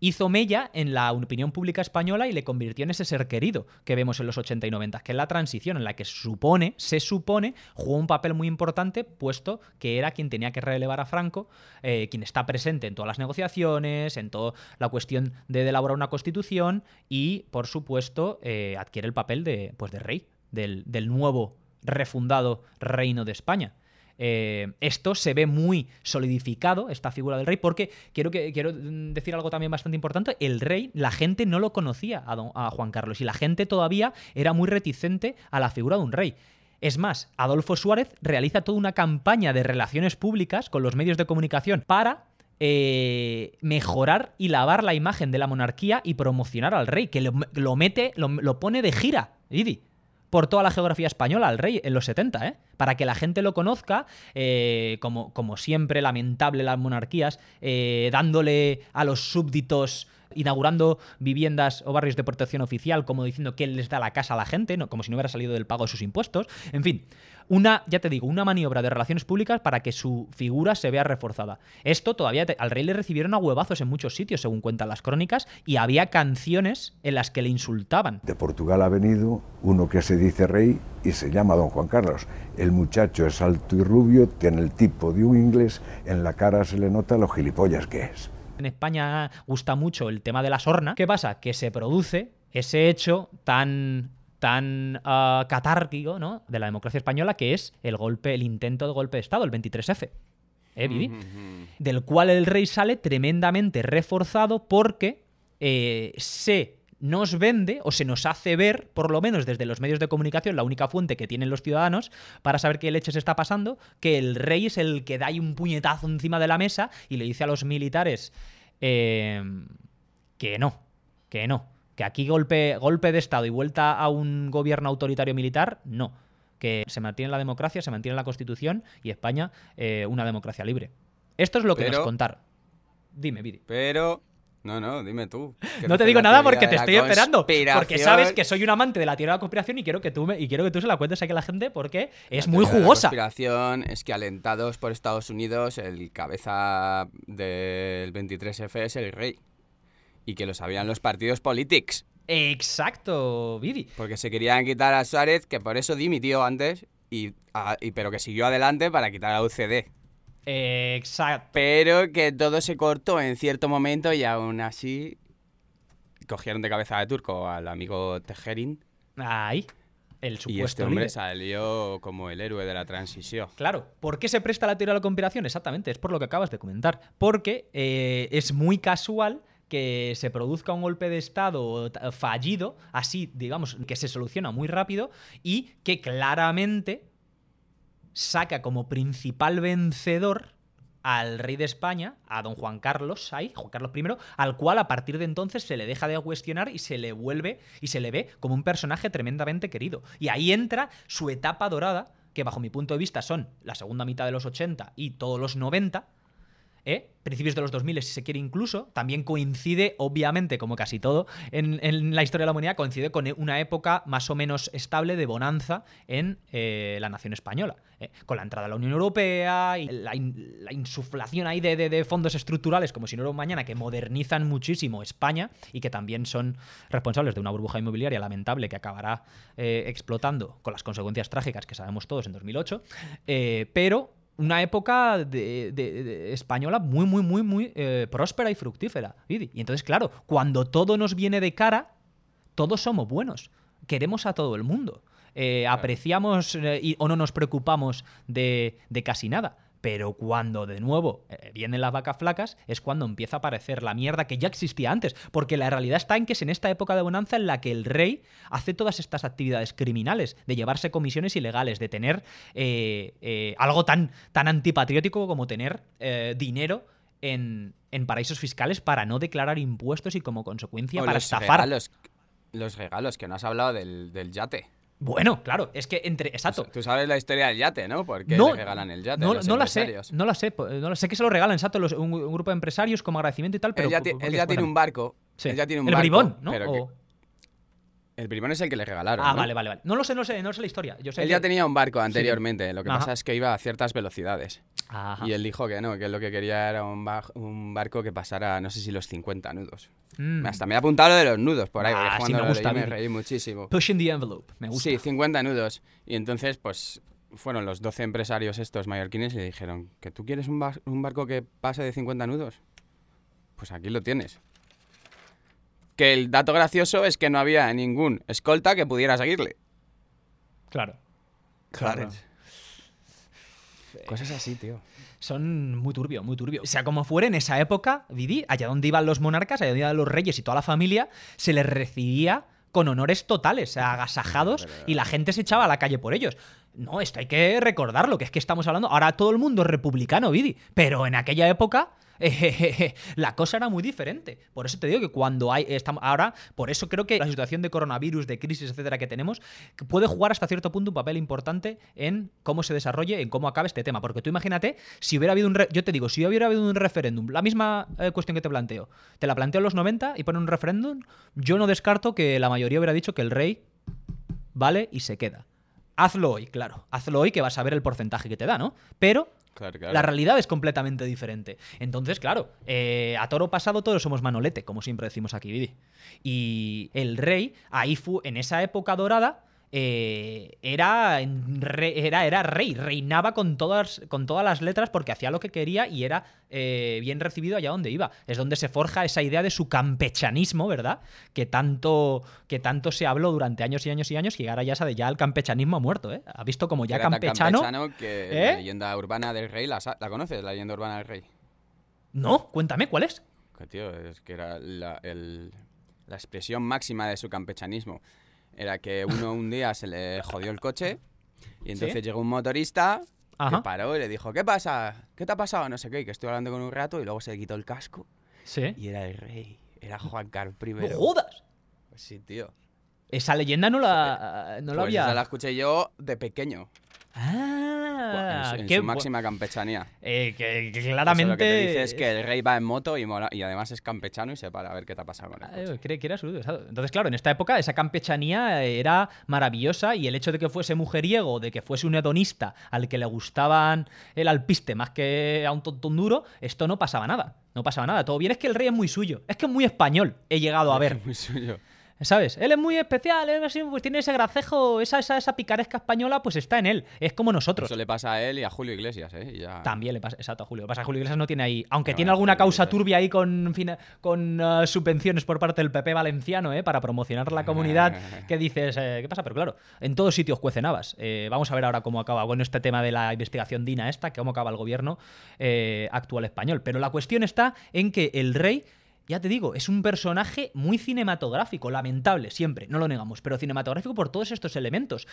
S2: hizo mella en la opinión pública española y le convirtió en ese ser querido que vemos en los 80 y 90, que es la transición en la que supone, se supone, jugó un papel muy importante, puesto que era quien tenía que relevar a Franco, eh, quien está presente en todas las negociaciones, en toda la cuestión de elaborar una constitución y, por supuesto, eh, adquiere el papel de, pues, de rey, del nuevo refundado reino de España. Eh, esto se ve muy solidificado, esta figura del rey, porque quiero, quiero decir algo también bastante importante, el rey, la gente no lo conocía a, don- Juan Carlos y la gente todavía era muy reticente a la figura de un rey. Es más, Adolfo Suárez realiza toda una campaña de relaciones públicas con los medios de comunicación para eh, mejorar y lavar la imagen de la monarquía y promocionar al rey, que lo, lo mete, lo, lo pone de gira, Idi por toda la geografía española al rey en los 70, ¿eh? Para que la gente lo conozca, eh, como, como siempre, lamentable las monarquías, eh, dándole a los súbditos, inaugurando viviendas o barrios de protección oficial, como diciendo que él les da la casa a la gente, ¿no? como si no hubiera salido del pago de sus impuestos. En fin, una, ya te digo, una maniobra de relaciones públicas para que su figura se vea reforzada. Esto todavía, al rey le recibieron a huevazos en muchos sitios, según cuentan las crónicas, y había canciones en las que le insultaban.
S6: De Portugal ha venido uno que se dice rey y se llama don Juan Carlos. El muchacho es alto y rubio, tiene el tipo de un inglés, en la cara se le nota lo gilipollas que es.
S2: En España gusta mucho el tema de la sorna. ¿Qué pasa? Que se produce ese hecho tan tan ah, catárquico ¿no? de la democracia española que es el golpe, el intento de golpe de Estado, el 23F. ¿Eh, Vivi? Del cual el rey sale tremendamente reforzado porque eh, se nos vende o se nos hace ver, por lo menos desde los medios de comunicación, la única fuente que tienen los ciudadanos para saber qué leches está pasando, que el rey es el que da ahí un puñetazo encima de la mesa y le dice a los militares eh, que no, que no, que aquí golpe, golpe de Estado y vuelta a un gobierno autoritario militar, no. Que se mantiene la democracia, se mantiene la Constitución y España eh, una democracia libre. Esto es lo que
S3: Pero-
S2: nos contaron. Dime, Vidi.
S3: Pero. No, no, dime tú.
S2: No te digo nada porque te estoy esperando. Porque sabes que soy un amante de la teoría de la conspiración y quiero que tú me, y quiero que tú se la cuentes aquí a la gente porque es
S3: La
S2: muy
S3: de la
S2: jugosa.
S3: conspiración es que alentados por Estados Unidos, el cabeza del 23F es el rey. Y que lo sabían los partidos políticos.
S2: Exacto, Vidi.
S3: Porque se querían quitar a Suárez, que por eso dimitió antes, y, a- y- pero que siguió adelante para quitar a UCD.
S2: Exacto.
S3: Pero que todo se cortó en cierto momento y aún así cogieron de cabeza de turco al amigo Tejerín
S2: Ahí. El
S3: y
S2: supuesto
S3: este hombre
S2: líder.
S3: salió como el héroe de la transición.
S2: Claro, ¿por qué se presta la teoría de la conspiración? Exactamente, es por lo que acabas de comentar. Porque eh, es muy casual que se produzca un golpe de Estado fallido, así, digamos, que se soluciona muy rápido y que claramente saca como principal vencedor al rey de España, a don Juan Carlos ahí, Juan Carlos I, al cual a partir de entonces se le deja de cuestionar y se le vuelve y se le ve como un personaje tremendamente querido. Y ahí entra su etapa dorada, que bajo mi punto de vista son la segunda mitad de los 80 y todos los 90, ¿eh? principios de los 2000 si se quiere incluso, también coincide, obviamente, como casi todo en, la historia de la humanidad, coincide con una época más o menos estable de bonanza en eh, la nación española. ¿eh? Con la entrada a la Unión Europea y la, in- la insuflación ahí de, fondos estructurales, como si no hubiera un mañana, que modernizan muchísimo España y que también son responsables de una burbuja inmobiliaria lamentable que acabará explotando con las consecuencias trágicas que sabemos todos en 2008. eh, pero una época de, de- de- española muy, muy, muy, muy eh, próspera y fructífera. Y entonces, claro, cuando todo nos viene de cara, todos somos buenos. Queremos a todo el mundo. Eh, apreciamos eh, y- o no nos preocupamos de, de casi nada. Pero cuando de nuevo eh, vienen las vacas flacas es cuando empieza a aparecer la mierda que ya existía antes. Porque la realidad está en que es en esta época de bonanza en la que el rey hace todas estas actividades criminales, de llevarse comisiones ilegales, de tener eh, eh, algo tan, tan antipatriótico como tener eh, dinero en, en paraísos fiscales para no declarar impuestos y como consecuencia
S3: O
S2: para
S3: los
S2: estafar.
S3: Regalos, los regalos, que no has hablado del, del yate.
S2: Bueno, claro, es que entre. Exacto.
S3: Tú sabes la historia del yate, ¿no? ¿Por qué
S2: No,
S3: le regalan el yate?
S2: No, no la sé, no la sé, no la sé que se lo regalan, exacto, los- un, un grupo de empresarios como agradecimiento y tal, pero
S3: él ya,
S2: ¿por-
S3: ti-
S2: por
S3: él ya tiene un barco.
S2: Sí.
S3: Él ya tiene un
S2: el
S3: barco.
S2: bribón, ¿no?
S3: pero
S2: O-
S3: que- El bribón es el que le regalaron.
S2: Ah,
S3: ¿no?
S2: vale, vale, vale. No lo sé, no sé, no sé la historia. Yo sé
S3: Él
S2: que-
S3: ya tenía un barco anteriormente. Lo que
S2: Ajá.
S3: pasa es que iba a ciertas velocidades.
S2: Ajá.
S3: Y él dijo que no, que lo que quería era un, ba- un barco que pasara, no sé si los 50 nudos.
S2: Mm.
S3: Hasta me he apuntado lo de los nudos por ahí,
S2: Ah,
S3: porque
S2: sí me gusta,
S3: leí me reí muchísimo.
S2: Pushing the envelope, me gusta.
S3: Sí, 50 nudos. Y entonces, pues, fueron los 12 empresarios estos mallorquines y le dijeron, ¿que tú quieres un, bar- un barco que pase de 50 nudos? Pues aquí lo tienes. Que el dato gracioso es que no había ningún escolta que pudiera seguirle.
S2: Claro.
S3: Claro. Cosas así, tío.
S2: Son muy turbio, muy turbio. O sea, como fuera en esa época, Vidi, allá donde iban los monarcas, allá donde iban los reyes y toda la familia, se les recibía con honores totales, o sea, agasajados, y la gente se echaba a la calle por ellos. No, esto hay que recordarlo, que es que estamos hablando. Ahora todo el mundo es republicano, Vidi, pero en aquella época. la cosa era muy diferente. Por eso te digo que cuando hay. Estamos, ahora, por eso creo que la situación de coronavirus, de crisis, etcétera, que tenemos, puede jugar hasta cierto punto un papel importante en cómo se desarrolle, en cómo acabe este tema. Porque tú imagínate, si hubiera habido un. yo te digo, si hubiera habido un referéndum, la misma eh, cuestión que te planteo, te la planteo en los 90 y ponen un referéndum, yo no descarto que la mayoría hubiera dicho que el rey vale y se queda. Hazlo hoy, claro. Hazlo hoy que vas a ver el porcentaje que te da, ¿no? Pero
S3: Claro, claro.
S2: la realidad es completamente diferente. Entonces, claro, eh, a toro pasado todos somos manolete, como siempre decimos aquí, Vidi. Y el rey, ahí fue, en esa época dorada, eh, era, era, era rey, reinaba con todas, con todas las letras porque hacía lo que quería y era eh, bien recibido allá donde iba. Es donde se forja esa idea de su campechanismo, ¿verdad? Que tanto, que tanto se habló durante años y años y años y ahora ya sabe, ya el campechamismo ha muerto, ¿eh? Ha visto como ya
S3: Era tan
S2: campechano...
S3: campechano que
S2: ¿Eh?
S3: la leyenda urbana del rey, ¿la, sa- ¿la conoces? La leyenda urbana del rey.
S2: No, cuéntame, ¿cuál es?
S3: Que, tío, es que era la, el- la expresión máxima de su campechanismo. Era que uno un día se le jodió el coche y entonces
S2: ¿Sí?
S3: llegó un motorista
S2: Ajá.
S3: que paró y le dijo, ¿qué pasa? ¿Qué te ha pasado? No sé qué, y que estoy hablando con un rato y luego se le quitó el casco
S2: Sí.
S3: y era el rey. Era Juan Carlos I.
S2: ¡No jodas!
S3: Pues sí, tío.
S2: Esa leyenda no la, no la
S3: Pues
S2: había.
S3: esa la escuché yo de pequeño,
S2: Ah,
S3: en, su- en
S2: qué
S3: su
S2: bu-
S3: máxima campechanía.
S2: Eh, que, que
S3: Eso
S2: claramente.
S3: lo que te dice es que el rey va en moto y, mola- y además es campechano y se para a ver qué te ha pasado con el
S2: Ah, eh, que era su-. Entonces, claro, en esta época esa campechanía era maravillosa y el hecho de que fuese mujeriego, de que fuese un hedonista al que le gustaban el alpiste más que a un tonto un duro, esto no pasaba nada. No pasaba nada. Todo bien es que el rey es muy suyo. Es que es muy español. He llegado a ver.
S3: Muy suyo.
S2: ¿Sabes? Él es muy especial, él pues tiene ese gracejo, esa, esa, esa picaresca española, pues está en él. Es como nosotros.
S3: Eso le pasa a él y a Julio Iglesias, ¿eh? Y ya...
S2: También le pasa, exacto, a Julio. Lo pasa que Julio Iglesias no tiene ahí, aunque
S3: No,
S2: tiene alguna causa turbia ahí con, con eh, subvenciones por parte del PP valenciano, ¿eh? Para promocionar la comunidad, que dices, eh, ¿qué pasa? Pero claro, en todos sitios cuecen habas. Eh, vamos a ver ahora cómo acaba, bueno, este tema de la investigación DINA esta, que cómo acaba el gobierno actual español. Pero la cuestión está en que el rey... Ya te digo, es un personaje muy cinematográfico, lamentable, siempre, no lo negamos, pero cinematográfico por todos estos elementos.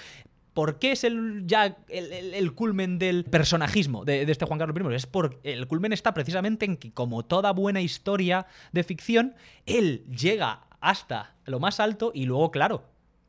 S2: ¿Por qué es el, ya el, culmen del personajismo de, este Juan Carlos I? Es por, el culmen está precisamente en que, como toda buena historia de ficción, él llega hasta lo más alto y luego, claro,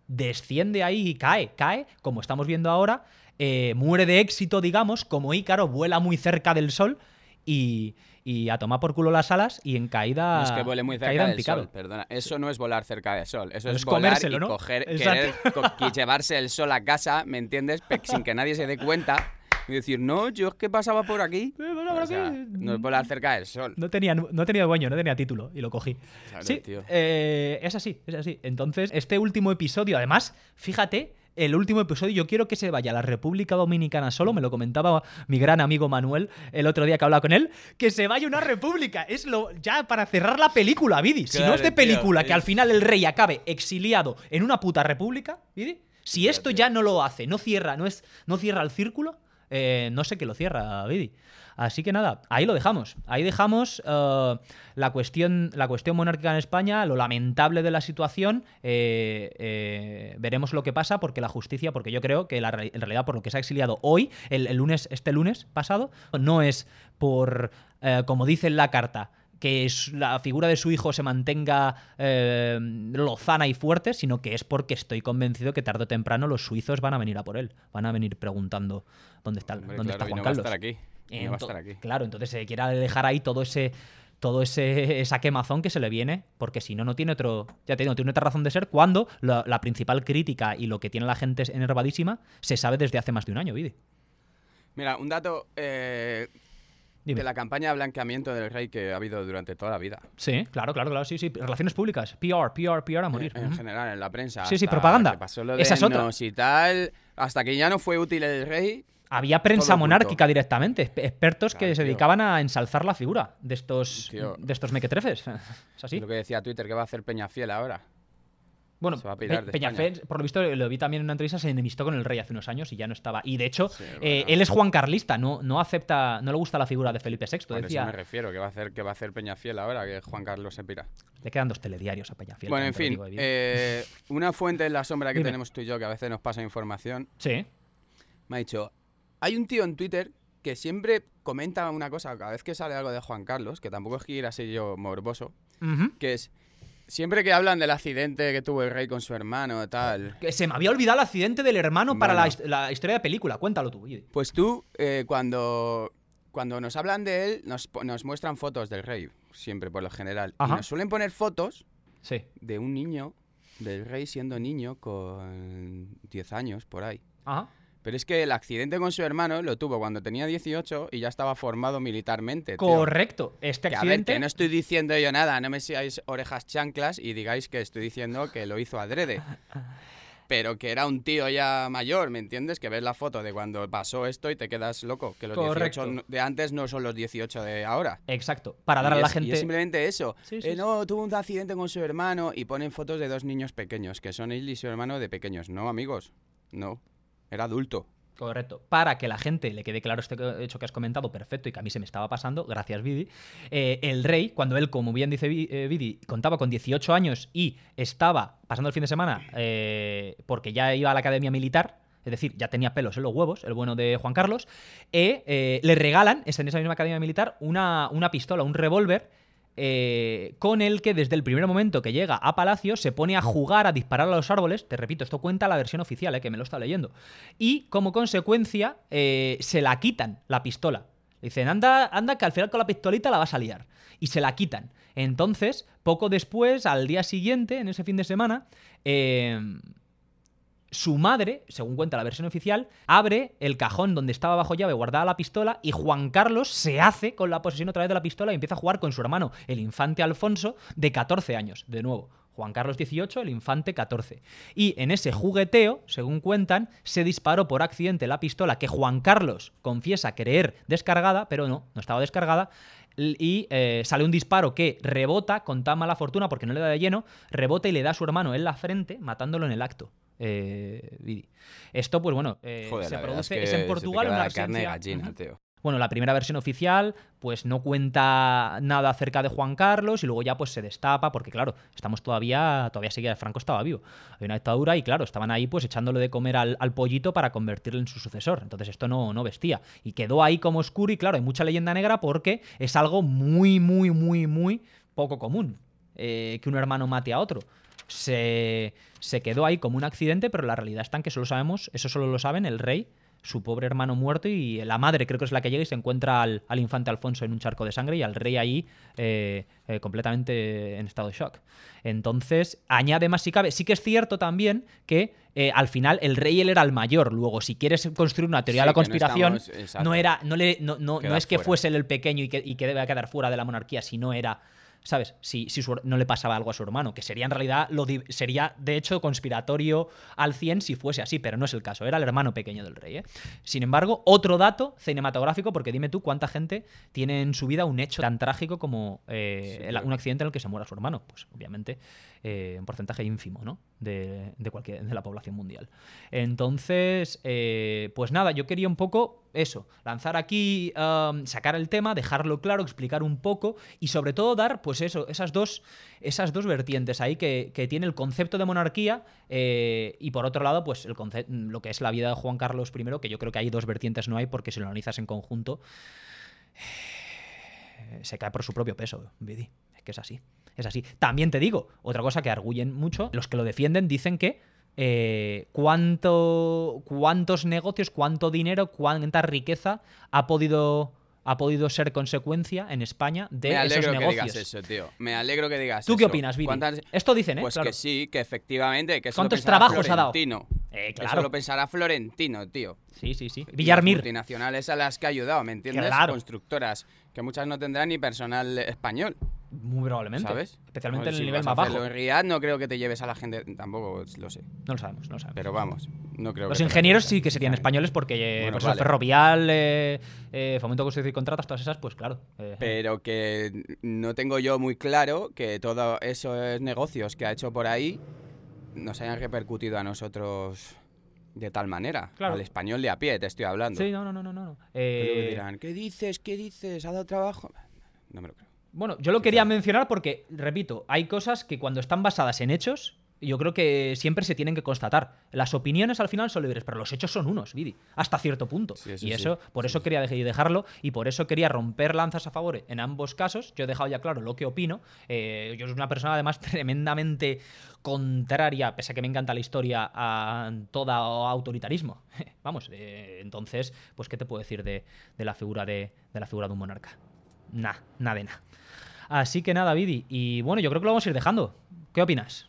S2: desciende ahí y cae, cae, como estamos viendo ahora, eh, muere de éxito, digamos, como Ícaro vuela muy cerca del sol y, y a tomar por culo las alas y en caída.
S3: No es que vuele muy cerca del sol, perdona. Eso no es volar cerca del sol. Eso
S2: Es
S3: es, volar
S2: comérselo,
S3: y
S2: ¿no?
S3: coger, querer co- y llevarse el sol a casa, ¿me entiendes? Sin que nadie se dé cuenta. Y decir, no, yo es que pasaba por aquí. O sea, no es volar cerca del sol.
S2: No tenía, no tenía dueño, no tenía título y lo cogí.
S3: Claro,
S2: sí,
S3: tío.
S2: eh, es así, es así. Entonces, este último episodio, además, fíjate, el último episodio, yo quiero que se vaya a la República Dominicana solo, me lo comentaba mi gran amigo Manuel el otro día que hablaba con él, que se vaya a una república. Es lo ya para cerrar la película, Vidi. si no es de
S3: tío,
S2: película que al final el rey acabe exiliado en una puta república, Vidi. Si esto ya no lo hace, no cierra, no es, no cierra el círculo, eh, no sé qué lo cierra, Vidi. Así que nada, ahí lo dejamos. Ahí dejamos eh, la, cuestión, la cuestión monárquica en España, lo lamentable de la situación. eh, eh, veremos lo que pasa porque la justicia, porque yo creo que la en realidad por lo que se ha exiliado hoy, el, el lunes, este lunes pasado, no es por eh, como dice en la carta, que la figura de su hijo se mantenga eh, lozana y fuerte, sino que es porque estoy convencido que tarde o temprano los suizos van a venir a por él. Van a venir preguntando dónde está,
S3: Hombre,
S2: dónde
S3: claro,
S2: está
S3: y
S2: Juan
S3: no va a
S2: Carlos.
S3: estar aquí. No va a estar aquí.
S2: Claro, entonces se quiere dejar ahí todo ese todo ese esa quemazón que se le viene, porque si no no tiene otro, ya te digo, no tiene otra razón de ser cuando la, la principal crítica y lo que tiene la gente enervadísima se sabe desde hace más de un año, Vidi.
S3: Mira, un dato eh, de la campaña de blanqueamiento del rey que ha habido durante toda la vida.
S2: Sí, claro, claro, claro, sí, sí, relaciones públicas, PR, PR, PR a morir.
S3: En, general, en la prensa.
S2: Sí, sí, propaganda.
S3: que pasó lo de
S2: Esa es otra.
S3: Y tal, hasta que ya no fue útil el rey.
S2: Había prensa monárquica directamente, exp- expertos que se
S3: tío.
S2: dedicaban a ensalzar la figura de estos
S3: Tío.
S2: de estos mequetrefes. ¿Es así?
S3: Lo que decía Twitter, que va a hacer Peñafiel ahora.
S2: Bueno, Pe- Peñafiel, por lo visto, lo vi también en una entrevista, se enemistó con el rey hace unos años y ya no estaba. Y de hecho,
S3: Sí,
S2: eh, él es Juan Carlista, no, no acepta, no le gusta la figura de Felipe VI.
S3: Por eso
S2: decía,
S3: me refiero, que va a hacer, que va a hacer Peñafiel ahora, que Juan Carlos se pira.
S2: le quedan dos telediarios a Peñafiel.
S3: bueno, en fin, eh, una fuente en la sombra que
S2: Dime.
S3: tenemos tú y yo, que a veces nos pasa información,
S2: Sí.
S3: me ha dicho, hay un tío en Twitter que siempre comenta una cosa cada vez que sale algo de Juan Carlos, que tampoco es que quiera ser yo morboso,
S2: Ujú.
S3: que es, siempre que hablan del accidente que tuvo el rey con su hermano, tal,
S2: Que se me había olvidado el accidente del hermano para la, la historia de película. Cuéntalo tú. Vidi.
S3: Pues tú, eh, cuando, cuando nos hablan de él, nos, nos muestran fotos del rey, siempre por lo general.
S2: Ajá.
S3: Y nos suelen poner fotos
S2: Sí.
S3: de un niño, del rey siendo niño con 10 años, por ahí.
S2: Ajá.
S3: Pero es que el accidente con su hermano lo tuvo cuando tenía 18 y ya estaba formado militarmente. tío.
S2: Correcto. Este
S3: Que, a ver,
S2: accidente.
S3: que no estoy diciendo yo nada, no me seáis orejas chanclas y digáis que estoy diciendo que lo hizo adrede. Pero que era un tío ya mayor, ¿me entiendes? Que ves la foto de cuando pasó esto y te quedas loco. Que los
S2: Correcto.
S3: 18 de antes no son los 18 de ahora.
S2: Exacto. Para dar
S3: Y
S2: a la
S3: es- y
S2: gente.
S3: es simplemente eso.
S2: Sí, sí,
S3: Eh,
S2: sí.
S3: no, tuvo un accidente con su hermano y ponen fotos de dos niños pequeños, que son él y su hermano de pequeños. No, amigos. No. Era adulto.
S2: Correcto. Para que la gente le quede claro este hecho que has comentado, perfecto, y que a mí se me estaba pasando, gracias Vidi. eh, el rey, cuando él, como bien dice eh, Vidi, contaba con 18 años y estaba pasando el fin de semana eh, porque ya iba a la academia militar, es decir, ya tenía pelos en los huevos, el bueno de Juan Carlos, le regalan, es en esa misma academia militar, una, una pistola, un revólver eh, con el que desde el primer momento que llega a Palacio se pone a jugar, a disparar a los árboles. Te repito, esto cuenta la versión oficial, eh, que me lo está leyendo. Y como consecuencia, eh, se la quitan la pistola. Dicen, anda, anda, que al final con la pistolita la vas a liar. Y se la quitan. Entonces, poco después, al día siguiente, en ese fin de semana, eh, su madre, según cuenta la versión oficial, abre el cajón donde estaba bajo llave guardada la pistola y Juan Carlos se hace con la posesión otra vez de la pistola y empieza a jugar con su hermano, el infante Alfonso, de 14 años, de nuevo. Juan Carlos 18, el infante 14. Y en ese jugueteo, según cuentan, se disparó por accidente la pistola que Juan Carlos confiesa creer descargada, pero no, no estaba descargada, y eh, sale un disparo que rebota con tan mala fortuna, porque no le da de lleno, rebota y le da a su hermano en la frente, matándolo en el acto. Eh. Esto, pues bueno, eh,
S3: Joder,
S2: se produce,
S3: es,
S2: en Portugal una
S3: carne de gallina, tío.
S2: Bueno, la primera versión oficial, pues no cuenta nada acerca de Juan Carlos y luego ya pues se destapa, porque claro, estamos todavía, todavía seguía, Franco estaba vivo. Hay una dictadura y claro, estaban ahí pues echándole de comer al, al pollito para convertirlo en su sucesor. Entonces esto no, no vestía. Y quedó ahí como oscuro y claro, hay mucha leyenda negra porque es algo muy, muy, muy, muy poco común eh, que un hermano mate a otro. Se, se quedó ahí como un accidente, pero la realidad está en que solo sabemos, eso solo lo saben el rey su pobre hermano muerto y la madre creo que es la que llega y se encuentra al, al infante Alfonso en un charco de sangre y al rey ahí eh, eh, completamente en estado de shock. Entonces, añade más si cabe. Sí que es cierto también que eh, al final el rey él era el mayor. Luego, si quieres construir una teoría de la
S3: no
S2: conspiración,
S3: estamos-
S2: no era, no, le, no, no, no es que
S3: fuera.
S2: fuese él el pequeño y que, y que debe quedar fuera de la monarquía, sino era ¿Sabes? Si, si su- no le pasaba algo a su hermano, que sería en realidad, lo sería de hecho conspiratorio al 100 si fuese así, pero no es el caso, era el hermano pequeño del rey. ¿eh? Sin embargo, otro dato cinematográfico, porque dime tú cuánta gente tiene en su vida un hecho tan trágico como eh,
S3: Sí,
S2: el-
S3: claro.
S2: un accidente en el que se muera su hermano. Pues obviamente eh, un porcentaje ínfimo ¿no? de, de cualquier, de la población mundial. Entonces, eh, pues nada, yo quería un poco eso, lanzar aquí, um, sacar el tema, dejarlo claro, explicar un poco y sobre todo dar, pues eso, esas dos, esas dos vertientes ahí que, que tiene el concepto de monarquía eh, y por otro lado, pues el lo que es la vida de Juan Carlos I, que yo creo que hay dos vertientes, no hay, porque si lo analizas en conjunto, eh, se cae por su propio peso, Vidi. Es que es así. Es así. También te digo, otra cosa que arguyen mucho, los que lo defienden dicen que eh, cuánto, cuántos negocios, cuánto dinero, cuánta riqueza ha podido, ha podido ser consecuencia en España de
S3: Me
S2: esos
S3: alegro que digas eso, tío. Me alegro que digas
S2: ¿Tú qué
S3: eso.
S2: opinas, Vidi?
S3: ¿Cuántas-
S2: Esto dicen, ¿eh?
S3: Pues
S2: Claro.
S3: que sí, que efectivamente. Que eso
S2: ¿Cuántos trabajos ha dado?
S3: Florentino.
S2: Eh, claro.
S3: Eso lo pensará Florentino, tío.
S2: Sí, sí, sí. Villarmir.
S3: multinacionales a las que ha ayudado, ¿me entiendes?
S2: Claro.
S3: Constructoras, que muchas no tendrán ni personal español,
S2: Muy probablemente.
S3: ¿sabes?
S2: Especialmente en el
S3: si
S2: nivel más bajo.
S3: En Riyadh no creo que te lleves a la gente, tampoco lo sé.
S2: No lo sabemos, no lo sabemos.
S3: Pero vamos, no creo
S2: Los
S3: que
S2: ingenieros sí que serían españoles porque eh,
S3: Bueno,
S2: pues
S3: vale.
S2: ferrovial, eh, eh, fomento construcción y contratas, todas esas, pues claro. eh,
S3: Pero que no tengo yo muy claro que todos esos negocios que ha hecho por ahí nos hayan repercutido a nosotros de tal manera.
S2: Claro.
S3: Al español de a pie, te estoy hablando.
S2: Sí, no, no, no, no. no.
S3: Que
S2: Eh,
S3: dirán, ¿qué dices? ¿Qué dices? ¿Ha dado trabajo? No me lo creo.
S2: Bueno, yo lo quería mencionar porque, repito, hay cosas que cuando están basadas en hechos, yo creo que siempre se tienen que constatar. Las opiniones al final son libres, pero los hechos son unos, Vidi, hasta cierto punto.
S3: Sí, eso
S2: y
S3: sí.
S2: eso, por eso quería dej- dejarlo y por eso quería romper lanzas a favor en ambos casos. Yo he dejado ya claro lo que opino. Eh, yo soy una persona además tremendamente contraria, pese a que me encanta la historia, a todo autoritarismo. Vamos, eh, entonces, pues, ¿qué te puedo decir de, de la figura de, de la figura de un monarca? Nah, nada de nada. Así que nada, Vidi. Y bueno, yo creo que lo vamos a ir dejando. ¿Qué opinas?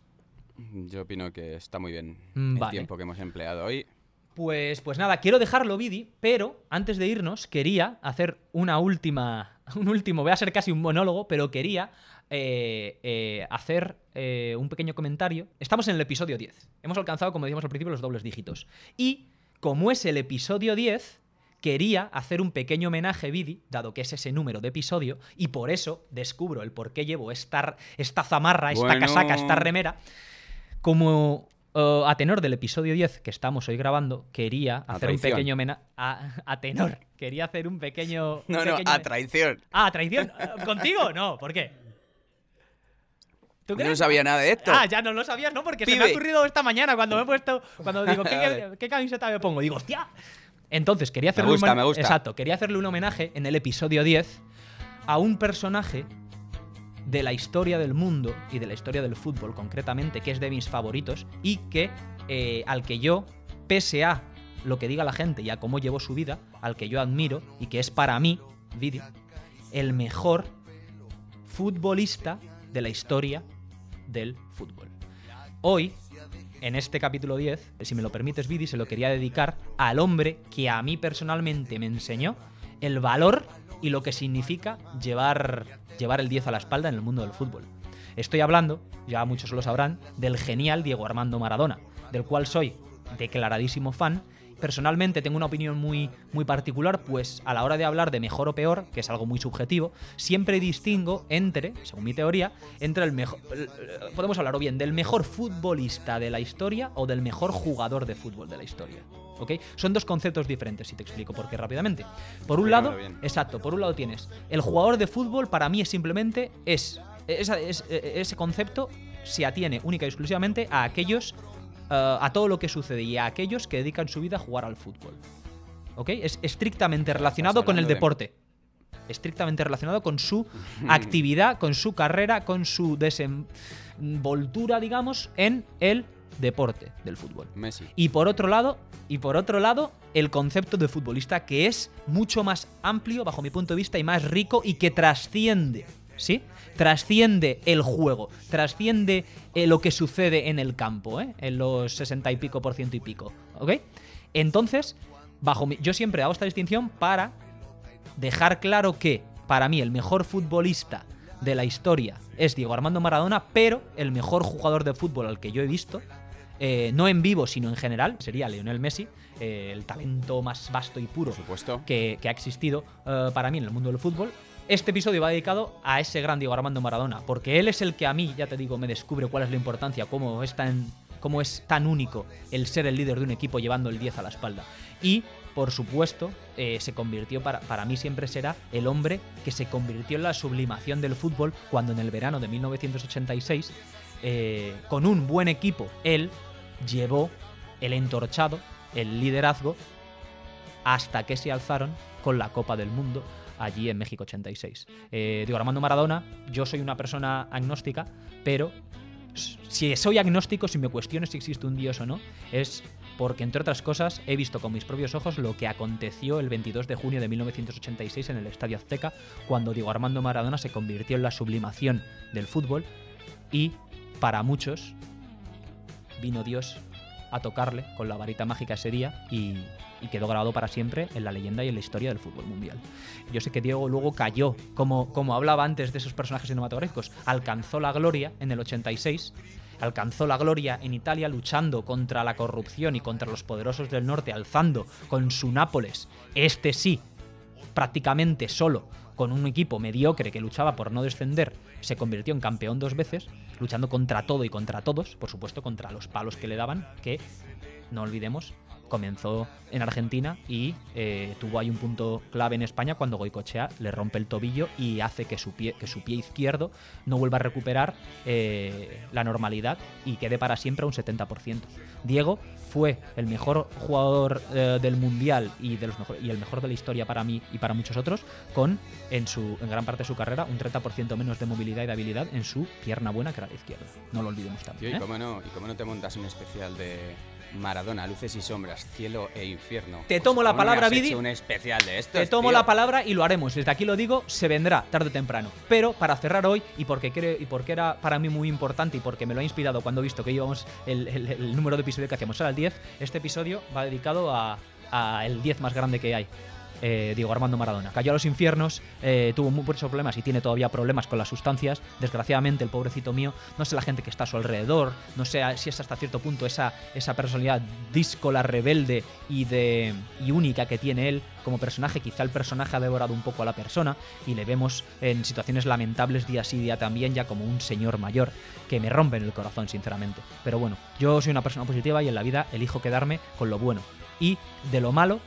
S3: Yo opino que está muy bien
S2: Mm,
S3: el tiempo que hemos empleado hoy.
S2: Pues, pues nada, quiero dejarlo, Vidi, pero antes de irnos quería hacer una última, un último, voy a ser casi un monólogo, pero quería eh, eh, hacer eh, un pequeño comentario. Estamos en el episodio 10. Hemos alcanzado, como decíamos al principio, los dobles dígitos. Y como es el episodio 10, quería hacer un pequeño homenaje, Vidi, dado que es ese número de episodio, y por eso descubro el por qué llevo esta, esta zamarra, esta
S3: Bueno.
S2: casaca, esta remera. Como eh, a tenor del episodio 10 que estamos hoy grabando, quería hacer un pequeño homenaje. A, a tenor. Quería hacer un pequeño.
S3: No, no, a traición.
S2: Ah, a traición. Eh, ¿Contigo? No, ¿por qué? ¿Tú
S3: Yo no sabía nada de esto.
S2: Ah, ya no lo sabías, ¿no? Porque se me ha ocurrido esta mañana cuando me he puesto. Cuando digo, ¿qué, camiseta me pongo? Digo, hostia. Entonces, quería hacerle
S3: gusta,
S2: un homen-
S3: me gusta.
S2: Exacto, quería hacerle un homenaje en el episodio 10 a un personaje de la historia del mundo y de la historia del fútbol concretamente, que es de mis favoritos y que eh, al que yo, pese a lo que diga la gente y a cómo llevó su vida, al que yo admiro y que es para mí, Vidi, el mejor futbolista de la historia del fútbol. Hoy, en este capítulo 10, si me lo permites, Vidi, se lo quería dedicar al hombre que a mí personalmente me enseñó el valor y lo que significa llevar, llevar el 10 a la espalda en el mundo del fútbol. Estoy hablando, ya muchos lo sabrán, del genial Diego Armando Maradona, del cual soy declaradísimo fan. Personalmente tengo una opinión muy, muy particular, pues a la hora de hablar de mejor o peor, que es algo muy subjetivo, siempre distingo entre, según mi teoría, entre el mejor. Podemos hablar o bien del mejor futbolista de la historia o del mejor jugador de fútbol de la historia. ¿Ok? Son dos conceptos diferentes, si te explico por qué rápidamente. Por un lado,
S3: bien.
S2: exacto, por un lado tienes el jugador de fútbol, para mí es simplemente es, es- eh, ese concepto se atiene única y exclusivamente a aquellos, a todo lo que sucede y a aquellos que dedican su vida a jugar al fútbol. ¿Ok? Es estrictamente relacionado con el
S3: de-
S2: deporte. Estrictamente relacionado con su actividad, con su carrera, con su desenvoltura, digamos, en el deporte del fútbol.
S3: Messi.
S2: Y por otro lado, y por otro lado, el concepto de futbolista que es mucho más amplio bajo mi punto de vista y más rico y que trasciende, ¿sí? Trasciende el juego, trasciende eh, lo que sucede en el campo, ¿eh? En los 60 y pico por ciento y pico, ¿ok? Entonces, bajo mi, yo siempre hago esta distinción para dejar claro que para mí el mejor futbolista de la historia es Diego Armando Maradona, pero el mejor jugador de fútbol al que yo he visto, eh, no en vivo sino en general, sería Lionel Messi, eh, el talento más vasto y puro que ha existido eh, para mí en el mundo del fútbol. Este episodio va dedicado a ese gran Diego Armando Maradona, porque él es el que a mí, ya te digo, me descubre cuál es la importancia, cómo es tan, cómo es tan único el ser el líder de un equipo llevando el 10 a la espalda. Y, por supuesto, eh, se convirtió, para, para mí siempre será el hombre que se convirtió en la sublimación del fútbol cuando en el verano de 1986, eh, con un buen equipo, él llevó el entorchado, el liderazgo hasta que se alzaron con la Copa del Mundo allí en México 86. Eh, digo, Armando Maradona, yo soy una persona agnóstica, pero si soy agnóstico, si me cuestiono si existe un dios o no, es porque, entre otras cosas, he visto con mis propios ojos lo que aconteció el 22 de junio de 1986 en el Estadio Azteca, cuando Diego Armando Maradona se convirtió en la sublimación del fútbol y, para muchos, vino Dios a tocarle con la varita mágica ese día y, quedó grabado para siempre en la leyenda y en la historia del fútbol mundial. Yo sé que Diego luego cayó, como, como hablaba antes de esos personajes cinematográficos, alcanzó la gloria en el 86 alcanzó la gloria en Italia luchando contra la corrupción y contra los poderosos del norte, alzando con su Nápoles, este sí, prácticamente solo, con un equipo mediocre que luchaba por no descender, se convirtió en campeón dos veces, luchando contra todo y contra todos, por supuesto contra los palos que le daban, que, no olvidemos, comenzó en Argentina y eh, tuvo ahí un punto clave en España cuando Goicochea le rompe el tobillo y hace que su pie, que su pie izquierdo no vuelva a recuperar eh, la normalidad y quede para siempre a un 70%. Diego fue el mejor jugador eh, del mundial y, de los mejor- y el mejor de la historia para mí y para muchos otros, con en, su, en gran parte de su carrera un 30% menos de movilidad y de habilidad en su pierna buena, que era la izquierda. No lo olvidemos
S3: Tío,
S2: también.
S3: ¿y cómo, no, ¿y cómo no te montas un especial de Maradona, luces y sombras, cielo e infierno?
S2: Te
S3: Pues,
S2: tomo la
S3: ¿cómo no me
S2: palabra, Vidi.
S3: hecho un especial de esto.
S2: Te tomo la palabra y lo haremos. Desde aquí lo digo, se vendrá tarde o temprano. Pero para cerrar hoy, y porque, creo, y porque era para mí muy importante y porque me lo ha inspirado cuando he visto que íbamos el, el- el número de episodio que hacíamos era el 10, este episodio va dedicado a, a el 10 más grande que hay. Eh, Diego Armando Maradona. Cayó a los infiernos, eh, tuvo muchos problemas y tiene todavía problemas con las sustancias. Desgraciadamente, el pobrecito mío, no sé la gente que está a su alrededor, no sé si es hasta cierto punto esa, esa personalidad díscola, rebelde y, de, y única que tiene él como personaje. Quizá el personaje ha devorado un poco a la persona y le vemos en situaciones lamentables día sí día también, ya como un señor mayor que me rompe en el corazón, sinceramente. Pero bueno, yo soy una persona positiva y en la vida elijo quedarme con lo bueno. Y de lo malo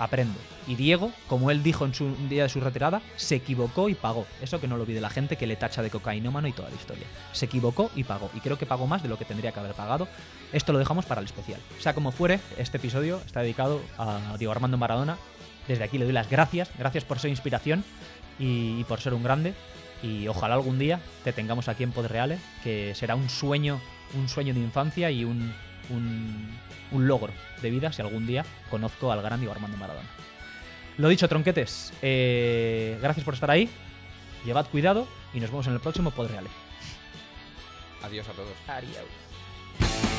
S2: aprendo. Y Diego, como él dijo en su día de su retirada, se equivocó y pagó. Eso que no lo olvide la gente que le tacha de cocainómano y toda la historia. Se equivocó y pagó. Y creo que pagó más de lo que tendría que haber pagado. Esto lo dejamos para el especial. Sea como fuere, este episodio está dedicado a Diego Armando Maradona. Desde aquí le doy las gracias. Gracias por ser inspiración y, por ser un grande. Y ojalá algún día te tengamos aquí en Podreale, que será un sueño, un sueño de infancia y un, un, un logro de vida si algún día conozco al gran Diego Armando Maradona. Lo dicho, tronquetes, eh, gracias por estar ahí, llevad cuidado y nos vemos en el próximo Podreale.
S3: Adiós a todos.
S2: Adiós.